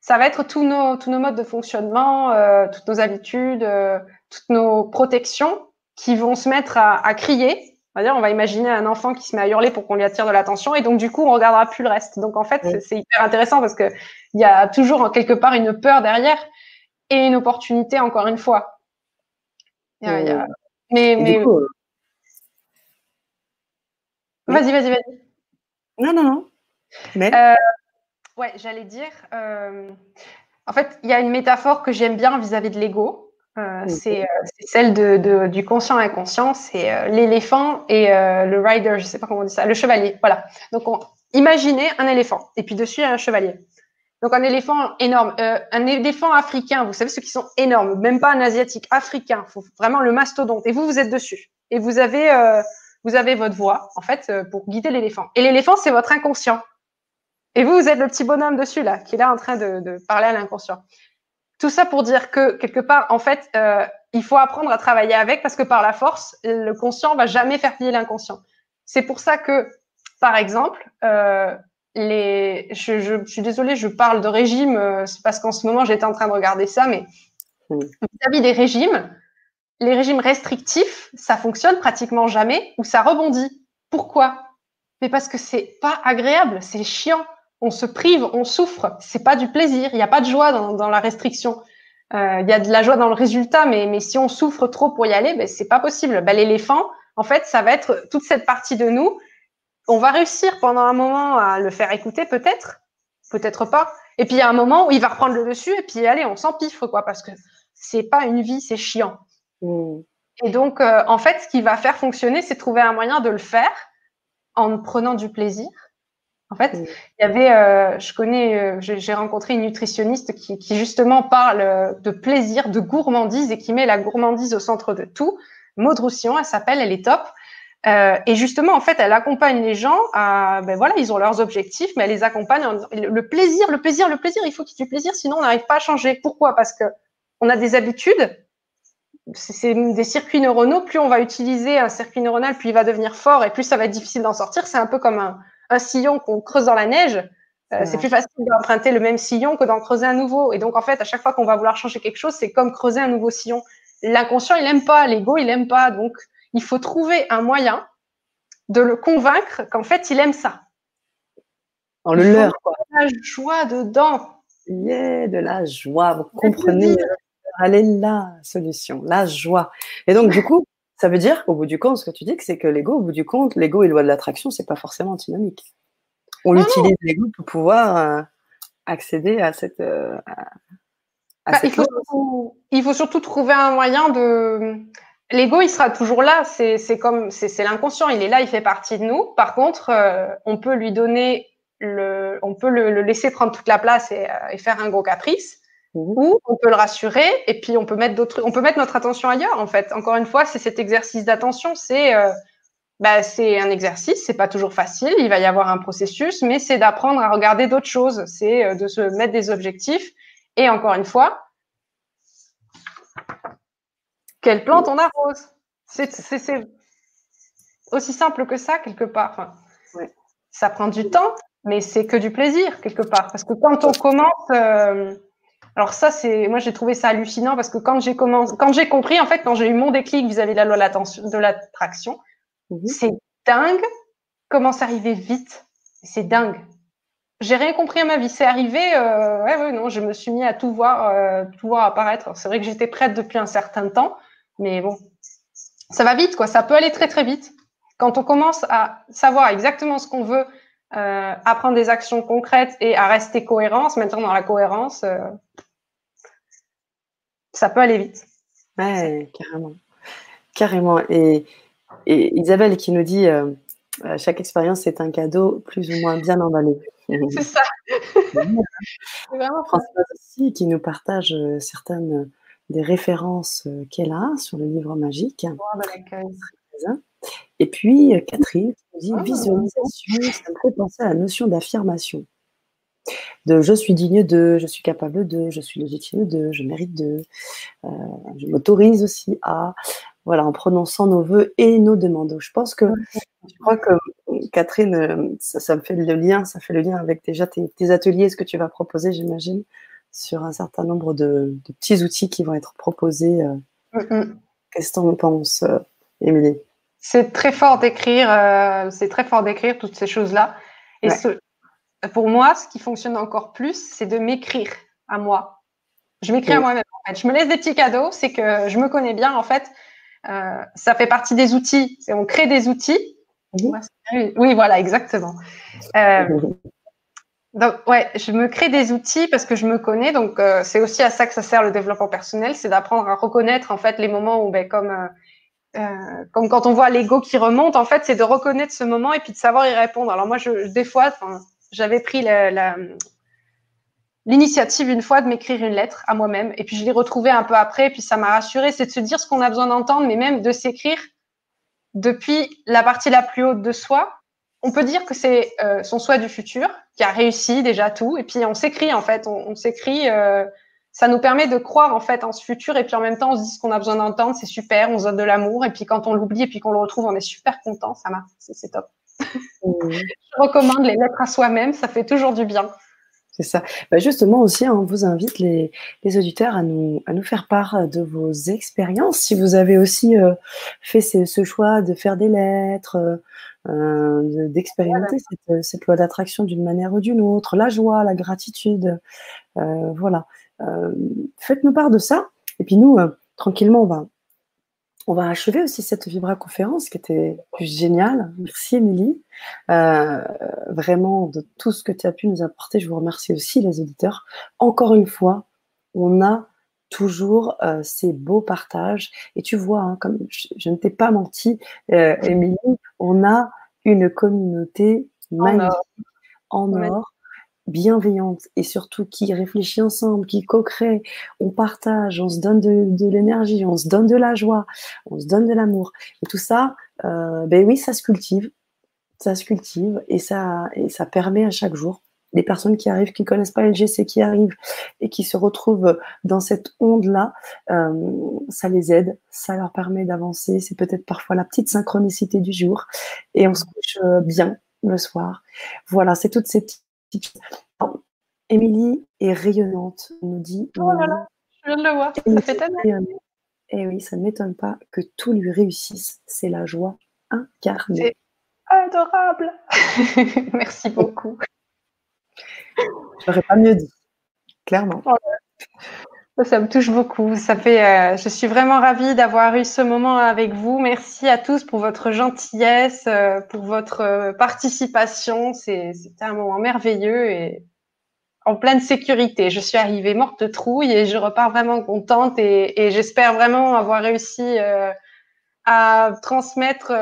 ça va être tous nos tous nos modes de fonctionnement, euh, toutes nos habitudes, euh, toutes nos protections qui vont se mettre à, crier On va dire, on va imaginer un enfant qui se met à hurler pour qu'on lui attire de l'attention et donc du coup, on regardera plus le reste. Donc en fait, c'est hyper intéressant parce que il y a toujours en quelque part une peur derrière et une opportunité encore une fois. Mais, mais... vas-y, vas-y, vas-y. Non, non, non. Mais... Euh, ouais, j'allais dire. Euh, en fait, il y a une métaphore que j'aime bien vis-à-vis de l'ego. c'est celle de, du conscient inconscient. C'est l'éléphant et le rider, je ne sais pas comment on dit ça, le chevalier. Voilà. Donc, imaginez un éléphant et puis dessus, il y a un chevalier. Donc un éléphant énorme, euh, un éléphant africain, vous savez ceux qui sont énormes, même pas un asiatique, africain, faut vraiment le mastodonte. Et vous, vous êtes dessus. Et vous avez, euh, vous avez votre voix, en fait, euh, pour guider l'éléphant. Et l'éléphant, c'est votre inconscient. Et vous, vous êtes le petit bonhomme dessus, là, qui est là en train de, de parler à l'inconscient. Tout ça pour dire que, quelque part, en fait, il faut apprendre à travailler avec parce que par la force, le conscient va jamais faire plier l'inconscient. C'est pour ça que, par exemple, les, je, je, suis désolée, je parle de régime, euh, c'est parce qu'en ce moment j'étais en train de regarder ça, mais vis-à-vis des régimes, les régimes restrictifs, ça fonctionne pratiquement jamais ou ça rebondit. Pourquoi? Mais parce que c'est pas agréable, c'est chiant. On se prive, on souffre. C'est pas du plaisir. Il n'y a pas de joie dans, la restriction. Euh, il y a de la joie dans le résultat, mais, mais si on souffre trop pour y aller, ben, c'est pas possible. Ben, L'éléphant, en fait, ça va être toute cette partie de nous on va réussir pendant un moment à le faire écouter, peut-être, peut-être pas. Et puis il y a un moment où il va reprendre le dessus et puis allez, on s'empiffre quoi, parce que c'est pas une vie, c'est chiant. Mm. Et donc euh, en fait, ce qui va faire fonctionner, c'est trouver un moyen de le faire en prenant du plaisir. En fait, mm. il y avait, euh, je connais, euh, j'ai rencontré une nutritionniste qui, qui justement parle de plaisir, de gourmandise et qui met la gourmandise au centre de tout. Maud Roussillon, elle s'appelle, elle est top. Euh, et justement, en fait, elle accompagne les gens à, ben voilà, ils ont leurs objectifs, mais elle les accompagne en disant, le plaisir, le plaisir, le plaisir, il faut qu'il y ait du plaisir, sinon on n'arrive pas à changer. Pourquoi? Parce que on a des habitudes, c'est des circuits neuronaux, plus on va utiliser un circuit neuronal, plus il va devenir fort et plus ça va être difficile d'en sortir. C'est un peu comme un, un sillon qu'on creuse dans la neige. Euh, c'est plus facile d'emprunter le même sillon que d'en creuser un nouveau. Et donc, en fait, à chaque fois qu'on va vouloir changer quelque chose, c'est comme creuser un nouveau sillon. L'inconscient, il aime pas, l'ego, il aime pas. Donc, il faut trouver un moyen de le convaincre qu'en fait, il aime ça. En le leur, quoi. De la joie dedans. Yeah, de la joie. Vous comprenez Elle est la solution, la joie. Et donc, du coup, ça veut dire, au bout du compte, ce que tu dis, c'est que l'ego, au bout du compte, l'ego et loi de l'attraction, c'est pas forcément antinomique. On utilise l'ego pour pouvoir euh, accéder à cette. Euh, bah, il, faut il, faut surtout, trouver un moyen de, L'ego, il sera toujours là. C'est comme, c'est l'inconscient. Il est là, il fait partie de nous. Par contre, euh, on peut lui donner le, on peut le, laisser prendre toute la place et, faire un gros caprice. Ou on peut le rassurer et puis on peut mettre d'autres, on peut mettre notre attention ailleurs. En fait, encore une fois, c'est cet exercice d'attention. C'est, euh, bah, c'est un exercice. C'est pas toujours facile. Il va y avoir un processus, mais c'est d'apprendre à regarder d'autres choses. C'est de se mettre des objectifs. Et encore une fois, quelle plante on arrose C'est aussi simple que ça, quelque part. Ça prend du temps, mais c'est que du plaisir, quelque part. Parce que quand on commence. Euh, alors, ça, c'est. Moi, j'ai trouvé ça hallucinant parce que quand j'ai commencé... quand j'ai compris, en fait, quand j'ai eu mon déclic vis-à-vis de la loi de l'attraction, mhm. c'est dingue comment ça arrivait vite. C'est dingue. J'ai rien compris à ma vie. C'est arrivé, euh, ouais, ouais, non, je me suis mis à tout voir, euh, tout voir apparaître. C'est vrai que j'étais prête depuis un certain temps, mais bon, ça va vite, quoi. Ça peut aller très, très vite. Quand on commence à savoir exactement ce qu'on veut, euh, à prendre des actions concrètes et à rester cohérent, se mettre dans la cohérence, euh, ça peut aller vite. Ouais, carrément. Carrément. Et, Isabelle qui nous dit euh, chaque expérience est un cadeau plus ou moins bien emballé. [LAUGHS] C'est ça. [LAUGHS] C'est vraiment Françoise aussi qui nous partage certaines des références euh, qu'elle a sur le livre magique. Et puis euh, Catherine qui dit ah. visualisation, ça me fait penser à la notion d'affirmation. De je suis digne de, je suis capable de, je suis légitime de, je mérite de, euh, je m'autorise aussi à, voilà, en prononçant nos voeux et nos demandes. Je pense que, je crois que Catherine, ça, me fait le lien, ça fait le lien avec déjà tes, tes ateliers, ce que tu vas proposer, j'imagine sur un certain nombre de, petits outils qui vont être proposés. Euh. Mm, mm. Qu'est-ce que tu en penses, euh, Émilie? C'est très fort d'écrire, euh, c'est très fort d'écrire toutes ces choses-là. Et pour moi, ce qui fonctionne encore plus, c'est de m'écrire à moi. Je m'écris à moi-même. En fait. Je me laisse des petits cadeaux, c'est que je me connais bien. En fait, euh, ça fait partie des outils. On crée des outils. Oui, voilà, exactement. Euh, donc, ouais, je me crée des outils parce que je me connais. Donc, euh, c'est aussi à ça que ça sert le développement personnel, c'est d'apprendre à reconnaître en fait les moments où, ben, comme euh comme quand on voit l'ego qui remonte, en fait, c'est de reconnaître ce moment et puis de savoir y répondre. Alors moi, je, des fois, j'avais pris l'initiative une fois de m'écrire une lettre à moi-même et puis je l'ai retrouvée un peu après et puis ça m'a rassurée. C'est de se dire ce qu'on a besoin d'entendre, mais même de s'écrire depuis la partie la plus haute de soi on peut dire que c'est euh, son souhait du futur qui a réussi déjà tout. Et puis on s'écrit en fait, on, s'écrit. Euh, ça nous permet de croire en fait en ce futur. Et puis en même temps, on se dit ce qu'on a besoin d'entendre, c'est super. On se donne de l'amour. Et puis quand on l'oublie et puis qu'on le retrouve, on est super content. Ça marche, c'est top. [LAUGHS] Je recommande les lettres à soi-même. Ça fait toujours du bien. C'est ça. Bah justement aussi, on vous invite les, auditeurs à nous, à nous faire part de vos expériences. Si vous avez aussi euh, fait ce, choix de faire des lettres, euh, d'expérimenter cette, cette, loi d'attraction d'une manière ou d'une autre, la joie, la gratitude, euh, voilà. Faites-nous part de ça. Et puis nous, tranquillement, on va, on va achever aussi cette Vibra conférence qui était géniale. Merci Émilie. vraiment de tout ce que tu as pu nous apporter. Je vous remercie aussi les auditeurs. Encore une fois, on a toujours ces beaux partages. Et tu vois, hein, comme je, ne t'ai pas menti, Émilie, on a une communauté magnifique, en or, bienveillante et surtout qui réfléchit ensemble, qui co-crée, on partage, on se donne de, l'énergie, on se donne de la joie, on se donne de l'amour. Et tout ça, euh, ben oui, ça se cultive, ça se cultive et ça, ça permet à chaque jour les personnes qui arrivent, qui ne connaissent pas LGC, qui arrivent et qui se retrouvent dans cette onde-là, euh, ça les aide, ça leur permet d'avancer. C'est peut-être parfois la petite synchronicité du jour et on se couche euh, bien le soir. Voilà, c'est toutes ces petites. Émilie est rayonnante, nous dit. Oh là là, je viens de le voir, ça fait tellement. Et eh oui, ça ne m'étonne pas que tout lui réussisse. C'est la joie incarnée. C'est adorable. [LAUGHS] Merci beaucoup. J'aurais pas mieux dit, clairement. Ça me touche beaucoup. Ça fait, euh, je suis vraiment ravie d'avoir eu ce moment avec vous. Merci à tous pour votre gentillesse, euh, pour votre euh, participation. C'était un moment merveilleux et en pleine sécurité. Je suis arrivée morte de trouille et je repars vraiment contente et, et j'espère vraiment avoir réussi à transmettre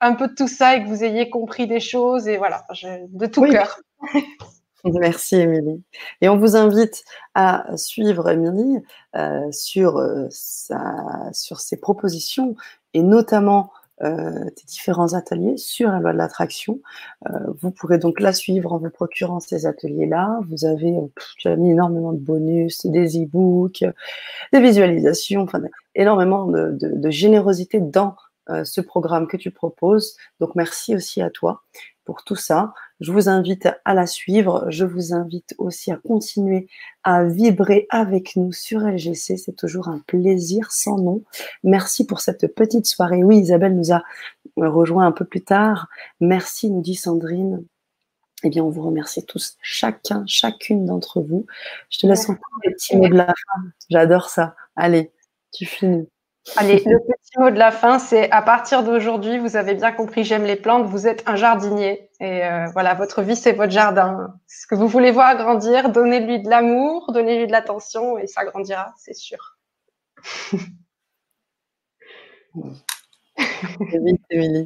un peu de tout ça et que vous ayez compris des choses et voilà, de tout cœur. [LAUGHS] Merci Émilie. Et on vous invite à suivre Émilie euh, sur, euh, sur ses propositions et notamment euh, des différents ateliers sur la loi de l'attraction. vous pourrez donc la suivre en vous procurant ces ateliers-là. Vous avez mis énormément de bonus, des e-books, des visualisations, enfin énormément de, de générosité dans ce programme que tu proposes. Donc merci aussi à toi pour tout ça. Je vous invite à la suivre. Je vous invite aussi à continuer à vibrer avec nous sur LGC. C'est toujours un plaisir sans nom. Merci pour cette petite soirée. Oui, Isabelle nous a rejoint un peu plus tard. Merci, nous dit Sandrine. Eh bien, on vous remercie tous, chacun, chacune d'entre vous. Je te laisse encore les petits mots de la fin. J'adore ça. Allez, tu finis. Allez, le petit mot de la fin, c'est à partir d'aujourd'hui, vous avez bien compris, j'aime les plantes, vous êtes un jardinier. Et euh, voilà, votre vie, c'est votre jardin. Ce que vous voulez voir grandir, donnez-lui de l'amour, donnez-lui de l'attention et ça grandira, c'est sûr. [LAUGHS]